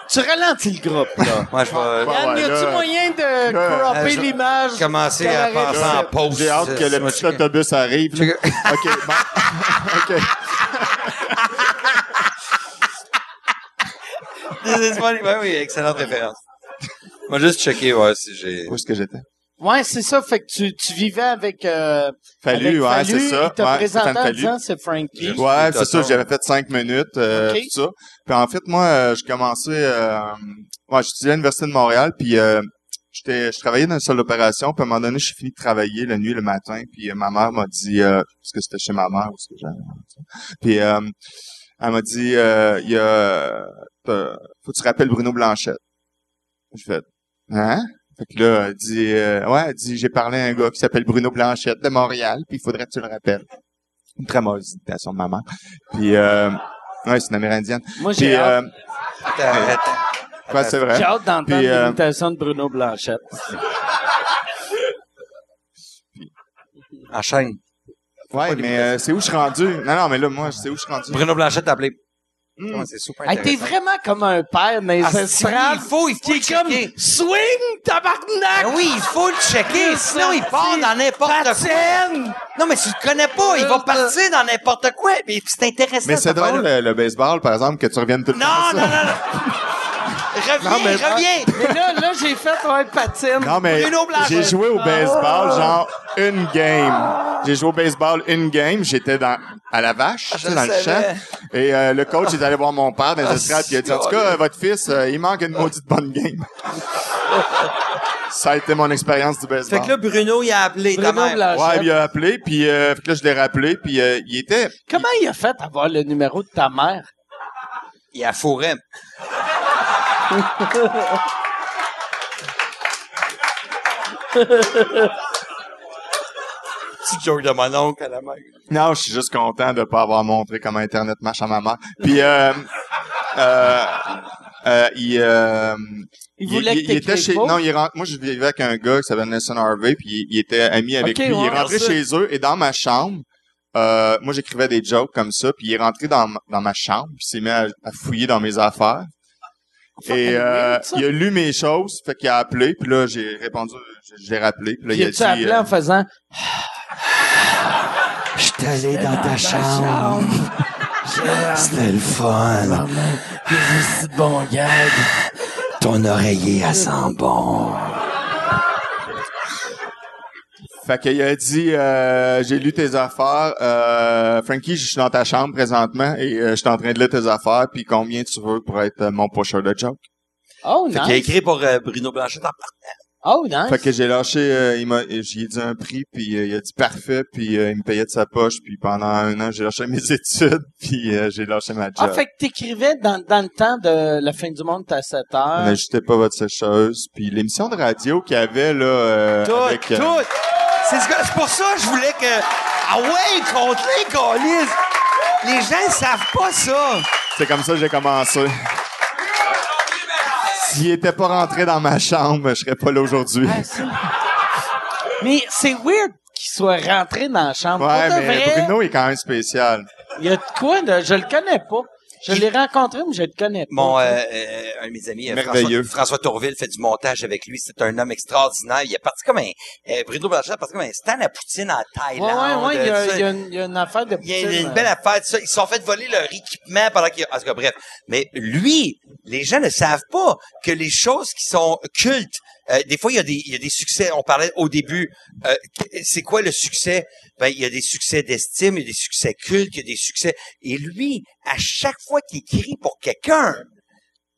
Tu ralentis le groupe, là. Moi, je vais Ouais, Yann, ouais, y a-tu moyen de cropper Euh, je- l'image? commencer à Carré- penser en pause. j'ai hâte que le petit autobus arrive. là. Je- OK, bon. OK. C'est funny. Ben oui, excellente référence. Moi, juste checker, ouais, si j'ai... Où est-ce que j'étais? Ouais, c'est ça. Fait que tu, tu vivais avec, euh, Fallu, avec ouais, Fallu, c'est ça. Il t'a Ouais, présenté Stéphane en Fallu. disant c'est Frankie. Ouais, c'est ça. J'avais fait cinq minutes, euh, tout ça. Puis en fait, moi, euh, je commençais... Euh, ouais, j'étudiais à l'Université de Montréal, puis euh, j'étais, je travaillais dans une salle d'opération, puis à un moment donné, j'ai fini de travailler la nuit, le matin, puis euh, ma mère m'a dit... Euh, parce que c'était chez ma mère, ou ce que j'avais... Puis euh, elle m'a dit, euh, il y a... Faut que tu rappelles Bruno Blanchette. Je fais, hein? Fait que là, elle dit, euh, ouais, elle dit, j'ai parlé à un gars qui s'appelle Bruno Blanchette de Montréal, puis il faudrait que tu le rappelles. Une très mauvaise imitation de ma mère. Puis, euh, ouais, c'est une Amérindienne. Moi, j'ai hâte, euh, ouais, c'est vrai. j'ai hâte d'entendre euh, l'imitation de Bruno Blanchette. Enchaîne. Ouais, mais euh, c'est où je suis rendu? Non, non, mais là, moi, c'est où je suis rendu? Bruno Blanchet t'a appelé. Ouais, c'est super Hey, t'es vraiment comme un père les Ah, si, il faut, il faut qui le est comme checker. swing tabarnak. Ben oui, il faut le checker, sinon il part dans n'importe quoi. Non, mais tu le connais pas, il va partir dans n'importe quoi, mais c'est intéressant. Mais c'est drôle, le, le baseball, par exemple, que tu reviennes tout le Non, temps. non, non, ça. non. Reviens, Non, mais- reviens. Mais là, là, j'ai fait un patine. Non, mais j'ai joué au baseball, genre, une game. J'ai joué au baseball une game. J'étais dans, à la vache, tu sais, je dans le savais. champ. Et euh, le coach est allé voir mon père dans les Ah, estrades, puis il a dit, en tout cas, euh, votre fils, euh, il manque une maudite bonne game. Ça a été mon expérience du baseball. Fait que là, Bruno, il a appelé ta Bruno mère. Blanchette. Ouais, il a appelé, puis euh, fait que là, je l'ai rappelé, puis euh, il était... Comment il a fait à avoir le numéro de ta mère? Il a fourré. Petit joke de mon oncle à la mère. Non, je suis juste content de pas avoir montré comment Internet marche à ma mère. Puis, euh, euh, euh, il, euh, Il voulait que il était chez, pas? non, il rentre, moi, je vivais avec un gars qui s'appelle Nelson Harvey, puis il, il était ami avec lui. il est ouais, rentré chez eux, et dans ma chambre, euh, moi, j'écrivais des jokes comme ça, puis il est rentré dans, ma- dans ma chambre, puis il s'est mis à, à fouiller dans mes affaires. Et euh, il a lu mes choses, fait qu'il a appelé, puis là, j'ai répondu, l'ai rappelé, puis là, il a tu dit... appelé euh, en faisant Je suis allé dans ta chambre. C'était le fun. bon gag. Ton oreiller, elle sent bon. Fait qu'il a dit, euh, j'ai lu tes affaires. Euh, Frankie, je suis dans ta chambre présentement et euh, je suis en train de lire tes affaires. Puis combien tu veux pour être euh, mon pusher de joke? Oh, Fait qu'il a écrit pour euh, Bruno Blanchet en partant. Oh, nice. Fait que j'ai lâché, euh, il m'a, j'y ai dit un prix, puis euh, il a dit parfait, puis euh, il me payait de sa poche, puis pendant un an, j'ai lâché mes études, puis euh, j'ai lâché ma job. Ah, fait que t'écrivais dans, dans le temps de La fin du monde, t'as 7 heures. N'ajoutez pas votre sécheuse, puis l'émission de radio qu'il y avait, là, euh, Tout, avec... euh, tout. C'est ce que- c'est pour ça que je voulais que... Ah ouais, contre les colis. Les gens ne savent pas ça. C'est comme ça que j'ai commencé. S'il était pas rentré dans ma chambre, je serais pas là aujourd'hui. Ah, Mais c'est weird qu'il soit rentré dans la chambre. Ouais, mais vrai, Bruno est quand même spécial. il y a de quoi de... Je le connais pas. Je l'ai rencontré, mais je le connais pas. Mon, euh, euh, un de mes amis, euh, Merveilleux. François, François Tourville, fait du montage avec lui. C'est un homme extraordinaire. Il est parti comme un, euh, Bruno Blanchard est parti comme un stand à Poutine en Ouais, Thaïlande. ouais, ouais, il y a, ça. il y a une, il y a une affaire de Il y a une, poutine, belle euh, affaire de ça. Ils se sont fait voler leur équipement pendant qu'il... En tout cas, bref. Mais lui, les gens ne savent pas que les choses qui sont cultes, euh, des fois, il y, a des, il y a des succès. On parlait au début, euh, c'est quoi le succès? Ben, il y a des succès d'estime, il y a des succès cultes, il y a des succès... Et lui, à chaque fois qu'il écrit pour quelqu'un,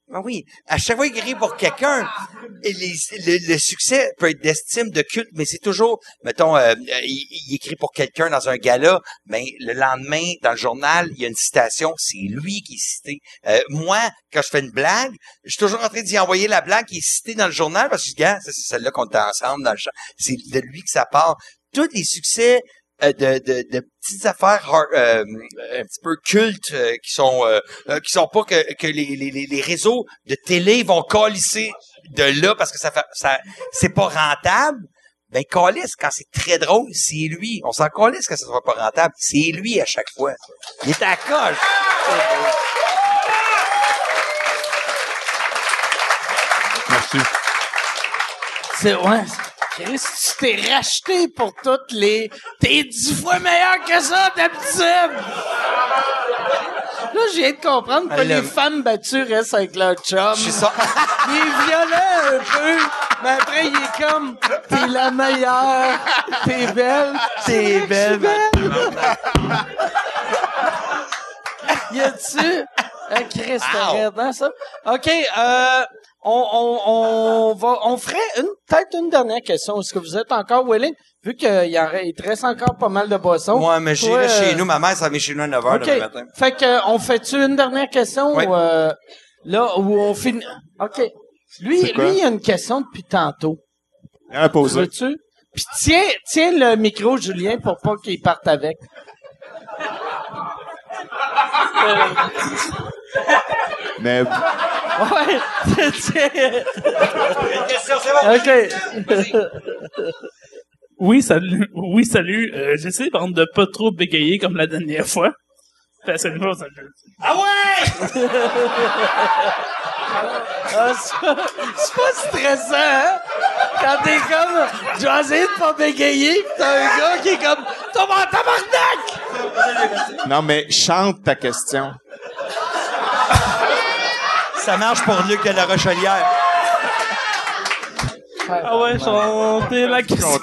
ben oui, à chaque fois qu'il écrit pour quelqu'un, le, succès peut être d'estime, de culte, mais c'est toujours, mettons, euh, il, écrit pour quelqu'un dans un gala, mais le lendemain, dans le journal, il y a une citation, c'est lui qui est cité. Euh, moi, quand je fais une blague, je suis toujours en train d'y envoyer la blague qui est citée dans le journal, parce que gars, c'est celle-là qu'on était ensemble dans le champ. C'est de lui que ça part. Tous les succès de, de, de petites affaires hard- euh, un petit peu cultes euh, qui sont euh, euh, qui sont pas que, que les, les, les- les réseaux de télé vont colisser de là parce que ça fait ça c'est pas rentable ben calisse quand c'est très drôle c'est lui on s'en calisse quand ça soit pas rentable c'est lui à chaque fois il est à la coche Merci. C'est, ouais. Chris, tu t'es racheté pour toutes les... T'es dix fois meilleur que ça, d'habitude! Là, je viens de comprendre que les femmes battues restent avec leur chum. je suis ça Il est violent un peu, mais après, il est comme, t'es la meilleure, t'es belle. T'es belle, Y a-tu... Ah, Chris, t'arrêtes, hein, ça? OK, euh, on, on, on va, on ferait une, peut-être une dernière question. Est-ce que vous êtes encore willing? Vu qu'il y en il te reste encore pas mal de boissons. ouais mais j'irai chez euh, nous ma mère ça met chez nous à 9h OK. demain matin Fait que, euh, on fait-tu une dernière question? Oui. ou, euh, là, où on finit... OK. Lui, lui, il a une question depuis tantôt. Rien à poser. Veux-tu? Puis tiens, tiens le micro, Julien, pour pas qu'il parte avec. Mais Ouais, tiens. question c'est bon OK. Oui, salut. Oui, salut. Euh, J'essaie par exemple de pas trop bégayer comme la dernière fois. Parce que moi, ça- ah ouais? Ah, c'est pas- stressant, hein? Quand t'es comme, j'ai essayé de pas bégayer, pis t'as un gars qui est comme, t'as mon tabarnak! non, mais chante ta question. ça marche pour Luc de la Rochelière Ah ouais, chanter la question.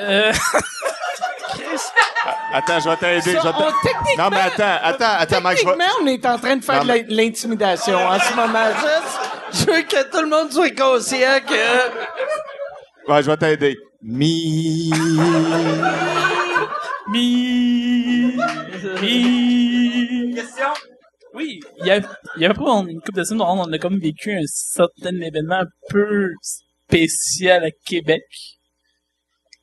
Euh, Attends, je vais t'aider. je vais Ça, t'a- on- techniquement- Non, mais attends, attends, attends, Mike, je vais... Techniquement, on est en train de faire Non, de l'in- l'intimidation en ce moment. Je, je veux que tout le monde soit conscient que... Ouais, je vais t'aider. Mi. mi. Mi. question? Oui, il y a, il y a pas une couple de semaines, on a comme vécu un certain événement un peu spécial à Québec.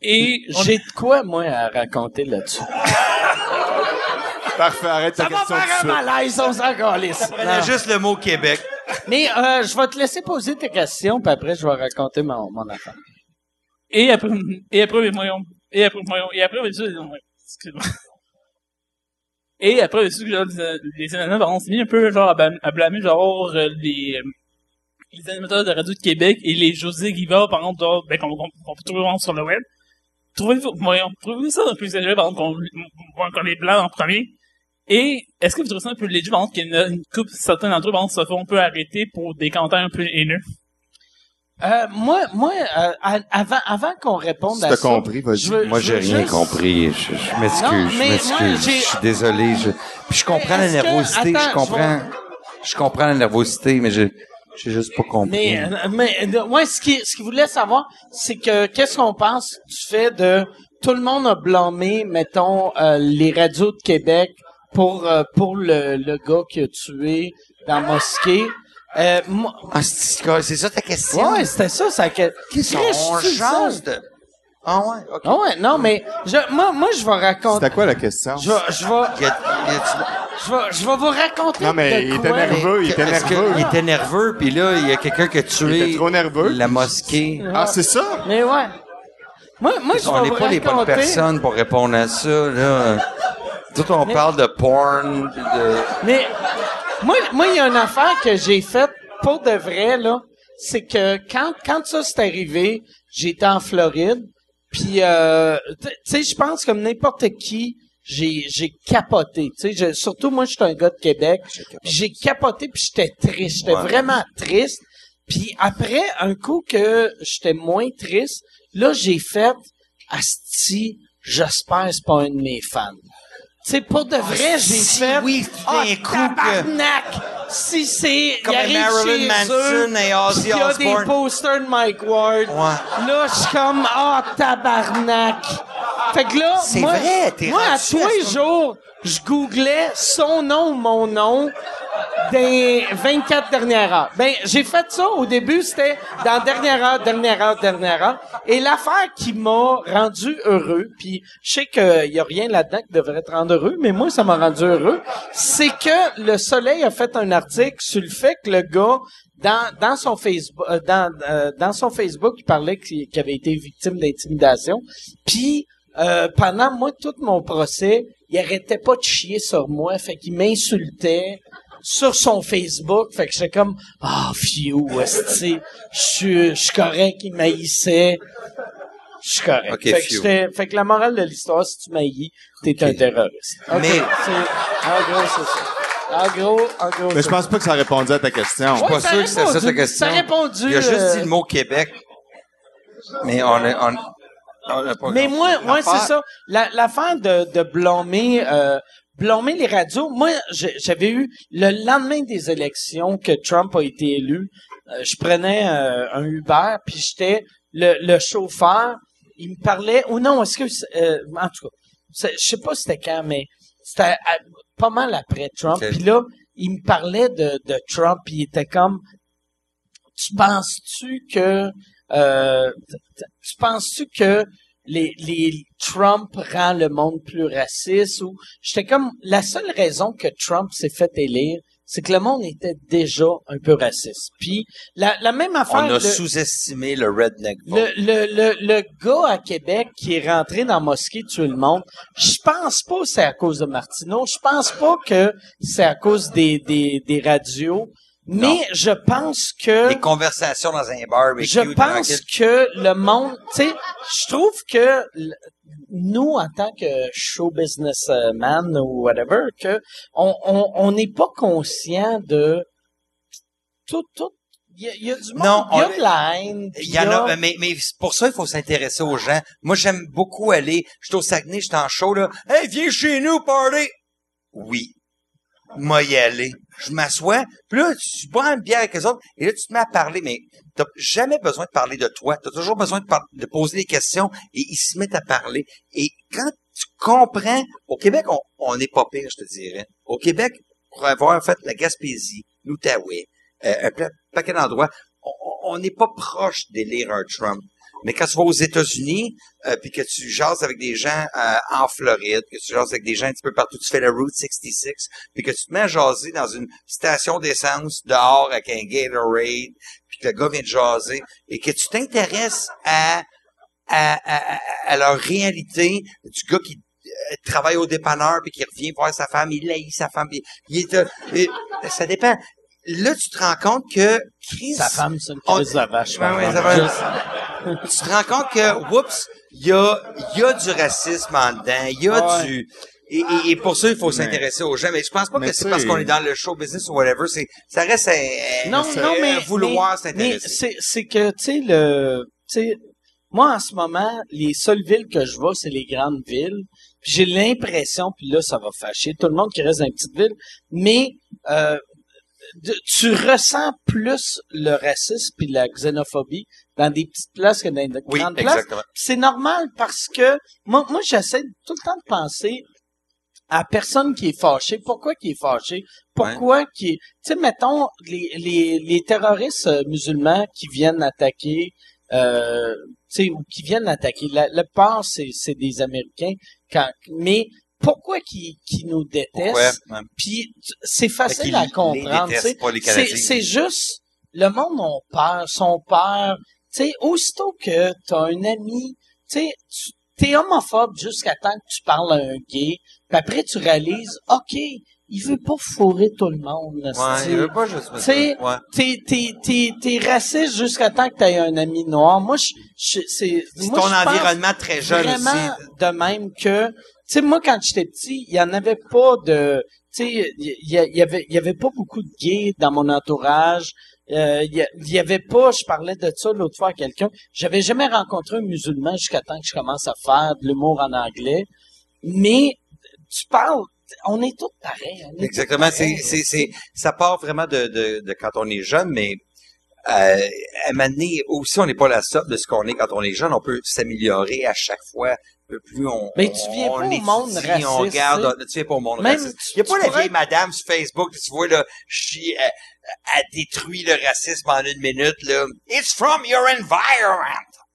Et on- J'ai de quoi, moi, à raconter là-dessus? Parfait, arrête ta Ça va question tout de faire un suite. malaise, on s'en calisse. il y a juste le mot Québec Mais euh, je vais te laisser poser tes questions, puis après, je vais raconter mon, mon affaire. Et après, et après, voyons, et après, voyons, et après, ouais, excuse-moi. Et après, aussi, genre, les, les animateurs, on s'est mis un peu, genre, à, blâmer- à blâmer, genre, euh, les, euh, les animateurs de Radio de Québec et les José Guiva, par exemple, genre, ben, qu'on, qu'on, qu'on peut trouver sur le web. Trouvez-vous, voyons, trouvez ça un peu exagéré, par exemple, qu'on, qu'on est blancs en premier? Et, est-ce que vous trouvez ça un peu léger, par exemple, qu'il y a une, une couple, certains d'entre eux, par exemple, se font un peu arrêter pour des commentaires un peu haineux? Euh, moi, moi euh, avant, avant qu'on réponde Si à t'as ça... compris, vas-y. je veux- Moi, je j'ai rien juste- compris. Je, je m'excuse, je m'excuse. Je suis désolé. Je, puis je comprends la nervosité. attends, je comprends. Je comprends la nervosité, mais je, J'ai juste pas compris. Mais, euh, mais euh, ouais, ce qu'il ce qu'il voulait savoir, c'est que qu'est-ce qu'on pense du fait de tout le monde a blâmé, mettons, euh, les radios de Québec pour euh, pour le, le gars qui a tué dans la mosquée. Euh, moi- Ah, c'est c'est ça ta question? ouais, c'était ça, ça que. Qu'est-ce Chris, qu'on change sais. de... Ah ouais, ok. Ah ouais, non, mais je, moi, moi, je vais raconter. C'était quoi la question? Je vais, je vais, je vais, je vais vous raconter. Non, mais de il était quoi. nerveux, il était Est-ce que- nerveux. Il était nerveux, puis là, il y a quelqu'un qui a Il tué était trop nerveux. la mosquée. Ah, c'est ça? Mais ouais. Moi, moi, je On vais n'est vous pas les bonnes raconter. personnes pour répondre à ça, là. Tout on Mais- parle de porn, puis de... Mais moi, moi, il y a une affaire que j'ai faite pour de vrai là, c'est que quand quand ça s'est arrivé, j'étais en Floride, puis euh, tu sais, je pense comme n'importe qui, j'ai j'ai capoté. Tu sais, surtout moi, je suis un gars de Québec, puis j'ai capoté, puis j'étais triste, j'étais Ouais. vraiment triste. Puis après, un coup que j'étais moins triste, là, j'ai fait Asti, j'espère que c'est pas un de mes fans. Sais, pour de vrai, j'ai si fait. oui, ah, coup que- tabarnak! Si c'est. Comme il arrive Marilyn chez Manson eux, et Ozzy Il y a des Osbourne. posters de Mike Ward. Ouais. Là, je suis comme, ah, tabarnak! Fait que là, C'est moi, vrai, moi à tous les jours, je googlais son nom, mon nom, des 24 dernières heures. Ben, j'ai fait ça au début, c'était dans dernière heure, dernière heure, dernière heure. Et l'affaire qui m'a rendu heureux, puis je sais qu'il y a rien là-dedans qui devrait te rendre heureux, mais moi, ça m'a rendu heureux, c'est que le Soleil a fait un article sur le fait que le gars, dans, dans son Facebook, euh, dans, euh, dans son Facebook, il parlait qu'il avait été victime d'intimidation. Puis euh, pendant moi tout mon procès, il arrêtait pas de chier sur moi, fait qu'il m'insultait sur son Facebook, fait que j'étais comme ah fiou, esti, je suis je suis correct, il m'haïssait. Je suis correct. Ok, fait, que fiou. fait que la morale de l'histoire, si tu m'haïs, t'es un terroriste. Mais- c'est- en gros, c'est ça. En gros, en gros. Mais je pense pas que ça répondait à ta question. Ouais, pas sûr a que c'est ça ta question. Ça a répondu. Il a juste euh, dit le mot Québec. Mais on a, on, on a pas Mais moi, moi c'est ça. La- L'affaire de, de blâmer, euh, blâmer les radios. Moi, j'avais eu le lendemain des élections que Trump a été élu. euh, je prenais euh, un Uber, puis j'étais le, le chauffeur. Il me parlait. Ou non, est-ce que euh, en tout cas, je sais pas c'était quand, mais c'était à- pas mal après Trump. Puis là, il me parlait de, de Trump, puis il était comme tu penses-tu que euh, tu penses-tu que les, les Trump rend le monde plus raciste ou j'étais comme la seule raison que Trump s'est fait élire c'est que le monde était déjà un peu raciste puis la, la même On affaire a le, sous-estimé le redneck le, le, le, le gars à Québec qui est rentré dans la mosquée tuer le monde, je pense pas que c'est à cause de Martineau. Je pense pas que c'est à cause des, des, des radios. Mais Non. je pense que Les conversations dans un bar. je pense que le monde, tu sais, je trouve que nous, en tant que show businessman ou whatever, que on on on n'est pas conscient de tout tout. Il y, a- il y a du monde, Non, il y a on- de la haine. puis Il y en a, mais, mais pour ça, il faut s'intéresser aux gens. Moi, j'aime beaucoup aller. Je suis au Saguenay, je suis en show, là. Hey, viens chez nous, party! Oui. Moi, y aller. Je m'assois, puis là, tu bois une bière avec les autres, et là, tu te mets à parler, mais t'as jamais besoin de parler de toi. T'as toujours besoin de, poser des questions, et ils se mettent à parler. Et quand tu comprends, au Québec, on, n'est pas pire, je te dirais. Au Québec, pour avoir fait la Gaspésie, l'Outaouais, euh, un paquet d'endroits, on n'est pas proche d'élire un Trump. Mais quand tu vas aux États-Unis, euh, puis que tu jases avec des gens euh, en Floride, que tu jases avec des gens un petit peu partout, tu fais la Route 66, puis que tu te mets à jaser dans une station d'essence dehors avec un Gatorade, puis que le gars vient de jaser, et que tu t'intéresses à, à, à, à- leur réalité, du gars qui euh, travaille au dépanneur, puis qui revient voir sa femme, il haït sa femme, puis il est... euh, et ça dépend. Là, tu te rends compte que Chris, Sa femme, c'est une crise de vache. Ouais, ouais, ça va. Tu te rends compte que, oups, il y a, y a du racisme en dedans, il y a Ouais. du... Et, et, et pour ça, il faut s'intéresser aux gens. Mais je pense pas mais que c'est parce qu'on est dans le show business ou whatever. C'est, ça reste un, Non, non, mais un vouloir s'intéresser. c'est c'est que tu sais le tu sais moi en ce moment les seules villes que je vois c'est les grandes villes. J'ai l'impression puis là ça va fâcher tout le monde qui reste dans les petites villes, mais euh, de- tu ressens plus le racisme puis la xénophobie dans des petites places que dans des Oui, grandes places. c'est normal parce que moi, moi j'essaie tout le temps de penser à la personne qui est fâchée. Pourquoi qui est fâché? Pourquoi qui est... Tu sais, mettons, les, les, les terroristes euh, musulmans qui viennent attaquer... Euh, tu sais, ou qui viennent attaquer. La, le part, c'est, c'est des Américains. Quand, mais pourquoi qui, qui nous détestent? Puis c'est facile à comprendre. c'est juste le monde a peur, son peur. Tu sais, aussitôt que t'as un ami, tu sais, tu- t'es homophobe jusqu'à temps que tu parles à un gay, puis après tu réalises, ok, il veut pas fourrer tout le monde. Ouais, il veut pas juste T'sais. Ouais. T'es, t'es, t'es, t'es raciste jusqu'à temps que t'aies un ami noir. Moi, je, je- c'est, moi, ton je environnement très jeune vraiment aussi. de même que, tu sais, moi, quand j'étais petit, il y en avait pas de, tu sais, il y, il y avait, il y avait pas beaucoup de gays dans mon entourage. Euh, Il y, a- il y avait pas, je parlais de ça l'autre fois à quelqu'un, j'avais jamais rencontré un musulman jusqu'à temps que je commence à faire de l'humour en anglais. Mais, tu parles, on est tous pareils. on est tous Exactement. C'est, pareils. c'est, c'est, ça part vraiment de, de, de quand on est jeune, mais euh, à un moment donné, aussi, on n'est pas la somme de ce qu'on est quand on est jeune. On peut s'améliorer à chaque fois. Plus on, Mais tu viens on pas au étudie, monde On raciste, regarde, tu tu viens pas au monde Même, raciste. tu- Il n'y a pas la vieille madame sur Facebook, tu vois, là, je suis, euh, elle détruit le racisme en une minute, là. It's from your environment.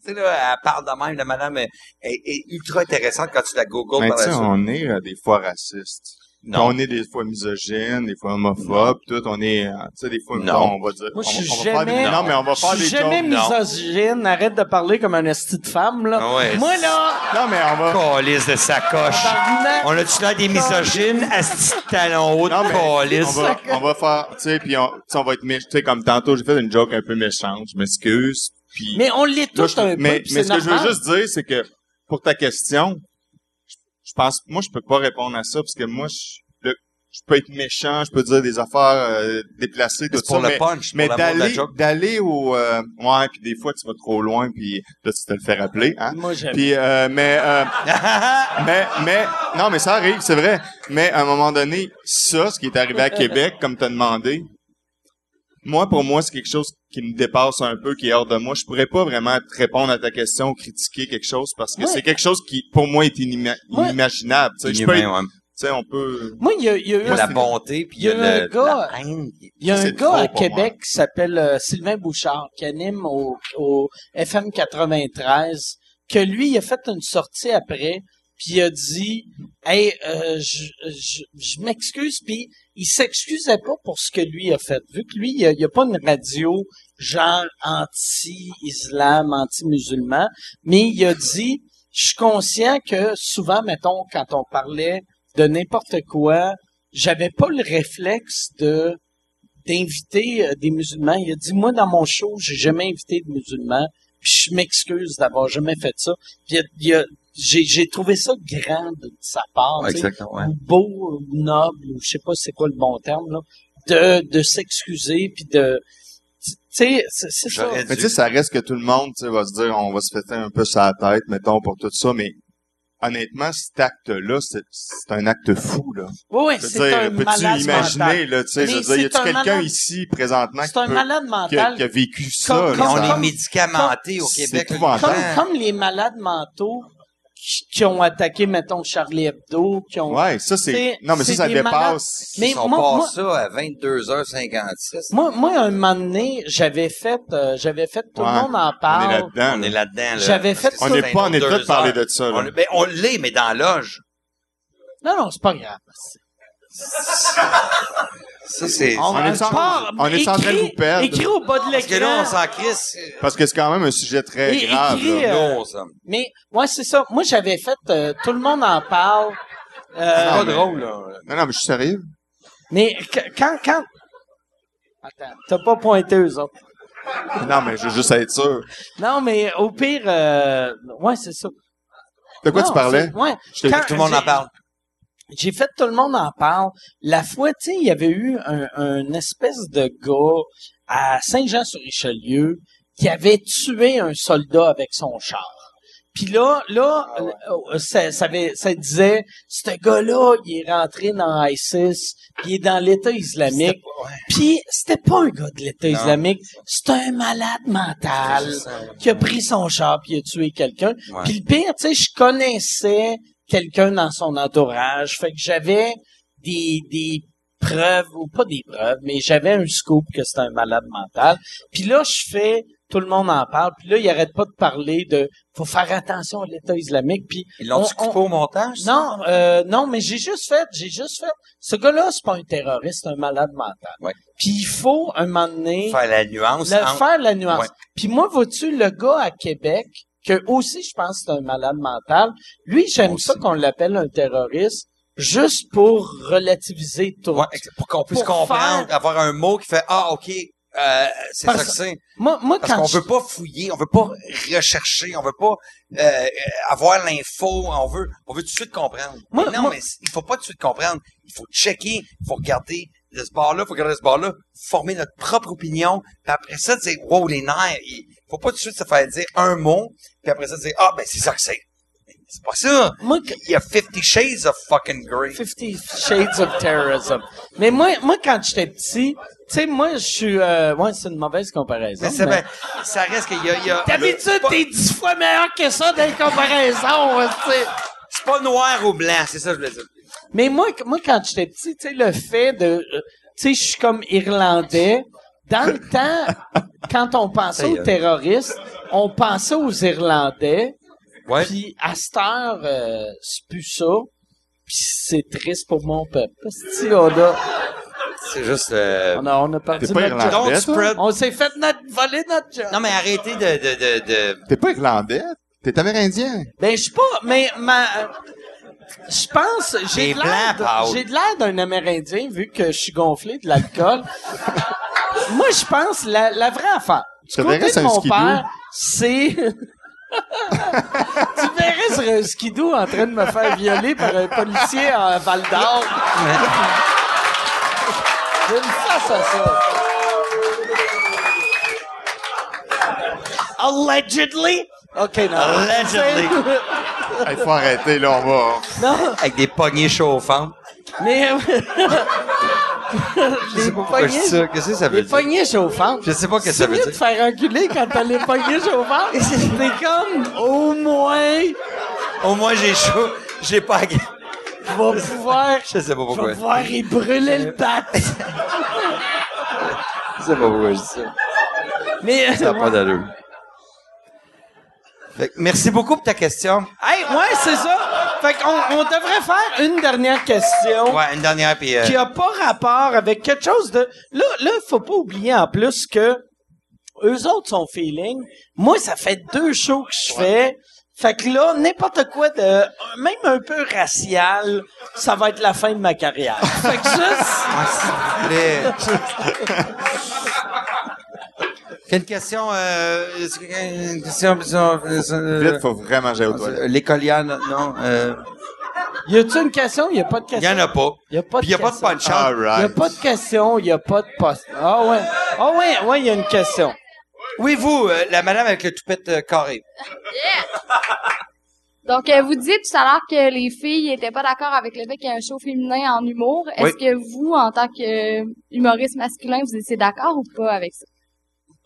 Tu sais, là, elle parle de même, la madame est, est- est ultra intéressante quand tu la googles Mais par tu on est euh, des fois racistes. Non. On est des fois misogynes, des fois homophobes, tout. On est, euh, tu sais, des fois, Non. non, on va dire. Moi, je on, suis on va faire des- jamais- non, mais on va Je faire suis des jamais jokes. non. misogyne. Arrête de parler comme un esti de femme, là. Ah ouais. Moi, là, Non, mais on va. Calice de sacoche. On a-tu l'air des misogynes ce petit talon haut de Non, mais on calice? va, on va faire, tu sais, puis on, va être méchant. Tu sais, comme tantôt, j'ai fait une joke un peu méchante. Je m'excuse. Puis Mais on l'est tous un mais, peu, mais ce que je veux juste dire, c'est que pour ta question, je, pense, moi, je peux pas répondre à ça parce que moi, je, le- je peux être méchant, je peux dire des affaires euh, déplacées, tout C'est pour ça, le mais, punch, mais d'aller, d'aller au, euh, ouais, puis des fois tu vas trop loin, puis là tu te le fais rappeler, hein. Moi, j'aime. Puis, euh, mais, euh, mais, mais, non, mais ça arrive, c'est vrai. Mais à un moment donné, ça, ce qui est arrivé à Québec, comme t'as demandé, moi, pour moi, c'est quelque chose qui me dépasse un peu, qui est hors de moi. Je pourrais pas vraiment te répondre à ta question ou critiquer quelque chose parce que Ouais. c'est quelque chose qui, pour moi, est inima- Ouais. inimaginable. Tu sais, je peux être- Inhumain, ouais. tu sais, on peut... Moi, il y a, il y a eu la bonté, puis il y a, il y a un le, gars- la haine. Il y a un gars à Québec moi. qui s'appelle euh, Sylvain Bouchard, qui anime au, au FM 93, que lui, il a fait une sortie après, puis il a dit Hey, euh, je, je, je m'excuse, puis il s'excusait pas pour ce que lui a fait. Vu que lui, il a, il a pas une radio genre anti-islam, anti-musulman, mais il a dit Je suis conscient que souvent, mettons, quand on parlait de n'importe quoi, j'avais pas le réflexe de d'inviter euh, des musulmans. Il a dit, moi, dans mon show, j'ai jamais invité de musulmans. Puis je m'excuse d'avoir jamais fait ça. J'ai, j'ai trouvé ça grand de sa part. ouais. Ou beau, ou noble, ou je sais pas c'est quoi le bon terme, là. De, de s'excuser, puis de... Tu sais, c'est, ça. Mais tu sais, ça reste que tout le monde, tu sais, va se dire, on va se fêter un peu sa tête, mettons, pour tout ça, mais honnêtement, cet acte-là, c'est, c'est un acte fou, là. Oui, oui, Je veux c'est dire, un peux-tu malade imaginer, mental. là, tu sais, je veux dire, y a-tu un quelqu'un malade- ici, présentement, C'est qui, un peut- malade qui, a, mental. qui a vécu ça, Comme- là, comme- on ça- est médicamenté au c'est Québec. Comme, comme les malades mentaux qui, ont attaqué, mettons, Charlie Hebdo, qui ont... Ouais, ça, c'est, non, mais ça, ça dépasse. Mais Ils ont moi- ça à 22h56. Moi, moi, un moment donné, j'avais fait, euh, j'avais fait, tout Ouais, le monde en On est parle. là-dedans, On est là-dedans. là. J'avais fait. On n'est pas en état de parler de ça, là. On, ben, on l'est, mais dans l'âge. Non, non, c'est pas grave. Ça, c'est... On est en- part- on est en train de vous perdre? Écrit au bas de Parce que là, on l'écran. s'en crisse. Parce que c'est quand même un sujet très Et- grave, écrit, là. euh, ça. Mais, ouais, c'est ça. Moi, j'avais fait, euh, tout le monde en parle. Euh, Ah, Pas drôle, là. Non, non, mais je suis sérieux. mais quand, quand, attends, t'as pas pointé eux autres. Non, mais je veux juste être sûr. Non, mais au pire, euh, ouais, c'est ça. De quoi Non, tu parlais? c'est- Ouais. Je t'ai- Quand Tout le monde en parle. J'ai fait tout le monde en parle. La fois, tu sais, il y avait eu un, un espèce de gars à Saint-Jean-sur-Richelieu qui avait tué un soldat avec son char. Puis là, là, Ah euh, ça, ça, avait- ça disait, ce gars-là, il est rentré dans ISIS, puis il est dans l'État islamique. Puis c'était pas un gars de l'État islamique, c'était un malade mental qui a pris son char puis a tué quelqu'un. Puis le pire, tu sais, je connaissais quelqu'un dans son entourage, fait que j'avais des des preuves ou pas des preuves, mais j'avais un scoop que c'était un malade mental. Puis là, je fais tout le monde en parle. Puis là, il arrête pas de parler de faut faire attention à l'État islamique. Puis Ils l'ont-tu on- coupé au montage? ça? non, euh, non, mais j'ai juste fait, j'ai juste fait. Ce gars-là, c'est pas un terroriste, c'est un malade mental. Ouais. Puis il faut un moment donné Faire la nuance. le- faire la nuance. Puis moi, vois-tu, le gars à Québec, que aussi je pense que c'est un malade mental, lui, j'aime ça qu'on l'appelle un terroriste, juste pour relativiser tout. Ouais, pour qu'on puisse Pour comprendre, faire- avoir un mot qui fait ah ok, euh, c'est ça que c'est. Moi, moi Parce qu'on je- veut pas fouiller, on veut pas rechercher, on veut pas euh, avoir l'info, on veut, on veut tout de suite comprendre. Moi- Mais non, moi- mais il faut pas tout de suite comprendre. Il faut checker, il faut regarder de ce bord-là, il faut regarder de ce bord-là, former notre propre opinion. Puis après ça, dire wow les nerfs. Il faut pas tout de suite se faire dire un mot, puis après ça dire ah ben c'est ça que c'est. C'est pas ça. moi, Il y a 50 shades of fucking grey. Fifty Shades of Terrorism. Mais moi, moi, quand j'étais petit, tu sais, moi, je suis, euh, ouais, c'est une mauvaise comparaison. Mais c'est mais- ben, ça reste qu'il y a, il y a D'habitude, t'es dix fois meilleur que ça dans les comparaisons, tu sais. c'est pas noir ou blanc, c'est ça que je voulais dire. Mais moi, moi quand j'étais petit, tu sais, le fait de... euh, tu sais, je suis comme Irlandais. Dans le temps, quand on pensait aux est. terroristes, on pensait aux Irlandais. Ouais. Puis à cette heure, euh, c'est plus ça. Puis c'est triste pour mon peuple. On a, C'est juste. euh, on a, on a perdu pas notre. Irlandais, spread. On s'est fait notre, voler notre job. Non, mais arrêtez de, de, de, de... T'es pas irlandais? T'es amérindien? Ben, je sais pas, mais ma, je pense, j'ai l'air, j'ai de l'air d'un Amérindien vu que je suis gonflé de l'alcool. Moi, je pense la, la vraie affaire. Du côté verrais de mon père, c'est tu verrais sur un skidoo en train de me faire violer par un policier en Val d'Or. J'ai une face à ça. Allegedly? OK, non. Allegedly. Il faut arrêter, là, on va... non, Avec des poignées chauffantes. mais les Pourquoi je dis ça? Qu'est-ce que ça veut les dire? poignées chauffantes. Je sais pas ce que ça veut mieux de dire. faire enculer quand t'as les poignées chauffantes. C'est comme, au moins, Au moins, j'ai chaud. J'ai pas... je vais pouvoir, Je sais pas je vais pourquoi. pouvoir y brûler le bat. Je sais pas pourquoi je dis ça. Mais, Ça n'a pas d'allure. Fait que merci beaucoup pour ta question. hey, ouais, c'est ça. Fait qu'on on devrait faire une dernière question. Ouais, une dernière, puis... euh, qui a pas rapport avec quelque chose de là là faut pas oublier en plus que eux autres sont feeling. Moi ça fait deux shows que je fais. Fait que là n'importe quoi de même un peu racial ça va être la fin de ma carrière. Fait que juste Ah, s'il vous plaît. Quelle question, euh, une question, question, euh, Vite, faut vraiment gérer aux toilettes. euh, l'écolière, non, euh, y a-tu une question? Y a pas de il y question en a pas. y a pas de Puis il y a pas de question. punch-out. All y a pas de question y a pas de poste ah ouais ah ouais ouais y a une question Oui, vous, euh, la madame avec le toupette euh, carré. Donc, euh, vous dites tout à l'heure que les filles étaient pas d'accord avec le fait qu'il y a un show féminin en humour. Est-ce que vous, en tant que euh, humoriste masculin, vous étiez d'accord ou pas avec ça?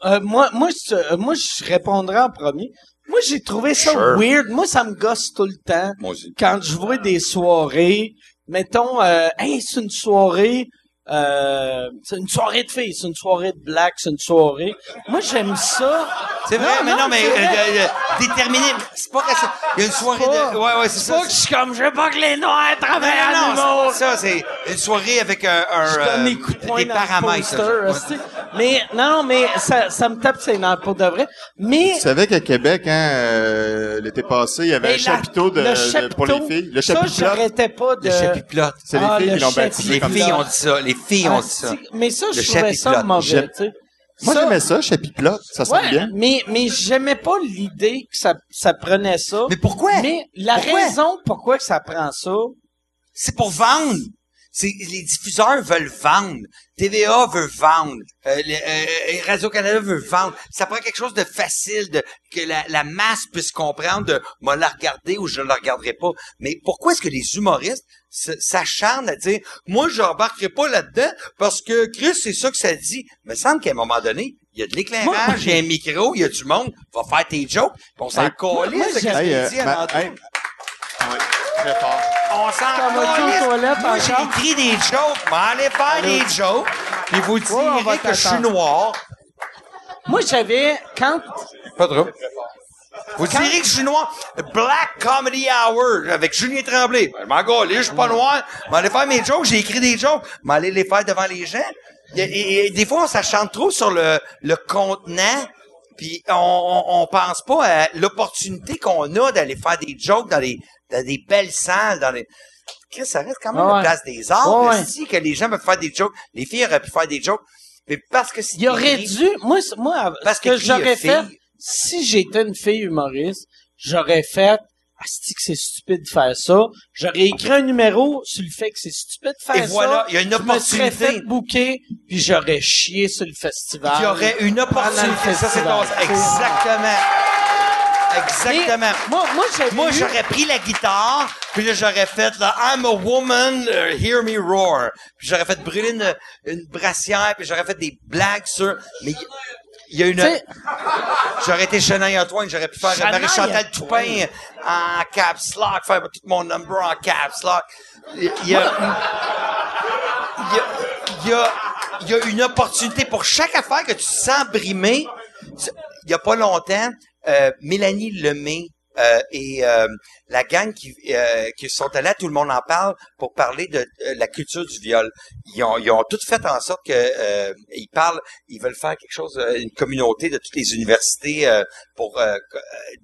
Euh, moi, moi, je, euh, moi, je répondrai en premier. Moi, j'ai trouvé ça Sure. weird. Moi, ça me gosse tout le temps. Moi aussi. Quand je vois des soirées, mettons, euh, hey, c'est une soirée, euh, c'est une soirée de filles, c'est une soirée de black, c'est une soirée. Moi, j'aime ça. C'est vrai, Non, mais non, non, mais c'est euh, euh, euh, déterminé. C'est pas raciste. Il y a une soirée pas- de. Ouais, ouais, c'est C'est ça. pas que je suis comme, je veux pas que les noirs Non, travaillent en non, non, c'est pas ça, c'est une soirée avec un, un Je donne euh, des paramètres. poster, ça. Mais, non, non, mais ça, ça me tape ses nerfs pour de vrai. Mais, Tu savais qu'à Québec, hein, euh, l'été passé, il y avait mais un la- chapiteau de, le de- pour les chapiteau, filles. Le ça, chapiteau, j'arrêtais pas de... Le chapiplote. c'est les Ah, filles le qui l'ont baptisé Les filles ça. ont dit ça. Les filles ont ça. Ah, Mais ça, je trouvais ça mauvais, tu sais. Moi, Ça- j'aimais ça, chapiplote. Ça sonne Ouais, bien. mais, mais j'aimais pas l'idée que ça, ça prenait ça. Mais pourquoi? Mais la Pourquoi? raison pourquoi que ça prend ça, C'est pour vendre. C'est, les diffuseurs veulent vendre. TVA veut vendre. Euh, euh, Radio-Canada veut vendre. Ça prend quelque chose de facile, de, que la, la masse puisse comprendre de, moi la regarder ou je ne la regarderai pas. Mais pourquoi est-ce que les humoristes s'acharne à dire, moi, j'embarquerai pas là-dedans parce que Chris, c'est ça que ça dit. Il me semble qu'à un moment donné, il y a de l'éclairage, il y a un micro, il y a du monde, va faire tes jokes, puis on s'en Hey, calisse ce qu'il Hey, dit ma- alentour. hey. Ouais, très fort. On s'en Moi, j'ai écrit des jokes, mais allez faire des jokes, puis vous direz que je suis noir. Moi, j'avais, quand, Pas trop. Vous direz que je suis noir? Black Comedy Hour avec Julien Tremblay. Ben, je m'en gâle, je suis pas noir. Je aller faire mes jokes, j'ai écrit des jokes. Mais aller les faire devant les gens. Et, et- et des fois, on s'achante trop sur le, le contenant. Puis on, on, on pense pas à l'opportunité qu'on a d'aller faire des jokes dans des, dans des belles salles, dans les. Chris, ça reste quand même Ouais. la place des arts, Ouais. ici, que les gens peuvent faire des jokes. Les filles auraient pu faire des jokes. Mais parce que c'est il aurait dû, moi, moi, Parce ce que qu'écrit, j'aurais fait. Si j'étais une fille humoriste, j'aurais fait, Asti que c'est stupide de faire ça? J'aurais écrit un numéro sur le fait que c'est stupide de faire Et ça. voilà, il y a une Je me serais opportunité. fait booker, puis j'aurais chié sur le festival. Il y aurait une opportunité. Ça, c'est ton... Exactement. Exactement. Moi, moi, j'aurais pris la guitare, puis là, j'aurais fait là, I'm a woman, uh, hear me roar. Puis j'aurais fait brûler une, une brassière, puis j'aurais fait des blagues sur... Mais il- y a une... J'aurais été Shania Twain, j'aurais pu faire Shania Marie-Chantal Twain. Toupin en caps lock, faire tout mon number en caps lock. Il y a... il y a, il y a, il y a une opportunité pour chaque affaire que tu sens brimer. Il y a pas longtemps, euh, Mélanie Lemay euh, et euh, la gang qui, euh, qui sont allés à Tout le monde en parle pour parler de euh, la culture du viol. Ils ont, ils ont tout fait en sorte que euh, ils parlent, ils veulent faire quelque chose, euh, une communauté de toutes les universités euh, pour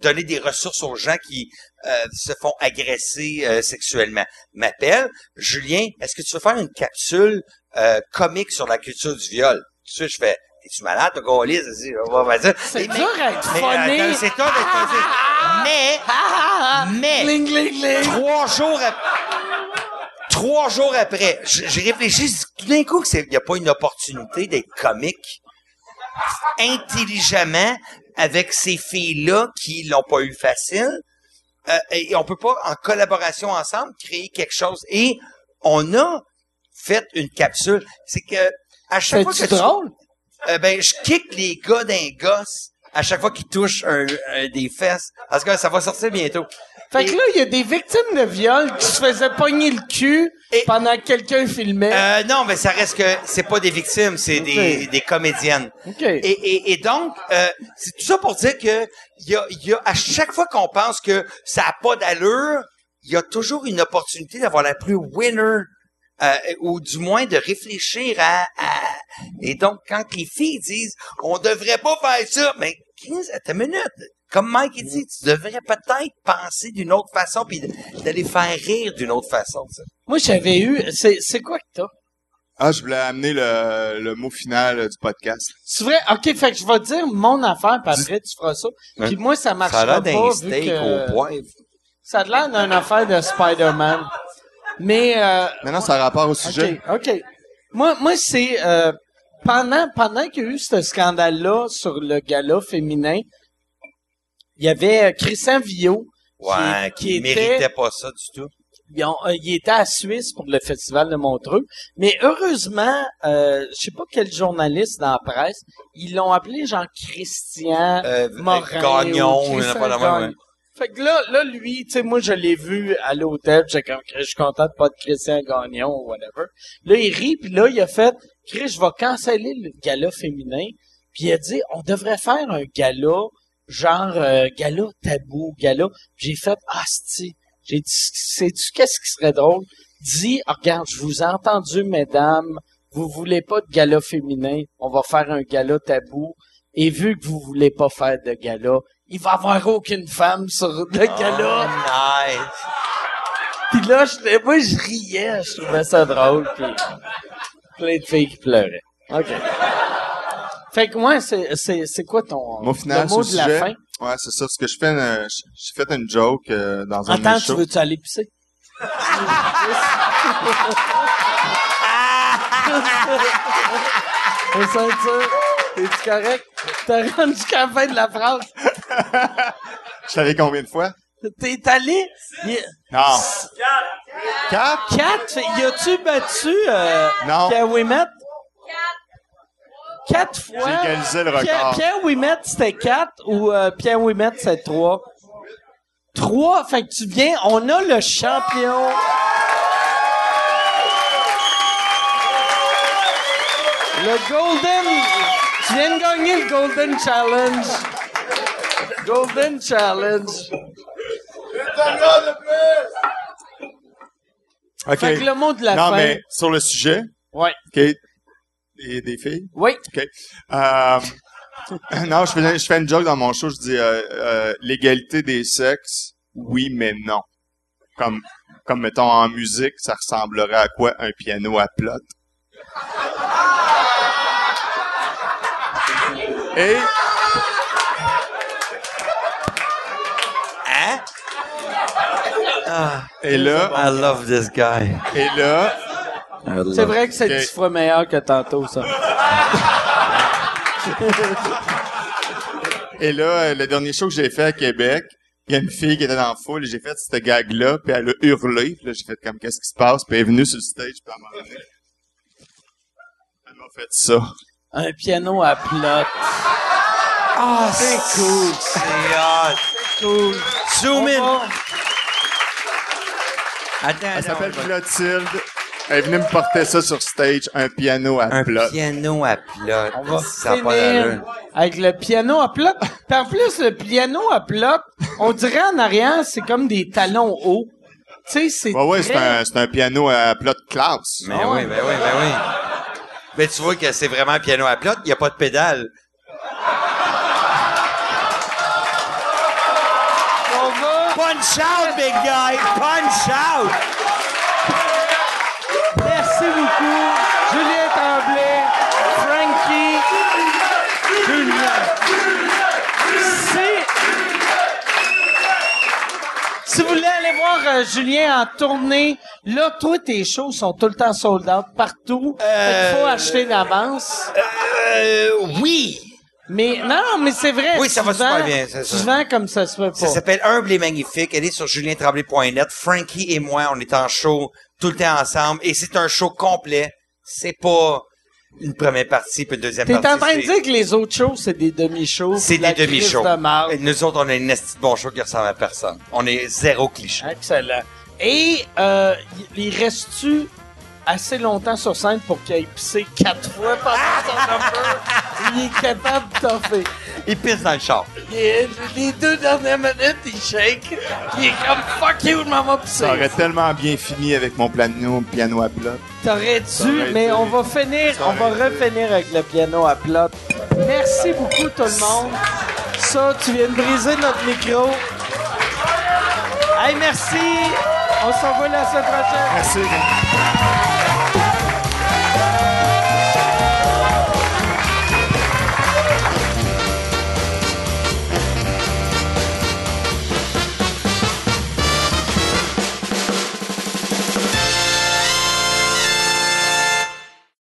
donner des ressources aux gens qui euh, se font agresser euh, sexuellement. M'appelle Julien, est-ce que tu veux faire une capsule euh, comique sur la culture du viol? Tu sais, je fais, es-tu malade, t'as gaullé? Vas-y, C'est Mais- dur à c'est dur d'être. Mais, mais, trois jours après, trois jours après, j'ai réfléchi, tout d'un coup, il n'y a pas une opportunité d'être comique intelligemment avec ces filles-là qui l'ont pas eu facile. Euh, et on peut pas, en collaboration ensemble, créer quelque chose. Et on a fait une capsule. C'est que à chaque fois que tu- drôle? euh, ben, je kick les gars d'un gosse à chaque fois qu'ils touchent un, un- des fesses. Parce que ça va sortir bientôt. Fait que là, il y a des victimes de viol qui se faisaient pogner le cul Et- pendant que quelqu'un filmait. Euh, non, mais ça reste que c'est pas des victimes, c'est des, des comédiennes. OK. Et, et, et donc, euh, c'est tout ça pour dire que il y a, il y a à chaque fois qu'on pense que ça a pas d'allure, il y a toujours une opportunité d'avoir la plus winner. euh, ou du moins de réfléchir à, à- et donc quand les filles disent on devrait pas faire ça mais 15 attends une minute comme Mike il dit tu devrais peut-être penser d'une autre façon puis d'aller faire rire d'une autre façon. Moi, j'avais eu... C'est, c'est quoi que t'as? Ah, je voulais amener le, le mot final euh, du podcast. C'est vrai? OK, fait que je vais dire mon affaire, puis après, tu feras ça. Puis moi, ça ça a marchera l'air pas, d'un steak que... au poivre Ça a l'air d'une affaire de Spider-Man. Mais... Euh, Maintenant, ça a rapport au sujet. OK, OK. Moi, moi c'est... euh, pendant pendant qu'il y a eu ce scandale-là sur le gala féminin, il y avait euh, Christian Villot ouais qui, qui, était... méritait pas ça du tout Ils ont- euh, il était à Suisse pour le festival de Montreux. Mais heureusement, euh, je sais pas quel journaliste dans la presse, ils l'ont appelé Jean-Christian euh, Morin. Gagnon ou quoi, Gagnon. ouais. Fait que là, là, lui, tu sais, moi, je l'ai vu à l'hôtel, j'ai comme, Chris, je suis content de pas de Christian Gagnon ou whatever. Là, il rit, puis là, il a fait, Chris, je vais canceller le gala féminin. Puis il a dit, on devrait faire un gala, genre, euh, gala tabou, gala. J'ai fait, ah. J'ai dit, sais-tu qu'est-ce qui serait drôle? Dis, ah, regarde, je vous ai entendu, mesdames, vous voulez pas de gala féminin, on va faire un gala tabou. Et vu que vous voulez pas faire de gala, il va y avoir aucune femme sur le gala. Oh, nice. Puis là, je, moi, je riais, je trouvais ça drôle. Puis plein de filles qui pleuraient. OK. Fait que moi, c'est, c'est, c'est quoi ton Mot final le mot sur de sujet. la fin? Ouais, c'est ça. Ce que je fais, euh, j'ai fait une joke euh, dans un de Attends, tu shows. veux-tu aller pisser? C'est ça, ça. Es-tu correct? T'as rendu qu'à la fin de la phrase. Je savais combien de fois? T'es allé? Il- Non. Quatre? Quatre? Y a-tu battu euh, Non. Pierre Ouimet? Quatre fois? J'ai égalisé le Pierre, record. Pierre Ouimet, c'était quatre ou euh, Pierre Ouimet, c'était trois? Trois? Fait que tu viens, on a le champion. Le Golden. Tu viens de gagner le Golden Challenge. Golden Challenge. OK. Fait que le mot de la non, fin. mais sur le sujet, Ouais. OK, des, des filles, Oui. OK. Euh, non, je fais, je fais une joke dans mon show, je dis euh, euh, l'égalité des sexes, oui, mais non. Comme, comme mettons en musique, ça ressemblerait à quoi un piano à plot? Et Hein? Et là, I love this guy. et là, C'est vrai que c'est Ok. dix fois meilleur que tantôt, ça. et là, euh, le dernier show que j'ai fait à Québec, il y a une fille qui était dans la foule, et j'ai fait cette gag-là, puis elle a hurlé, puis là, j'ai fait comme, qu'est-ce qui se passe, puis elle est venue sur le stage, puis elle m'a. Elle m'a fait ça. Un piano à plot. Ah, c'est cool. C'est hot. Cool. Zoom in. Attends, Elle s'appelle Clotilde. Elle est venue me porter ça sur stage, un piano à Un plat. piano à plat. On va Ça finir avec le piano à plot. Puis en plus, le piano à plot, on dirait en arrière, c'est comme des talons hauts. Tu sais, c'est Ouais, ouais, c'est très- un, c'est un piano à plat de classe. Mais oui, ben oui, ben oui. Mais tu vois que c'est vraiment un piano à plat, il n'y a pas de pédale. Punch out, big guy! Punch out! Merci beaucoup. Julien Tremblay, Frankie, Julien. Si, si vous voulez aller voir euh, Julien en tournée, là, toi, tes shows sont tout le temps sold out partout. Qu'il faut acheter d'avance. Euh, oui! Mais non, mais c'est vrai. Oui, ça va super bien, ça. Tu vends comme ça se fait pas. Ça s'appelle Humble et Magnifique. Elle est sur julientremblay.net. Frankie et moi, on est en show tout le temps ensemble. Et c'est un show complet. C'est pas une première partie puis une deuxième T'es partie. en train de dire que les autres shows, c'est des demi-shows. C'est des demi-shows. de. Et nous autres, on a une esti de bon show qui ressemble à personne. On est zéro cliché. Excellent. Et euh, il reste-tu assez longtemps sur scène pour qu'il ait pissé quatre fois pendant son number? Il est capable de toffer. Il pisse dans le char. Il est- les deux dernières minutes, il shake. Il est comme « fuck you, je m'en vais pisser Ça aurait tellement bien fini avec mon piano, piano à plat. ». T'aurais dû, mais été- on va finir, on va refinir avec le piano à plat. Merci beaucoup tout le monde. Ça, tu viens de briser notre micro. Hey, merci. On s'en va la semaine. Merci.